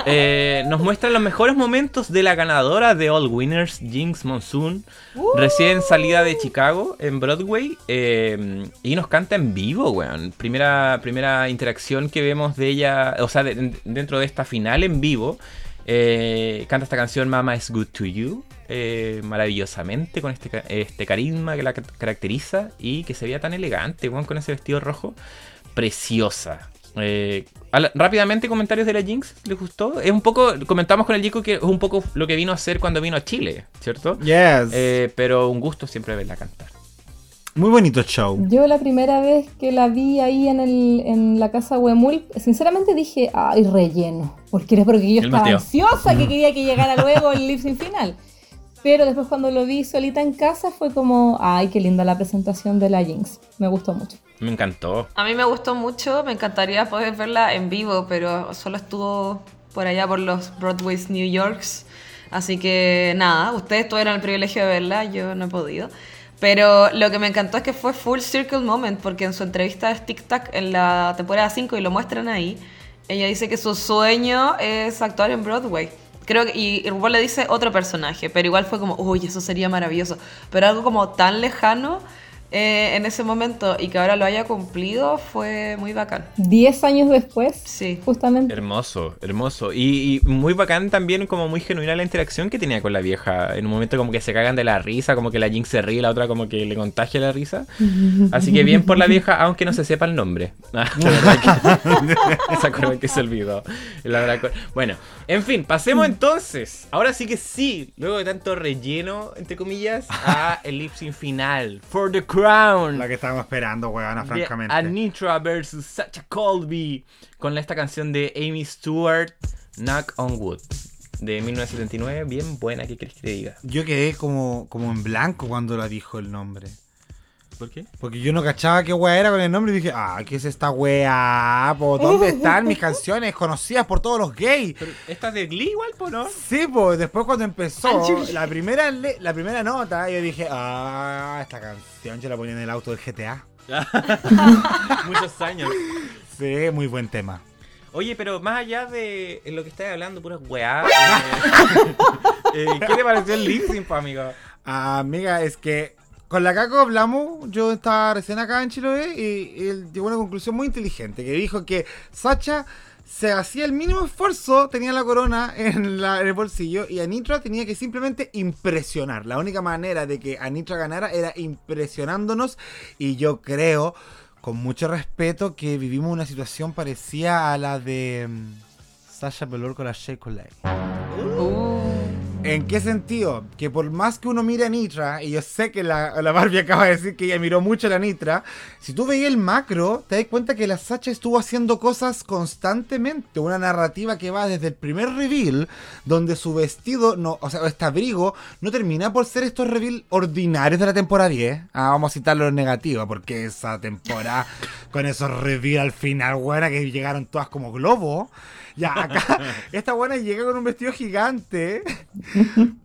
Eh, nos muestran los mejores momentos de la ganadora de All Winners, Jinx Monsoon, recién salida de Chicago en Broadway. y nos canta en vivo, weón. Primera, primera interacción que vemos de ella, o sea, dentro de esta final en vivo. canta esta canción Mama is Good to You. Eh, maravillosamente con este, este carisma que la caracteriza y que se veía tan elegante, con ese vestido rojo. Preciosa. Eh, rápidamente, comentarios de la Jinx, ¿les gustó? Es un poco, comentamos con el Jico que es un poco lo que vino a hacer cuando vino a Chile, ¿cierto? Yes. Eh, pero un gusto siempre verla cantar. Muy bonito show. Yo la primera vez que la vi ahí en, el, en la casa Huemul, sinceramente dije, ay, relleno. Porque era porque yo estaba ansiosa que quería que llegara luego el lip sync final. Pero después cuando lo vi solita en casa fue como, ay, qué linda la presentación de la Jinx. Me gustó mucho. Me encantó. A mí me gustó mucho, me encantaría poder verla en vivo, pero solo estuvo por allá por los Broadways New Yorks. Así que nada, ustedes tuvieron el privilegio de verla, yo no he podido. Pero lo que me encantó es que fue Full Circle Moment, porque en su entrevista de TikTok en la temporada 5, y lo muestran ahí, ella dice que su sueño es actuar en Broadway. Creo que, y, RuPaul le dice otro personaje, pero igual fue como, uy, eso sería maravilloso. Pero algo como tan lejano eh, en ese momento y que ahora lo haya cumplido fue muy bacán. Diez años después, sí. justamente. Hermoso, hermoso. Y, muy bacán también, como muy genuina la interacción que tenía con la vieja. En un momento como que se cagan de la risa, como que la Jinx se ríe, la otra como que le contagia la risa. Así que bien por la vieja, aunque no se sepa el nombre. Ah, *laughs* la verdad que, *laughs* que se olvidó. bueno, en fin, pasemos entonces. Ahora sí que sí, luego de tanto relleno, entre comillas, a el lip sync final. For the la que estábamos esperando, weona, francamente. Anitra versus Sacha Colby. Con esta canción de Amy Stewart, Knock on Wood. De 1979, bien buena, ¿qué quieres que te diga? Yo quedé como, como en blanco cuando la dijo el nombre. ¿Por qué? Porque yo no cachaba qué wea era con el nombre y dije, ah, ¿qué es esta wea? ¿Dónde *laughs* están mis canciones conocidas por todos los gays? Pero ¿Esta de Glee igual, po, no? Sí, pues después cuando empezó la primera, la primera nota, yo dije, ah, esta canción yo la ponía en el auto del GTA. *laughs* Muchos años. Sí, muy buen tema. Oye, pero más allá de lo que estás hablando, puras weá, eh, *laughs* eh, ¿qué te pareció el lip amigo? amiga, es que con la Caco hablamos, yo estaba recién acá en Chiloé y, él llegó a una conclusión muy inteligente, que dijo que Sacha se hacía el mínimo esfuerzo, tenía la corona en, la, el bolsillo y Anitra tenía que simplemente impresionar. La única manera de que Anitra ganara era impresionándonos y yo creo, con mucho respeto, que vivimos una situación parecida a la de um, Sasha Velour con la Shea ¿En qué sentido? Que por más que uno mire a Nitra, y yo sé que la, la Barbie *laughs* acaba de decir que ella miró mucho a la Nitra, si tú veías el macro, te das cuenta que la Sacha estuvo haciendo cosas constantemente. Una narrativa que va desde el primer reveal, donde su vestido, no, o sea, este abrigo, no termina por ser estos reveal ordinarios de la temporada 10. Ah, vamos a citarlo en negativo, porque esa temporada, con esos reveal al final, buena, que llegaron todas como globo. Ya, acá, *laughs* esta buena llega con un vestido gigante,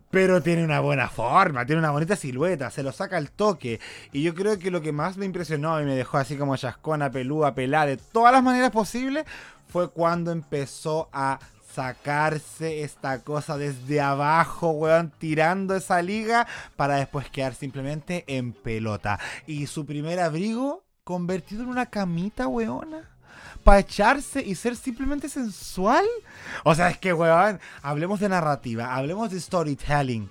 pero tiene una buena forma, tiene una bonita silueta, se lo saca al toque. Y yo creo que lo que más me impresionó y me dejó así como chascona, pelúa, pelada, de todas las maneras posibles, fue cuando empezó a sacarse esta cosa desde abajo, weón, tirando esa liga para después quedar simplemente en pelota. Y su primer abrigo convertido en una camita, weona para echarse y ser simplemente sensual. O sea, es que, weón, hablemos de narrativa, hablemos de storytelling.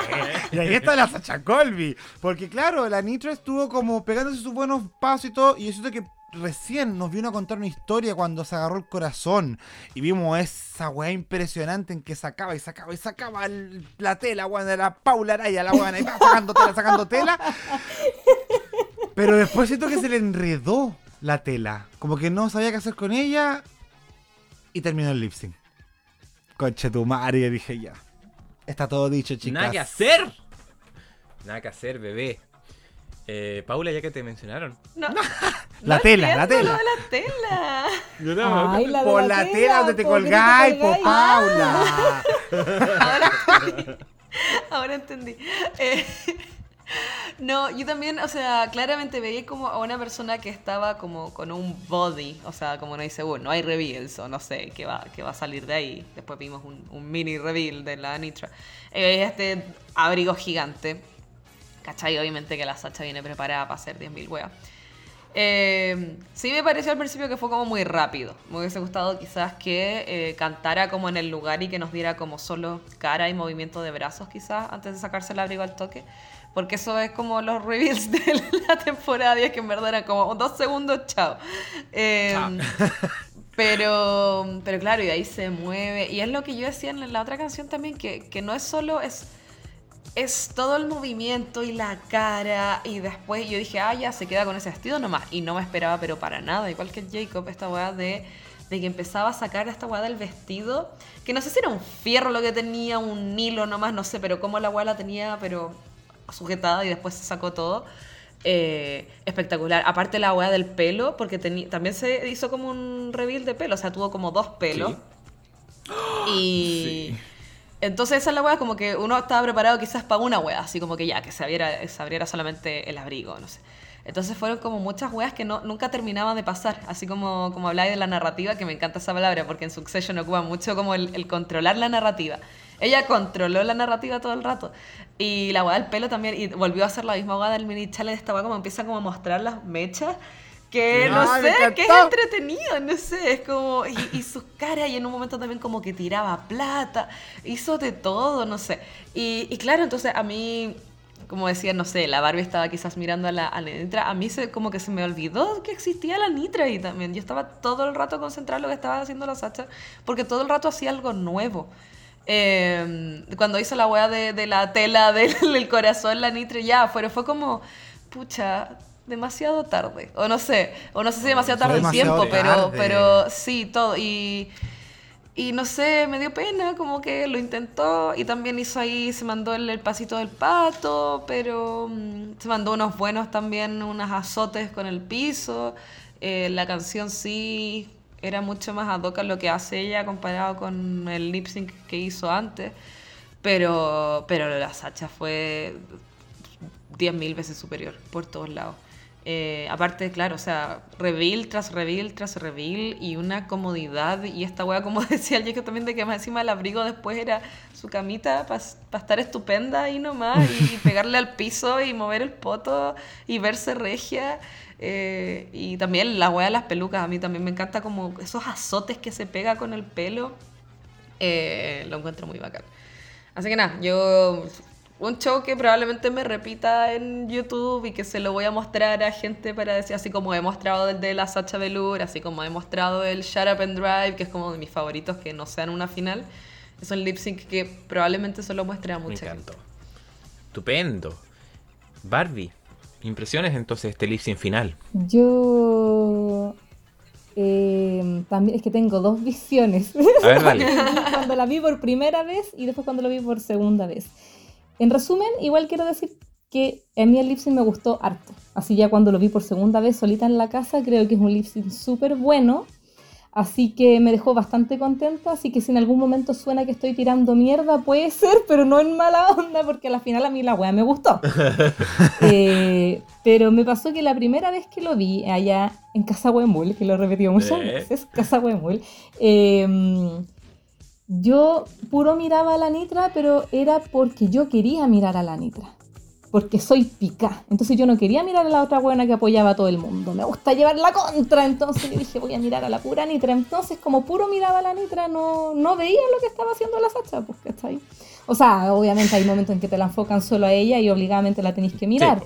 *laughs* y ahí está la Sacha Colby. Porque, claro, la Nitro estuvo como pegándose sus buenos pasos y todo. Y yo siento que recién nos vino a contar una historia cuando se agarró el corazón y vimos esa weá impresionante en que sacaba y sacaba y sacaba la tela, weón, de la Paula Araya, la weón, ahí sacando tela, sacando tela. *laughs* Pero después siento que se le enredó la tela. Como que no sabía qué hacer con ella. Y terminó el lip sync. Conche tu madre, dije ya. Está todo dicho, chicas. Nada que hacer. Nada que hacer, bebé. Eh, Paula, ya que te mencionaron. No. *laughs* la, tela, la tela, la tela. Ay, la por la, tela, donde te colgáis, po Paula. *laughs* Ahora *laughs* entendí. Ahora entendí. Eh, no, yo también, o sea, claramente veía como a una persona que estaba como con un body, o sea, como no dice, bueno, no hay reveals o no sé qué va, qué va a salir de ahí. Después vimos un, mini reveal de la Nitra. Eh, este abrigo gigante. ¿Cachai? Obviamente que la Sacha viene preparada para hacer 10.000 weas. Eh, sí me pareció al principio que fue como muy rápido. Me hubiese gustado quizás que eh, cantara como en el lugar y que nos diera como solo cara y movimiento de brazos quizás antes de sacarse el abrigo al toque. Porque eso es como los reveals *laughs* de la temporada 10, que en verdad eran como dos segundos, chao. Em, *laughs* pero, pero claro, y ahí se mueve. Y es lo que yo decía en la otra canción también, que, que no es solo, es, es todo el movimiento y la cara. Y después yo dije, ah, ya se queda con ese vestido nomás. Y no me esperaba, pero para nada. Igual que Jacob, esta weá de, de que empezaba a sacar esta weá del vestido. Que no sé si era un fierro lo que tenía, un hilo nomás, no sé, pero cómo la weá la tenía, pero sujetada y después se sacó todo. Eh, espectacular. Aparte la weá del pelo, porque también se hizo como un reveal de pelo, o sea, tuvo como dos pelos. Y entonces esa es la weá, como que uno estaba preparado quizás para una weá, así como que ya, que se abriera, se abriera solamente el abrigo, no sé. Entonces fueron como muchas weas que no, nunca terminaban de pasar, así como, como habláis de la narrativa, que me encanta esa palabra, porque en Succession ocupa mucho como el, el controlar la narrativa. Ella controló la narrativa todo el rato. Y la weá del pelo también, y volvió a hacer la misma weá del mini challenge, esta weá como empieza como a mostrar las mechas, que no sé, que es entretenido, no sé, es como, y, y sus caras, y en un momento también como que tiraba plata, hizo de todo, no sé. Y, y claro, entonces a mí como decía, no sé, la Barbie estaba quizás mirando a la, a Nitra, a mí se, como que se me olvidó que existía la Nitra ahí también. Yo estaba todo el rato concentrado en lo que estaba haciendo la Sacha, porque todo el rato hacía algo nuevo. Em, cuando hizo la weá de, la tela *laughs* del, corazón, la Nitra, ya, pero fue como, pucha, demasiado tarde. O no sé, o no sé si demasiado tarde el tiempo, pero, pero sí, todo. Y y no sé, me dio pena, como que lo intentó y también hizo ahí, se mandó el, pasito del pato, pero mm, se mandó unos buenos también, unos azotes con el piso. Eh, la canción sí era mucho más ad hoc lo que hace ella comparado con el lip sync que hizo antes, pero, pero la Sacha fue 10.000 veces superior por todos lados. Eh, aparte, claro, o sea, reveal tras reveal tras reveal y una comodidad. Y esta wea, como *laughs* decía el Jacob también, de que encima el abrigo después era su camita para estar estupenda ahí nomás y, pegarle al piso y mover el poto y verse regia. Eh, y también la wea de las pelucas, a mí también me encanta como esos azotes que se pega con el pelo. Eh, lo encuentro muy bacán. Así que nada, yo un show que probablemente me repita en YouTube y que se lo voy a mostrar a gente para decir, así como he mostrado el de la Sacha Velour, así como he mostrado el Shut Up and Drive, que es como de mis favoritos que no sean una final. Es un lip sync que probablemente solo muestre a mucha Me Estupendo. Barbie, impresiones entonces este lip sync final. Yo eh, también es que tengo dos *laughs* visiones. A ver, dale. *laughs* cuando la vi por primera vez y después cuando lo vi por segunda vez. En resumen, igual quiero decir que a mí el lip me gustó harto. Así ya cuando lo vi por segunda vez solita en la casa, creo que es un lip súper bueno. Así que me dejó bastante contenta, así que si en algún momento suena que estoy tirando mierda, puede ser, *laughs* pero no en mala onda, porque al final a mí la wea me gustó. *laughs* Eh, pero me pasó que la primera vez que lo vi allá en Casa Huemul, que lo he repetido muchas eh. veces, Casa Huemul, em, yo puro miraba a la Nitra, pero era porque yo quería mirar a la Nitra porque soy pica. Entonces yo no quería mirar a la otra buena que apoyaba a todo el mundo. Me gusta llevar la contra. Entonces yo dije, voy a mirar a la pura Nitra. Entonces, como puro miraba a la Nitra, no, no veía lo que estaba haciendo la Sacha, pues, ¿cachai? O sea, obviamente hay momentos en que te la enfocan solo a ella y obligadamente la tenéis que mirar.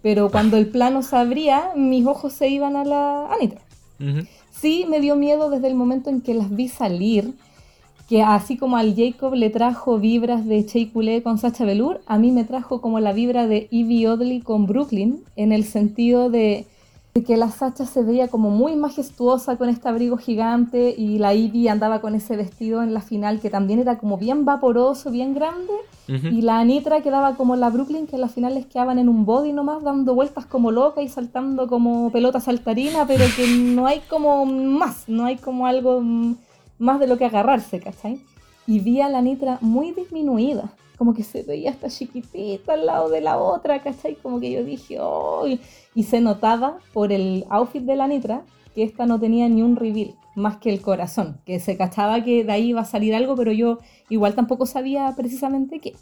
Pero cuando el plano se abría, mis ojos se iban a la Nitra. Sí, me dio miedo desde el momento en que las vi salir que así como al Jacob le trajo vibras de Shea con Sacha Velour, a mí me trajo como la vibra de Evie Oddly con Brooklyn, en el sentido de, que la Sacha se veía como muy majestuosa con este abrigo gigante y la Evie andaba con ese vestido en la final que también era como bien vaporoso, bien grande, y la Anitra quedaba como la Brooklyn que en las finales quedaban en un body nomás dando vueltas como loca y saltando como pelota saltarina, pero que no hay como más, no hay como algo más de lo que agarrarse, ¿cachai? Y vi a la Nitra muy disminuida, como que se veía hasta chiquitita al lado de la otra, ¿cachai? Como que yo dije, ¡oh! Y se notaba por el outfit de la Nitra que esta no tenía ni un reveal, más que el corazón, que se cachaba que de ahí iba a salir algo, pero yo igual tampoco sabía precisamente qué.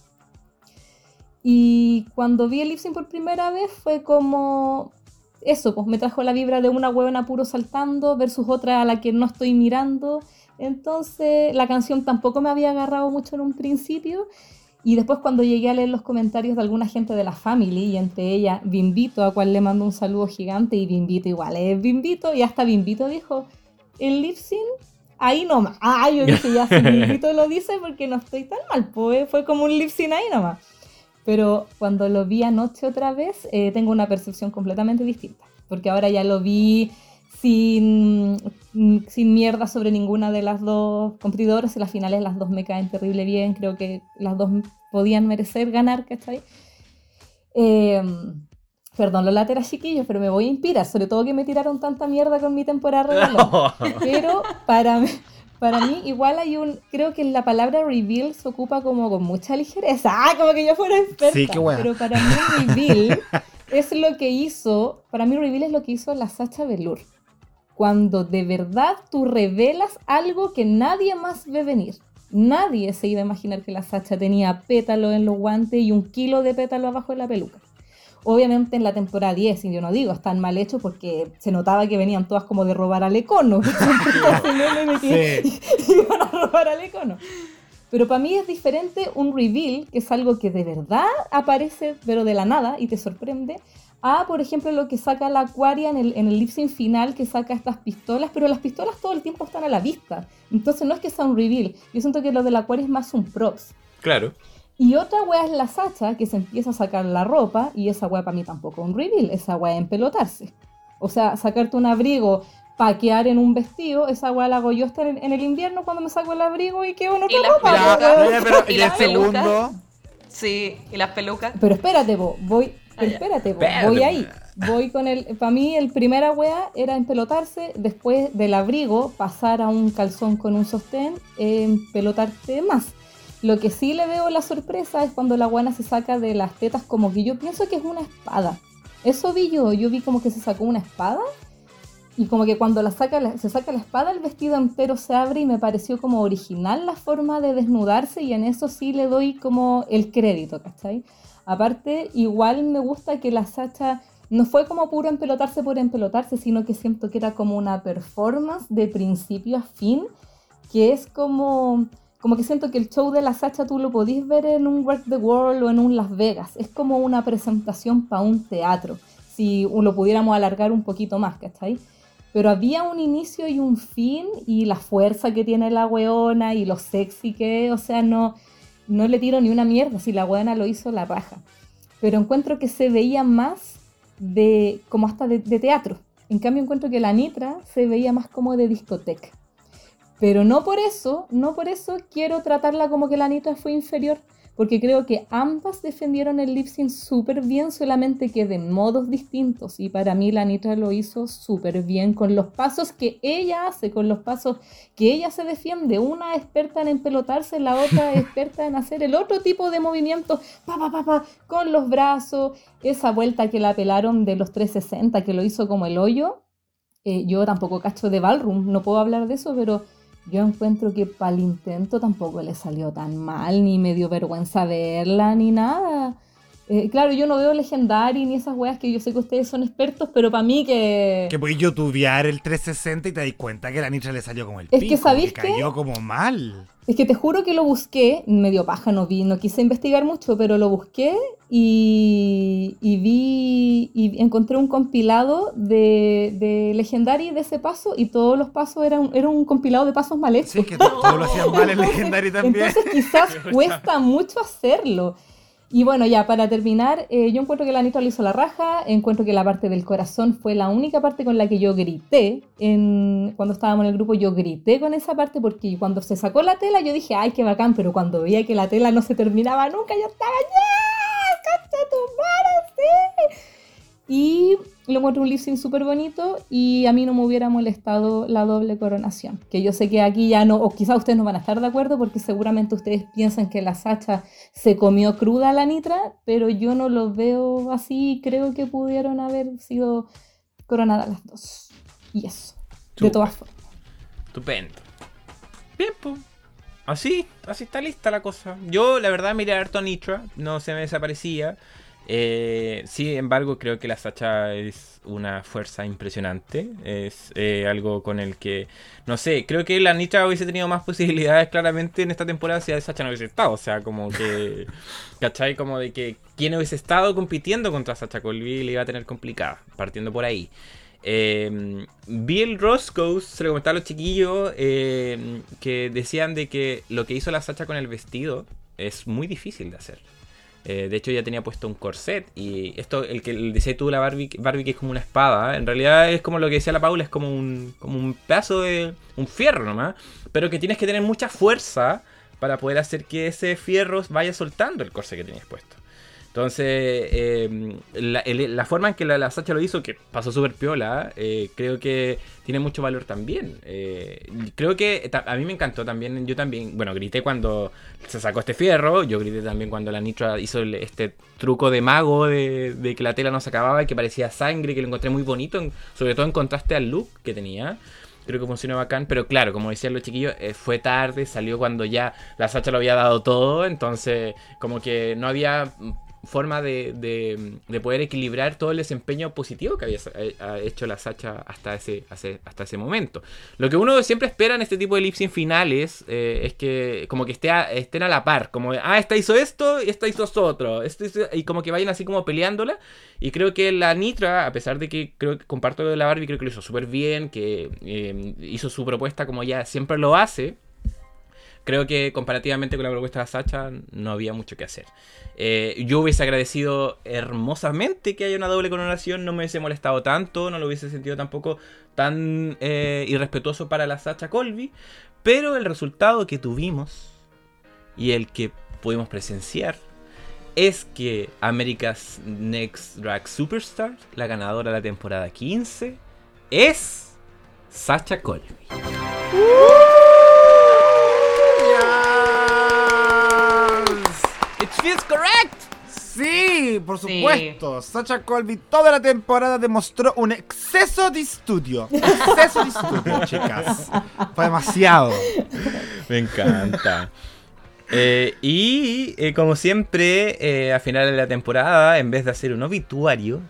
Y cuando vi el lip por primera vez fue como eso, pues me trajo la vibra de una huevona puro saltando versus otra a la que no estoy mirando entonces la canción tampoco me había agarrado mucho en un principio. Y después cuando llegué a leer los comentarios de alguna gente de la family, y entre ella Bimbito, a cual le mando un saludo gigante, y Bimbito igual es Bimbito, y hasta Bimbito dijo, el lip sync, ahí nomás. Ah, yo dije, ya si *laughs* Bimbito lo dice porque no estoy tan mal, pues fue como un lip sync ahí nomás. Pero cuando lo vi anoche otra vez, eh, tengo una percepción completamente distinta, porque ahora ya lo vi sin, sin mierda sobre ninguna de las dos competidoras. En las finales las dos me caen terrible bien. Creo que las dos podían merecer ganar, ¿cachai? Eh, perdón lo latera chiquillos, pero me voy a inspirar. Sobre todo que me tiraron tanta mierda con mi temporada *laughs* Pero para mí, para mí igual hay un... Creo que la palabra reveal se ocupa como con mucha ligereza. ¡Ah! Como que yo fuera experta. Sí, qué bueno. Pero para mí reveal *laughs* es lo que hizo... Para mí reveal es lo que hizo la Sacha Velour cuando de verdad tú revelas algo que nadie más ve venir. Nadie se iba a imaginar que la Sacha tenía pétalo en los guantes y un kilo de pétalo abajo de la peluca. Obviamente en la temporada 10, y yo no digo, están mal hechos porque se notaba que venían todas como de robar al econo. *laughs* *laughs* *laughs* Iban a robar al econo. Pero para mí es diferente un reveal, que es algo que de verdad aparece, pero de la nada y te sorprende, a, por ejemplo, lo que saca la Aquaria en el, en el lip sync final, que saca estas pistolas, pero las pistolas todo el tiempo están a la vista. Entonces no es que sea un reveal. Yo siento que lo de la Aquaria es más un props. Claro. Y otra wea es la Sacha, que se empieza a sacar la ropa, y esa wea para mí tampoco es un reveal, esa wea es empelotarse. O sea, sacarte un abrigo, paquear en un vestido, esa wea la hago yo hasta en, el invierno cuando me saco el abrigo y quedo en otra ropa. ¿Y, el segundo? Sí, y las pelucas. Pero espérate, voy pero espérate, voy ahí. Voy con el. Para mí, el primera wea era empelotarse, después del abrigo, pasar a un calzón con un sostén, empelotarte más. Lo que sí le veo la sorpresa es cuando la guana se saca de las tetas, como que yo pienso que es una espada. Eso vi yo, yo vi como que se sacó una espada y como que cuando la saca, se saca la espada, el vestido entero se abre y me pareció como original la forma de desnudarse y en eso sí le doy como el crédito, ¿cachai? Aparte, igual me gusta que la Sacha no fue como puro empelotarse por empelotarse, sino que siento que era como una performance de principio a fin, que es como, como que siento que el show de la Sacha tú lo podís ver en un Work the World o en un Las Vegas. Es como una presentación para un teatro, si lo pudiéramos alargar un poquito más, ¿cachai? pero había un inicio y un fin y la fuerza que tiene la weona y lo sexy que o sea, no, no le tiro ni una mierda, si la weona lo hizo la raja. Pero encuentro que se veía más de, como hasta de, de teatro. En cambio encuentro que la Nitra se veía más como de discoteca. Pero no por eso, no por eso quiero tratarla como que la Nitra fue inferior porque creo que ambas defendieron el lip sync súper bien, solamente que de modos distintos. Y para mí la Nitra lo hizo súper bien con los pasos que ella hace, con los pasos que ella se defiende. Una experta en empelotarse, la otra *laughs* experta en hacer el otro tipo de movimientos, pa, pa, pa, pa, con los brazos. Esa vuelta que la pelaron de los 360, que lo hizo como el hoyo. Eh, yo tampoco cacho de Ballroom, no puedo hablar de eso, pero yo encuentro que para el intento tampoco le salió tan mal, ni me dio vergüenza verla, ni nada. Eh, claro, yo no veo Legendary ni esas weas que yo sé que ustedes son expertos, pero para mí que. Que podéis youtubear el 360 y te das cuenta que la Nitra le salió como el pico. Es que sabéis que cayó como mal. Es que te juro que lo busqué, medio paja, no vi, no quise investigar mucho, pero lo busqué y, vi y encontré un compilado de, de Legendary de ese paso y todos los pasos eran, era un compilado de pasos mal hechos. Sí, que todos lo hacían mal en *laughs* Legendary también. Entonces quizás *laughs* cuesta mucho hacerlo. Y bueno, ya para terminar, eh, yo encuentro que la Anita le hizo la raja, encuentro que la parte del corazón fue la única parte con la que yo grité. Cuando estábamos en el grupo yo grité con esa parte porque cuando se sacó la tela yo dije, ay, qué bacán, pero cuando veía que la tela no se terminaba nunca, yo estaba, ¡ya! ¡Cacha tu madre, sí! Y lo encuentro un lip sync súper bonito y a mí no me hubiera molestado la doble coronación. Que yo sé que aquí ya no, o quizás ustedes no van a estar de acuerdo porque seguramente ustedes piensan que la Sacha se comió cruda la Nitra, pero yo no lo veo así. Creo que pudieron haber sido coronadas las dos. Y eso, de todas formas. Estupendo. Bien, pues. Así, así está lista la cosa. Yo, la verdad, miré a harto Nitra, no se me desaparecía. Eh, sin embargo, creo que la Sacha es una fuerza impresionante. Es eh, algo con el que, no sé, creo que la Nitra hubiese tenido más posibilidades claramente en esta temporada si la Sacha no hubiese estado. O sea, como que, *laughs* ¿cachai? Como de que quien hubiese estado compitiendo contra Sacha Colby le iba a tener complicada, partiendo por ahí. Eh, Bill Roscoe se lo comentaba a los chiquillos eh, que decían de que lo que hizo la Sacha con el vestido es muy difícil de hacer. Eh, de hecho, ya tenía puesto un corset. Y esto, el que decía tú, la Barbie, Barbie, que es como una espada. En realidad es como lo que decía la Paula, es como un, como un pedazo de. un fierro nomás. Pero que tienes que tener mucha fuerza para poder hacer que ese fierro vaya soltando el corset que tenías puesto. Entonces, em, la, forma en que la, Sacha lo hizo, que pasó súper piola, eh, creo que tiene mucho valor también. Eh, creo que a mí me encantó también, yo también, bueno, grité cuando se sacó este fierro, yo grité también cuando la Nitra hizo este truco de mago de, que la tela no se acababa y que parecía sangre, que lo encontré muy bonito, sobre todo en contraste al look que tenía creo que funcionó bacán, pero claro, como decían los chiquillos, eh, fue tarde, salió cuando ya la Sacha lo había dado todo, entonces como que no había forma de, de, poder equilibrar todo el desempeño positivo que había eh, hecho la Sacha hasta ese, hasta ese momento. Lo que uno siempre espera en este tipo de lipsing finales eh, es que como que esté estén a la par, como ah, esta hizo esto y esta hizo esto otro, y como que vayan así como peleándola. Y creo que la Nitra, a pesar de que creo que comparto lo de la Barbie, creo que lo hizo súper bien, que eh, hizo su propuesta como ya siempre lo hace creo que comparativamente con la propuesta de Sacha no había mucho que hacer. Eh, yo hubiese agradecido hermosamente que haya una doble coronación, no me hubiese molestado tanto, no lo hubiese sentido tampoco tan eh, irrespetuoso para la Sacha Colby, pero el resultado que tuvimos y el que pudimos presenciar es que America's Next Drag Superstar, la ganadora de la temporada 15, es Sacha Colby. Correct. Sí, por supuesto. Sacha Colby toda la temporada demostró un exceso de estudio. Exceso de estudio, *laughs* chicas. Fue demasiado. Me encanta. Eh, y eh, como siempre, eh, a final de la temporada, en vez de hacer un obituario,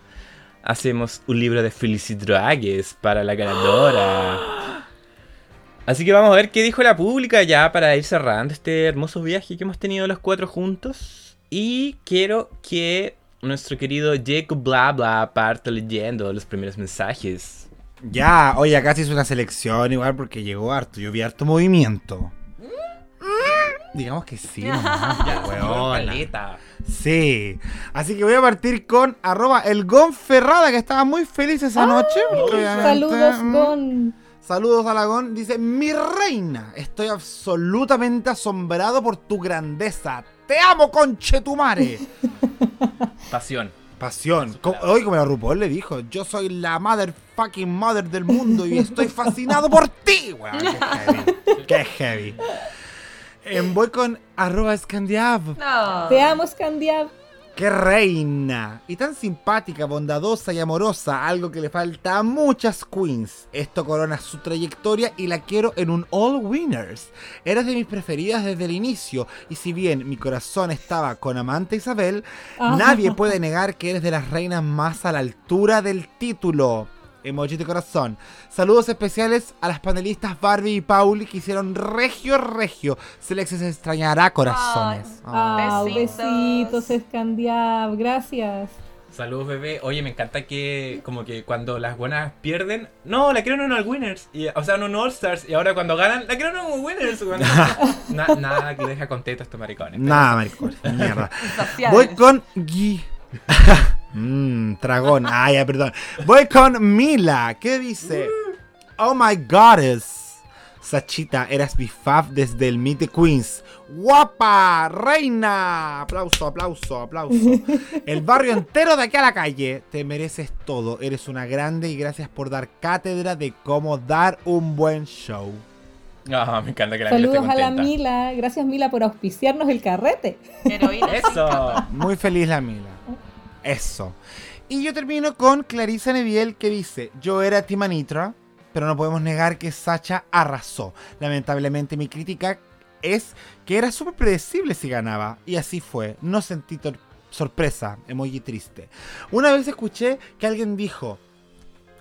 hacemos un libro de felicidades para la ganadora. Así que vamos a ver qué dijo la pública ya para ir cerrando este hermoso viaje que hemos tenido los cuatro juntos. Y quiero que nuestro querido Jacob Bla Bla parte leyendo los primeros mensajes. Ya, oye, acá se hizo una selección igual porque llegó harto. Yo vi harto movimiento. Digamos que sí. *laughs* ya, Sí. Así que voy a partir con arroba el Ferrada, que estaba muy feliz esa noche. Saludos, mm, Gon. Saludos a la Gon. Dice, mi reina, estoy absolutamente asombrado por tu grandeza. Te amo, conchetumare. *laughs* Pasión. Pasión. Hoy como la RuPaul le dijo, yo soy la motherfucking mother del mundo y estoy fascinado por ti. qué heavy. *laughs* Qué heavy. En voy con arroba Scandiav. Te amo, Scandiav. ¡Qué reina! Y tan simpática, bondadosa y amorosa, algo que le falta a muchas queens. Esto corona su trayectoria y la quiero en un All Winners. Eres de mis preferidas desde el inicio, y si bien mi corazón estaba con Amante Isabel, nadie puede negar que eres de las reinas más a la altura del título emoji de corazón. Saludos especiales a las panelistas Barbie y Pauli que hicieron regio regio. Se les extrañará corazones. Ah, besitos, Escandiab, gracias. Saludos, bebé. Oye, me encanta que, como que cuando las buenas pierden, no, la quiero en un Winners. Y, o sea, en un All Stars. Y ahora cuando ganan, la quiero en un Winners. *laughs* nada que deja contento a estos maricones. Nada, maricones. Mierda. Voy con Gui. Mmm, dragón. Ah, ya, perdón. Voy con Mila. ¿Qué dice? Oh my goddess. Sachita, eras mi fab desde el Meet the Queens. ¡Guapa! ¡Reina! Aplauso, aplauso, aplauso. *laughs* El barrio entero de aquí a la calle. Te mereces todo. Eres una grande y gracias por dar cátedra de cómo dar un buen show. Ah, me encanta que la Saludos a la Mila. Gracias, Mila, por auspiciarnos el carrete. Eso. Muy feliz la Mila. Eso. Y yo termino con Clarissa Neviel que dice, yo era Timanitra, pero no podemos negar que Sacha arrasó. Lamentablemente mi crítica es que era súper predecible si ganaba. Y así fue. No sentí sorpresa, emoji triste. Una vez escuché que alguien dijo,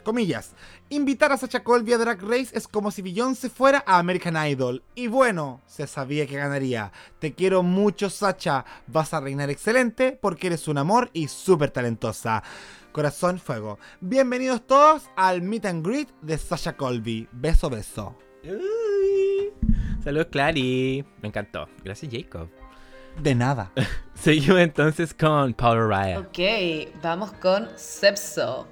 comillas, Invitar a Sacha Colby a Drag Race es como si Beyoncé fuera a American Idol. Y bueno, se sabía que ganaría. Te quiero mucho, Sacha. Vas a reinar excelente porque eres un amor y súper talentosa. Corazón fuego. Bienvenidos todos al Meet and Greet de Sacha Colby. Beso, beso. Saludos, Clary. Me encantó. Gracias, Jacob. De nada. *laughs* Seguimos entonces con Paul Ryan. Ok, vamos con Sepso.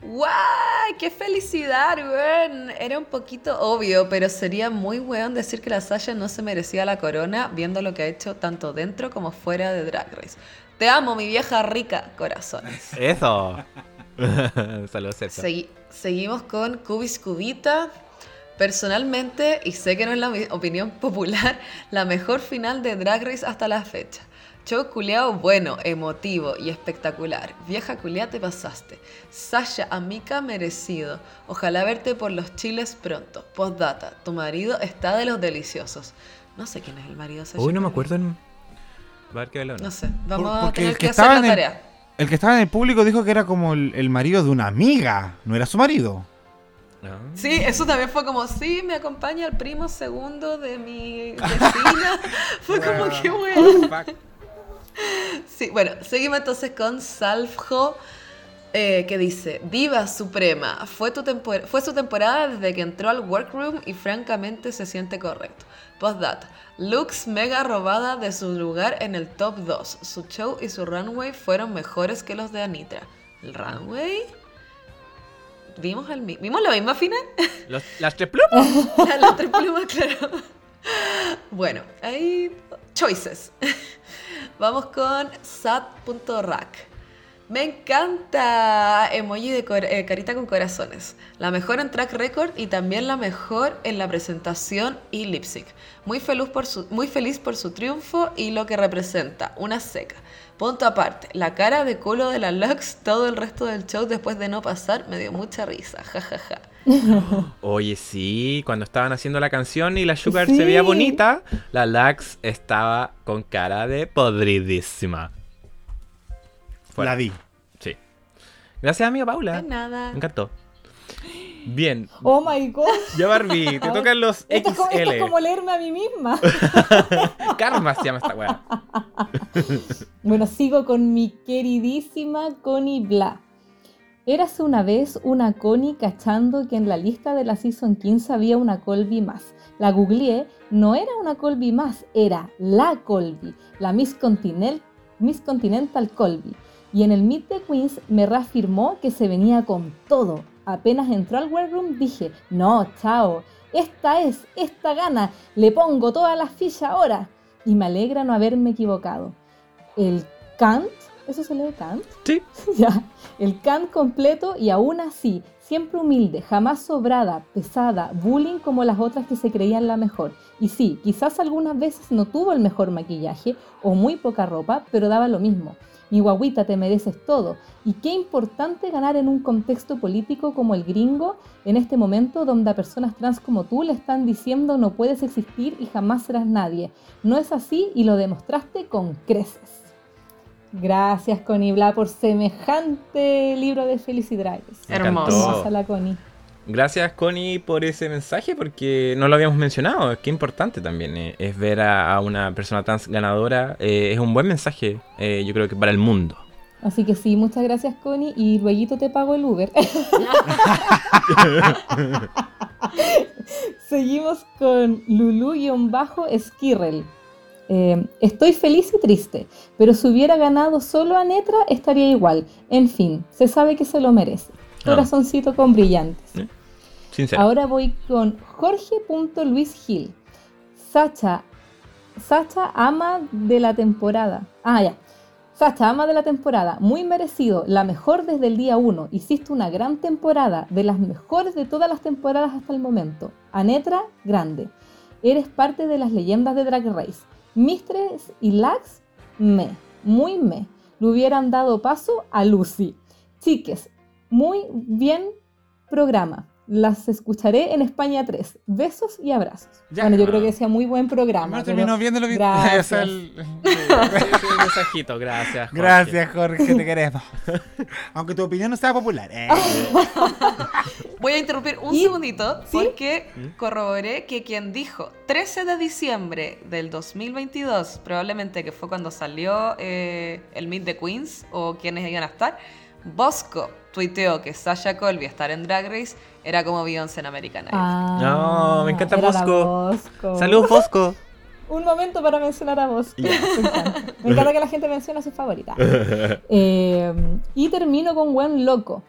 ¡Guay! ¡Qué felicidad, weón! Era un poquito obvio, pero sería muy weón decir que la Sasha no se merecía la corona viendo lo que ha hecho tanto dentro como fuera de Drag Race. Te amo, mi vieja rica corazones. Eso. *laughs* Saludos, seguimos con Cubis Cubita. Personalmente, y sé que no es la opinión popular, la mejor final de Drag Race hasta la fecha. Show culeado bueno, emotivo y espectacular. Vieja culiá te pasaste. Sasha, amica merecido. Ojalá verte por los chiles pronto. Postdata, tu marido está de los deliciosos. No sé quién es el marido de Sasha. Uy, no me acuerdo en... No sé, vamos a tener que, hacer la tarea. El, que estaba en el público dijo que era como el, marido de una amiga, no era su marido. Ah. Sí, eso también fue como, sí, me acompaña el primo segundo de mi vecina. *laughs* fue como, qué bueno. Sí, bueno, seguimos entonces con Salfjo, eh, que dice, Diva Suprema, fue, tu fue su temporada desde que entró al workroom y francamente se siente correcto. Postdata, looks mega robada de su lugar en el top 2. Su show y su runway fueron mejores que los de Anitra. ¿El runway? ¿Vimos, el, ¿vimos la misma final? *laughs* ¿Las tres plumas? *laughs* las tres plumas, claro. Bueno, hay choices. *laughs* Vamos con sat.rack. Me encanta emoji de eh, carita con corazones. La mejor en track record y también la mejor en la presentación y lip sync. Muy feliz, por su, muy feliz por su triunfo y lo que representa, una seca. Punto aparte, la cara de culo de la Lux todo el resto del show después de no pasar me dio mucha risa, *laughs* jajaja. Oye, sí, cuando estaban haciendo la canción y la Sugar se veía bonita, la Lux estaba con cara de podridísima. La vi. Sí. Gracias, amiga Paula. De nada. Me encantó. Bien. Oh my god. Ya Barbie, te *laughs* tocan los XL. Esto es como leerme a mí misma. *laughs* Karma se llama esta weá. bueno, sigo con mi queridísima Connie Bla. Érase una vez una Connie cachando que en la lista de la Season 15 había una Colby más. La googleé, no era una Colby más, era la Colby, la Miss, Miss Continental Colby. Y en el Meet the Queens me reafirmó que se venía con todo. Apenas entró al Room dije, no, chao, esta es, esta gana, le pongo todas las fichas ahora. Y me alegra no haberme equivocado. El Kant ¿Eso se lee Kant? Sí. *laughs* ya. El Kant completo y aún así, siempre humilde, jamás sobrada, pesada, bullying como las otras que se creían la mejor. Y sí, quizás algunas veces no tuvo el mejor maquillaje o muy poca ropa, pero daba lo mismo. Mi guaguita, te mereces todo. Y qué importante ganar en un contexto político como el gringo, en este momento donde a personas trans como tú le están diciendo no puedes existir y jamás serás nadie. No es así y lo demostraste con creces. Gracias, Connie Bla, por semejante libro de felicidades. Hermoso. la Connie. Gracias, Connie, por ese mensaje, porque no lo habíamos mencionado. Es que importante también eh, es ver a, una persona tan ganadora. Eh, es un buen mensaje, eh, yo creo que para el mundo. Así que sí, muchas gracias, Connie. Y luego te pago el Uber. *laughs* *laughs* Seguimos con Lulu-Skirrel. Eh, estoy feliz y triste, pero si hubiera ganado solo a Netra estaría igual. En fin, se sabe que se lo merece. Ah. Corazoncito con brillantes. Ahora voy con Jorge.luisgil. Sacha, Sacha ama de la temporada. Ah, ya. Sacha, ama de la temporada, muy merecido, la mejor desde el día 1. Hiciste una gran temporada, de las mejores de todas las temporadas hasta el momento. Anetra, grande. Eres parte de las leyendas de Drag Race. Mistress y Lax, me, muy me. Le hubieran dado paso a Lucy. Chiques, muy bien programa. Las escucharé en España 3. Besos y abrazos. Bueno, yo creo que sea muy buen programa. terminó viendo lo Gracias. *laughs* el, *laughs* mensajito, gracias. Jorge. Gracias, Jorge, te queremos. *laughs* Aunque tu opinión no sea popular. Eh. Voy a interrumpir un segundito porque ¿Mm? corroboré que quien dijo 13 de diciembre del 2022, probablemente que fue cuando salió eh, el Meet the Queens o quienes iban a estar, Bosco tuiteó que Sasha Colby estar en Drag Race era como Beyoncé en American Idol. Ah, no, me encanta Bosco. Saludos, Bosco. *laughs* Un momento para mencionar a Bosco. Me, encanta. que la gente mencione a su favorita. *laughs* Eh, y termino con Buen Loco.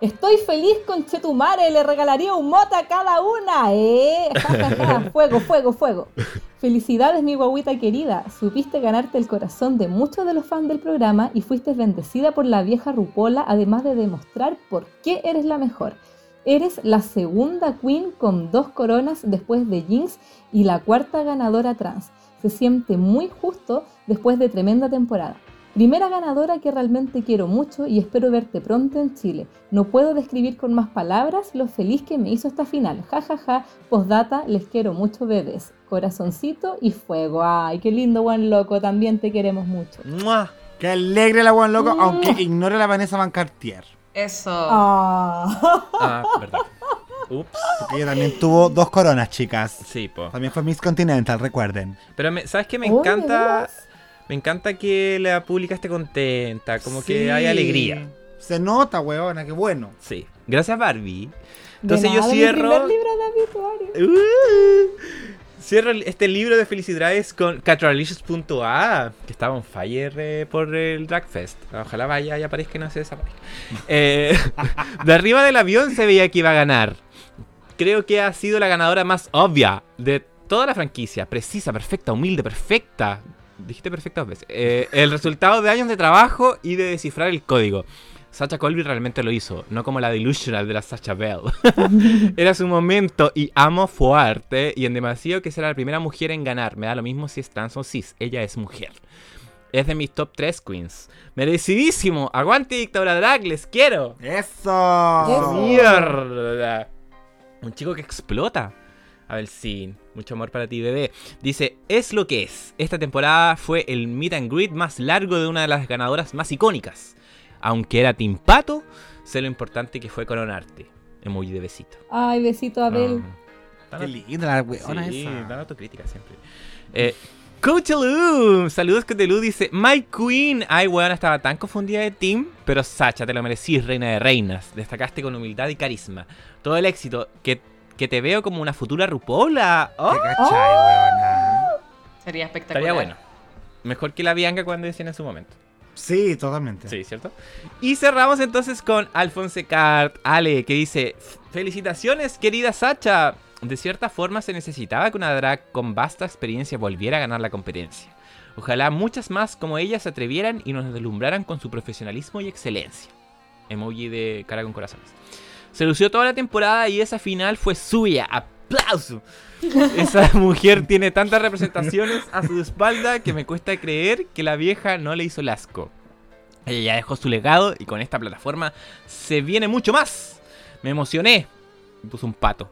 Estoy feliz con Chetumare, le regalaría un mota a cada una, ¿eh? *laughs* fuego, fuego, fuego. Felicidades, mi guaguita querida. Supiste ganarte el corazón de muchos de los fans del programa y fuiste bendecida por la vieja Rupola, además de demostrar por qué eres la mejor. Eres la segunda queen con dos coronas después de Jinx y la cuarta ganadora trans. Se siente muy justo después de tremenda temporada. Primera ganadora que realmente quiero mucho y espero verte pronto en Chile. No puedo describir con más palabras lo feliz que me hizo esta final. Ja ja ja, postdata, les quiero mucho bebés. Corazoncito y fuego. Ay, qué lindo buen loco, también te queremos mucho. Qué alegre la buen loco, aunque ignore la Vanessa Van Cartier. Eso. Ah, ah verdad. Ups. Porque ella también tuvo dos coronas, chicas. Sí, po. También fue Miss Continental, recuerden. Pero, ¿sabes qué? Me encanta me encanta que la pública esté contenta, como que hay alegría. Se nota, weona, qué bueno. Sí. Gracias, Barbie. Entonces yo cierro. libro de uh, cierro este libro de felicidades con catralicious.a, que estaba en fire eh, por el Dragfest. Ojalá vaya y aparezca y no se desaparezca. *laughs* eh, de arriba del avión se veía que iba a ganar. Creo que ha sido la ganadora más obvia de toda la franquicia. Precisa, perfecta, humilde, perfecta dijiste perfectas veces. Eh, el resultado de años de trabajo y de descifrar el código. Sacha Colby realmente lo hizo, no como la delusional de la Sacha Bell. *laughs* Era su momento y amo fuerte y en demasiado que será la primera mujer en ganar. Me da lo mismo si es trans o cis, ella es mujer. Es de mis top 3 queens. Merecidísimo. Aguante dictadura drag, les quiero. Eso. Mierda. Un chico que explota. A ver si. Mucho amor para ti, bebé. Dice: Es lo que es. Esta temporada fue el meet and greet más largo de una de las ganadoras más icónicas. Aunque era Timpato, sé lo importante que fue coronarte. Emoji de besito. Ay, besito, Abel. Ah, Qué linda la weona sí, dan autocrítica siempre. Eh, Coachaloo, saludos Coachaloo, dice My Queen. Ay, weón, estaba tan confundida de Tim, pero Sacha, te lo merecís, reina de reinas. Destacaste con humildad y carisma. Todo el éxito, que, que te veo como una futura Rupola. ¡Oh! Sería espectacular. Estaría bueno. Mejor que la Bianca cuando decían en su momento. Sí, totalmente. Sí, ¿cierto? Y cerramos entonces con Alfonso Cart, Ale, que dice: Felicitaciones, querida Sacha. De cierta forma se necesitaba que una drag con vasta experiencia volviera a ganar la competencia. Ojalá muchas más como ella se atrevieran y nos deslumbraran con su profesionalismo y excelencia. Emoji de cara con corazones. Se lució toda la temporada y esa final fue suya. ¡Aplauso! Esa *laughs* mujer tiene tantas representaciones a su espalda que me cuesta creer que la vieja no le hizo el asco. Ella ya dejó su legado y con esta plataforma se viene mucho más. Me emocioné. Me puso un pato.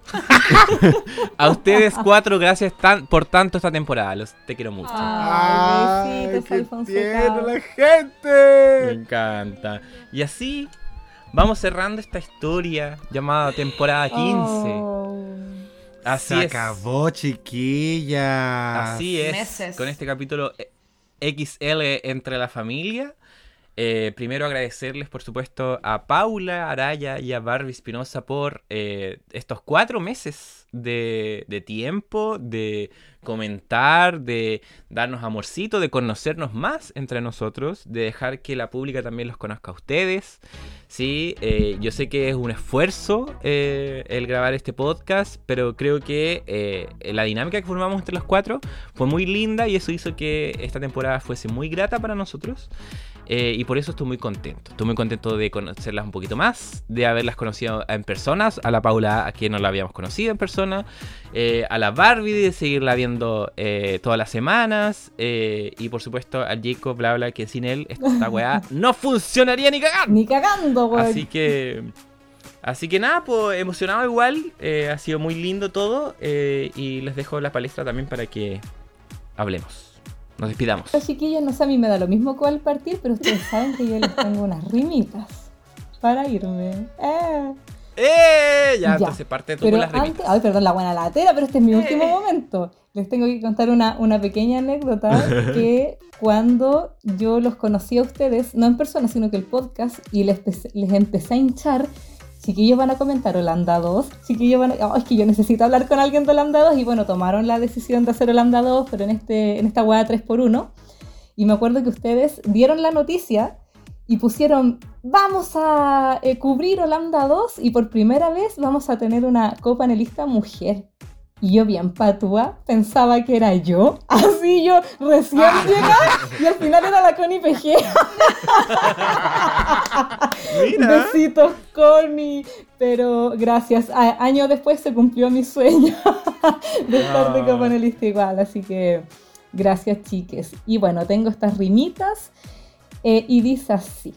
*laughs* a ustedes cuatro, gracias por tanto esta temporada. Los te quiero mucho. Ay, besitos, qué la gente. Me encanta. Y así vamos cerrando esta historia llamada temporada 15. Así Se acabó, chiquilla. Así es. Con este capítulo XL entre la familia. Eh, primero agradecerles, por supuesto, a Paula Araya y a Barbie Espinosa por eh, estos cuatro meses de, de, tiempo, de comentar, de darnos amorcito, de conocernos más entre nosotros, de dejar que la pública también los conozca a ustedes. Sí, eh, yo sé que es un esfuerzo el grabar este podcast, pero creo que la dinámica que formamos entre los cuatro fue muy linda y eso hizo que esta temporada fuese muy grata para nosotros. Eh, y por eso estoy muy contento. Estoy muy contento de conocerlas un poquito más, de haberlas conocido en personas. A la Paula, a quien no la habíamos conocido en persona. Eh, a la Barbie, de seguirla viendo eh, todas las semanas. y por supuesto al Jacob, bla, bla, que sin él esta *laughs* weá no funcionaría ni cagando. Ni cagando, weón. Así que. Así que nada, pues emocionado igual. ha sido muy lindo todo. y les dejo la palestra también para que hablemos. Nos despidamos. Los chiquillos, no sé, a mí me da lo mismo cuál partir, pero ustedes *laughs* saben que yo les tengo unas rimitas para irme. ¡Eh! ¡Eh! Ya, entonces parte tú con las rimitas. ay, perdón, la buena latera, pero este es mi último eh. momento. Les tengo que contar una, una pequeña anécdota *laughs* que cuando yo los conocí a ustedes, no en persona, sino que el podcast, y les, les empecé a hinchar chiquillos van a comentar Holanda 2, chiquillos van a... Oh, es que yo necesito hablar con alguien de Holanda 2 y bueno, tomaron la decisión de hacer Holanda 2, pero en, este, en esta hueá 3x1. Y me acuerdo que ustedes dieron la noticia y pusieron, vamos a eh, cubrir Holanda 2 y por primera vez vamos a tener una copanelista mujer. Y yo bien patúa, pensaba que era yo. *laughs* Así yo recién llegué y al final era la Connie PG. Besitos, Connie. Pero gracias. años después se cumplió mi sueño *laughs* de estar de ah. copanelista igual. Así que gracias, chiques. Y bueno, tengo estas rimitas eh, y dice así.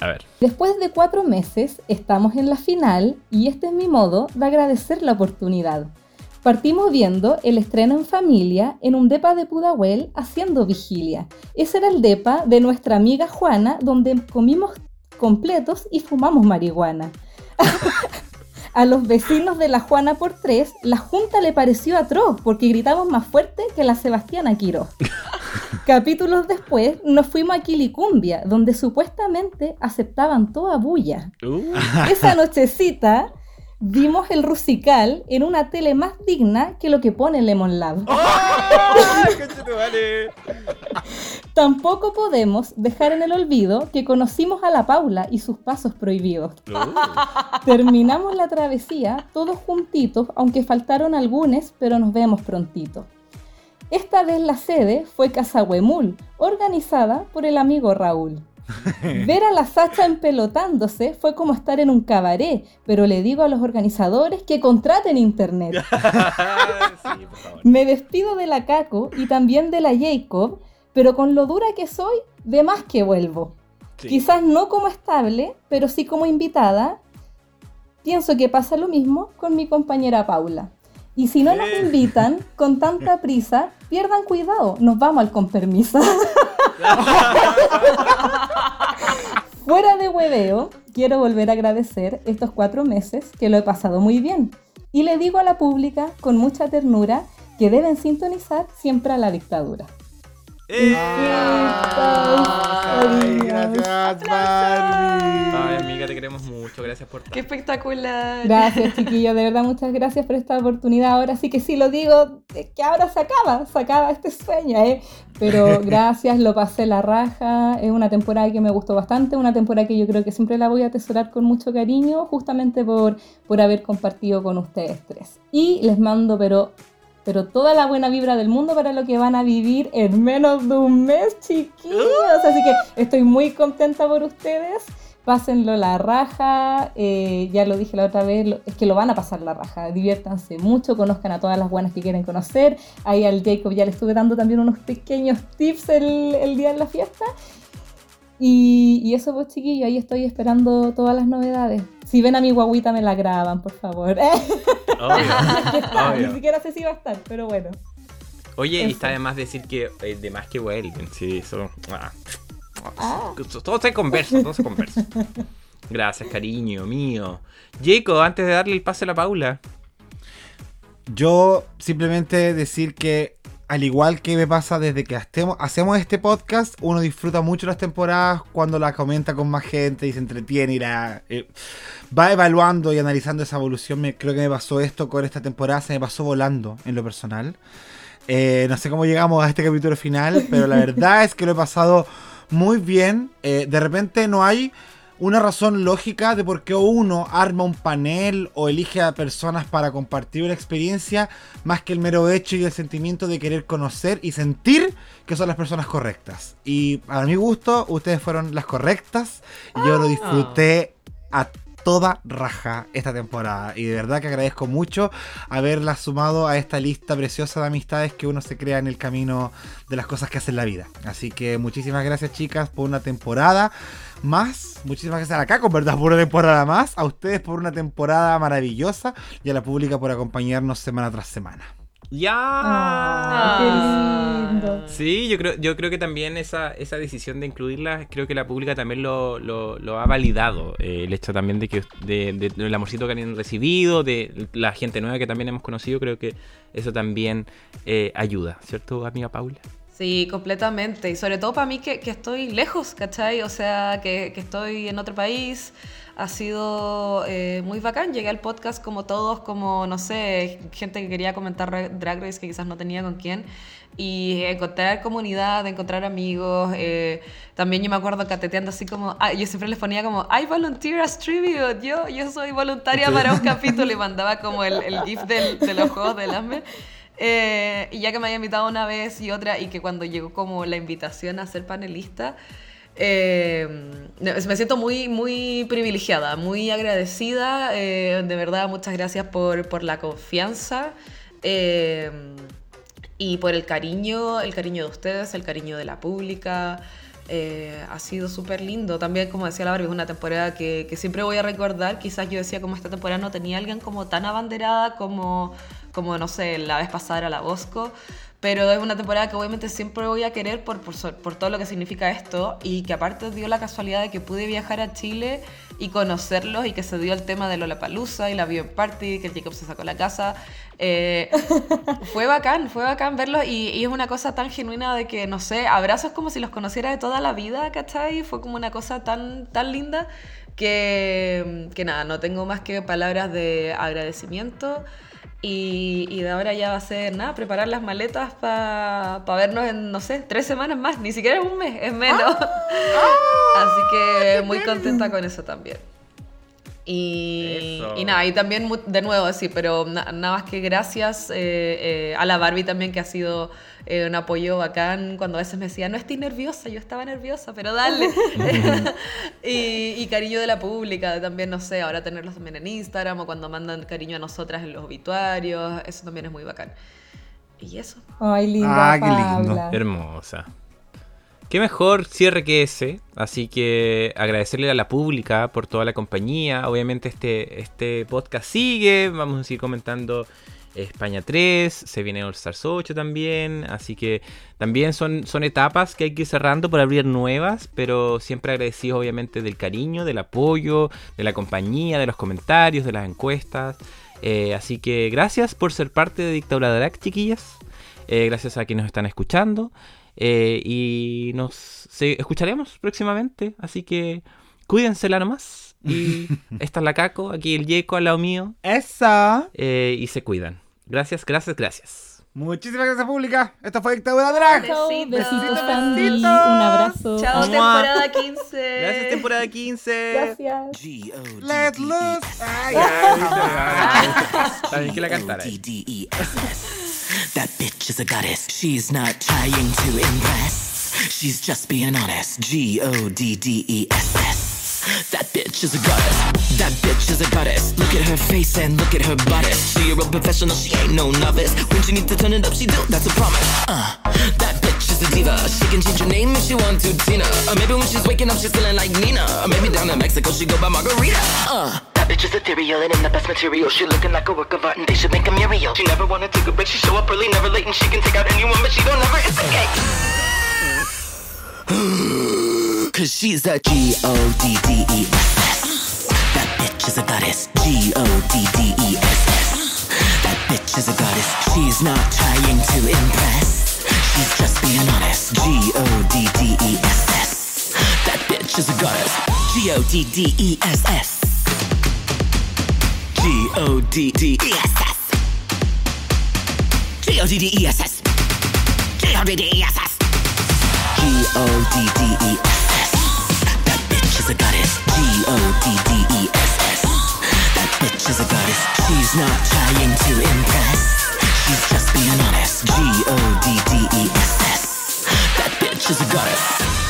A ver. Después de cuatro meses, estamos en la final y este es mi modo de agradecer la oportunidad. Partimos viendo el estreno en familia en un depa de Pudahuel haciendo vigilia. Ese era el depa de nuestra amiga Juana, donde comimos completos y fumamos marihuana. *laughs* A los vecinos de la Juana por tres, la junta le pareció atroz porque gritamos más fuerte que la Sebastiana Quiro. *laughs* Capítulos después nos fuimos a Quilicumbia, donde supuestamente aceptaban toda bulla. Uh. Esa nochecita *laughs* vimos el Rusical en una tele más digna que lo que pone Lemon Lab. ¡Oh! Tampoco podemos dejar en el olvido que conocimos a la Paula y sus pasos prohibidos. Oh. Terminamos la travesía todos juntitos, aunque faltaron algunos, pero nos vemos prontito. Esta vez la sede fue Casa Huemul, organizada por el amigo Raúl. *laughs* Ver a la Sacha empelotándose fue como estar en un cabaret, pero le digo a los organizadores que contraten internet. *laughs* Me despido de la Caco y también de la Jacob, pero con lo dura que soy, de más que vuelvo. Quizás no como estable, pero sí como invitada. Pienso que pasa lo mismo con mi compañera Paula. Y si no nos invitan con tanta *laughs* prisa, pierdan cuidado, nos vamos al con permiso. *laughs* Fuera de hueveo, quiero volver a agradecer estos cuatro meses que lo he pasado muy bien. Y le digo a la pública con mucha ternura que deben sintonizar siempre a la dictadura. ¡Eh! Ay, gracias, Barbie. Ay, amiga, te queremos mucho. Gracias por Qué espectacular. Gracias, chiquillos. De verdad, muchas gracias por esta oportunidad. Ahora sí que sí lo digo, que ahora se acaba, se acaba este sueño, ¿eh? Pero *laughs* gracias, lo pasé la raja. Es una temporada que me gustó bastante, una temporada que yo creo que siempre la voy a atesorar con mucho cariño, justamente por, por haber compartido con ustedes tres. Y les mando, pero pero toda la buena vibra del mundo para lo que van a vivir en menos de un mes, chiquillos. Así que estoy muy contenta por ustedes. Pásenlo la raja, eh, ya lo dije la otra vez, es que lo van a pasar la raja, diviértanse mucho, conozcan a todas las buenas que quieren conocer. Ahí al Jacob ya le estuve dando también unos pequeños tips el, el día de la fiesta. Y, eso pues chiquillo, ahí estoy esperando todas las novedades. Si ven a mi guaguita me la graban, por favor. *laughs* Ni siquiera sé si va a estar, pero bueno. Oye, y está de más decir que es de más que vuelven, sí, eso. Ah. Ah. Todo se conversa, todo se conversa. Gracias, cariño mío. Jacob, antes de darle el pase a la Paula. Yo simplemente decir que al igual que me pasa desde que hacemos este podcast, uno disfruta mucho las temporadas cuando la comenta con más gente y se entretiene y la, eh, va evaluando y analizando esa evolución. Me, creo que me pasó esto con esta temporada, se me pasó volando en lo personal. Eh, no sé cómo llegamos a este capítulo final, pero la *laughs* verdad es que lo he pasado muy bien. Eh, de repente no hay una razón lógica de por qué uno arma un panel o elige a personas para compartir una experiencia más que el mero hecho y el sentimiento de querer conocer y sentir que son las personas correctas. Y a mi gusto, ustedes fueron las correctas y yo lo ah. disfruté a toda raja esta temporada. Y de verdad que agradezco mucho haberla sumado a esta lista preciosa de amistades que uno se crea en el camino de las cosas que hace en la vida. Así que muchísimas gracias chicas por una temporada más. Muchísimas gracias a con ¿verdad? Por una temporada más. A ustedes por una temporada maravillosa y a la pública por acompañarnos semana tras semana. ¡Ya! Ah, ¡Qué lindo! Sí, yo creo, yo creo que también esa, esa decisión de incluirla, creo que la pública también lo, lo, ha validado. Eh, el hecho también de que de, del amorcito que han recibido, de la gente nueva que también hemos conocido, creo que eso también eh, ayuda, ¿cierto, amiga Paula? Sí, completamente. Y sobre todo para mí que, que estoy lejos, ¿cachai? O sea, que, que estoy en otro país ha sido eh, muy bacán. Llegué al podcast como todos, como, no sé, gente que quería comentar Drag Race que quizás no tenía con quién. Y encontrar comunidad, encontrar amigos. Eh, también yo me acuerdo cateteando así como, ah, yo siempre les ponía como, I volunteer as tribute, yo, yo soy voluntaria para un capítulo y mandaba como el, el gif del, de los juegos del hambre. Eh, y ya que me había invitado una vez y otra y que cuando llegó como la invitación a ser panelista, eh, me siento muy, muy privilegiada, muy agradecida. Eh, de verdad, muchas gracias por, por la confianza eh, y por el cariño, el cariño de ustedes, el cariño de la pública. ha sido súper lindo. También, como decía la Barbie, es una temporada que, que, siempre voy a recordar. Quizás yo decía como esta temporada no tenía alguien como tan abanderada como, como no sé, la vez pasada era la Bosco pero es una temporada que obviamente siempre voy a querer por, por, todo lo que significa esto y que aparte dio la casualidad de que pude viajar a Chile y conocerlos y que se dio el tema de Lollapalooza y la Bio Party, que el Jacob se sacó la casa. Eh, *laughs* fue bacán, fue bacán verlos y, y, es una cosa tan genuina de que, no sé, abrazos como si los conociera de toda la vida, ¿cachai? Fue como una cosa tan, tan linda que, que nada, no tengo más que palabras de agradecimiento. Y, de ahora ya va a ser nada, preparar las maletas para vernos en, no sé, tres semanas más, ni siquiera un mes, es menos. Ah. *laughs* Así que muy contenta con eso también. Y, y, nada, y también de nuevo, sí, pero nada más que gracias eh, eh, a la Barbie también que ha sido eh, un apoyo bacán cuando a veces me decía, no estoy nerviosa, yo estaba nerviosa, pero dale. *laughs* *laughs* y, cariño de la pública, también, no sé, ahora tenerlos también en Instagram o cuando mandan cariño a nosotras en los obituarios, eso también es muy bacán. Y eso. Ay, linda. Ah, qué lindo. Hermosa. Qué mejor cierre que ese. Así que agradecerle a la pública por toda la compañía. Obviamente este, este podcast sigue. Vamos a seguir comentando España 3, se viene All Stars 8 también, así que también son, son etapas que hay que ir cerrando por abrir nuevas, pero siempre agradecidos obviamente del cariño, del apoyo, de la compañía, de los comentarios, de las encuestas. Eh, así que gracias por ser parte de Dictadura Drag, chiquillas. Eh, gracias a quienes nos están escuchando. Eh, y nos escucharemos próximamente. Así que cuídensela nomás. Y *laughs* esta es la Caco, aquí el Yeco al lado mío. Esa. y se cuidan. Gracias, gracias, gracias. Muchísimas gracias, pública. Esto fue Dictadura Drag. Besitos, besitos, Un abrazo. Chao, temporada 15. Gracias, temporada 15. Gracias. Let loose. Ay, También que la cantara. That bitch is a goddess. She's not trying to impress. She's just being honest. G O D D E S S. That bitch is a goddess. That bitch is a goddess. Look at her face and look at her bodice. She a real professional, she ain't no novice. When she needs to turn it up, she do, that's a promise. Uh, that bitch is a diva. She can change her name if she want to, Tina. Or maybe when she's waking up, she's feeling like Nina. Or maybe down in Mexico, she go by Margarita. Uh, that bitch is ethereal and in the best material. She looking like a work of art and they should make a Muriel. She never wanna take a break, she show up early, never late, and she can take out anyone, but she don't never escape. *gasps* Cause she's a G O D D E S S. That bitch is a goddess. G O D D E S S. That bitch is a goddess. She's not trying to impress. She's just being honest. G O D D E S S. That bitch is a goddess. G O D D E S S. G O D D E S S. G O D D E S S. G O D D E S S. G-O-D-D-E-S-S That bitch is a goddess. G-O-D-D-E-S-S That bitch is a goddess. She's not trying to impress. She's just being honest. G-O-D-D-E-S-S That bitch is a goddess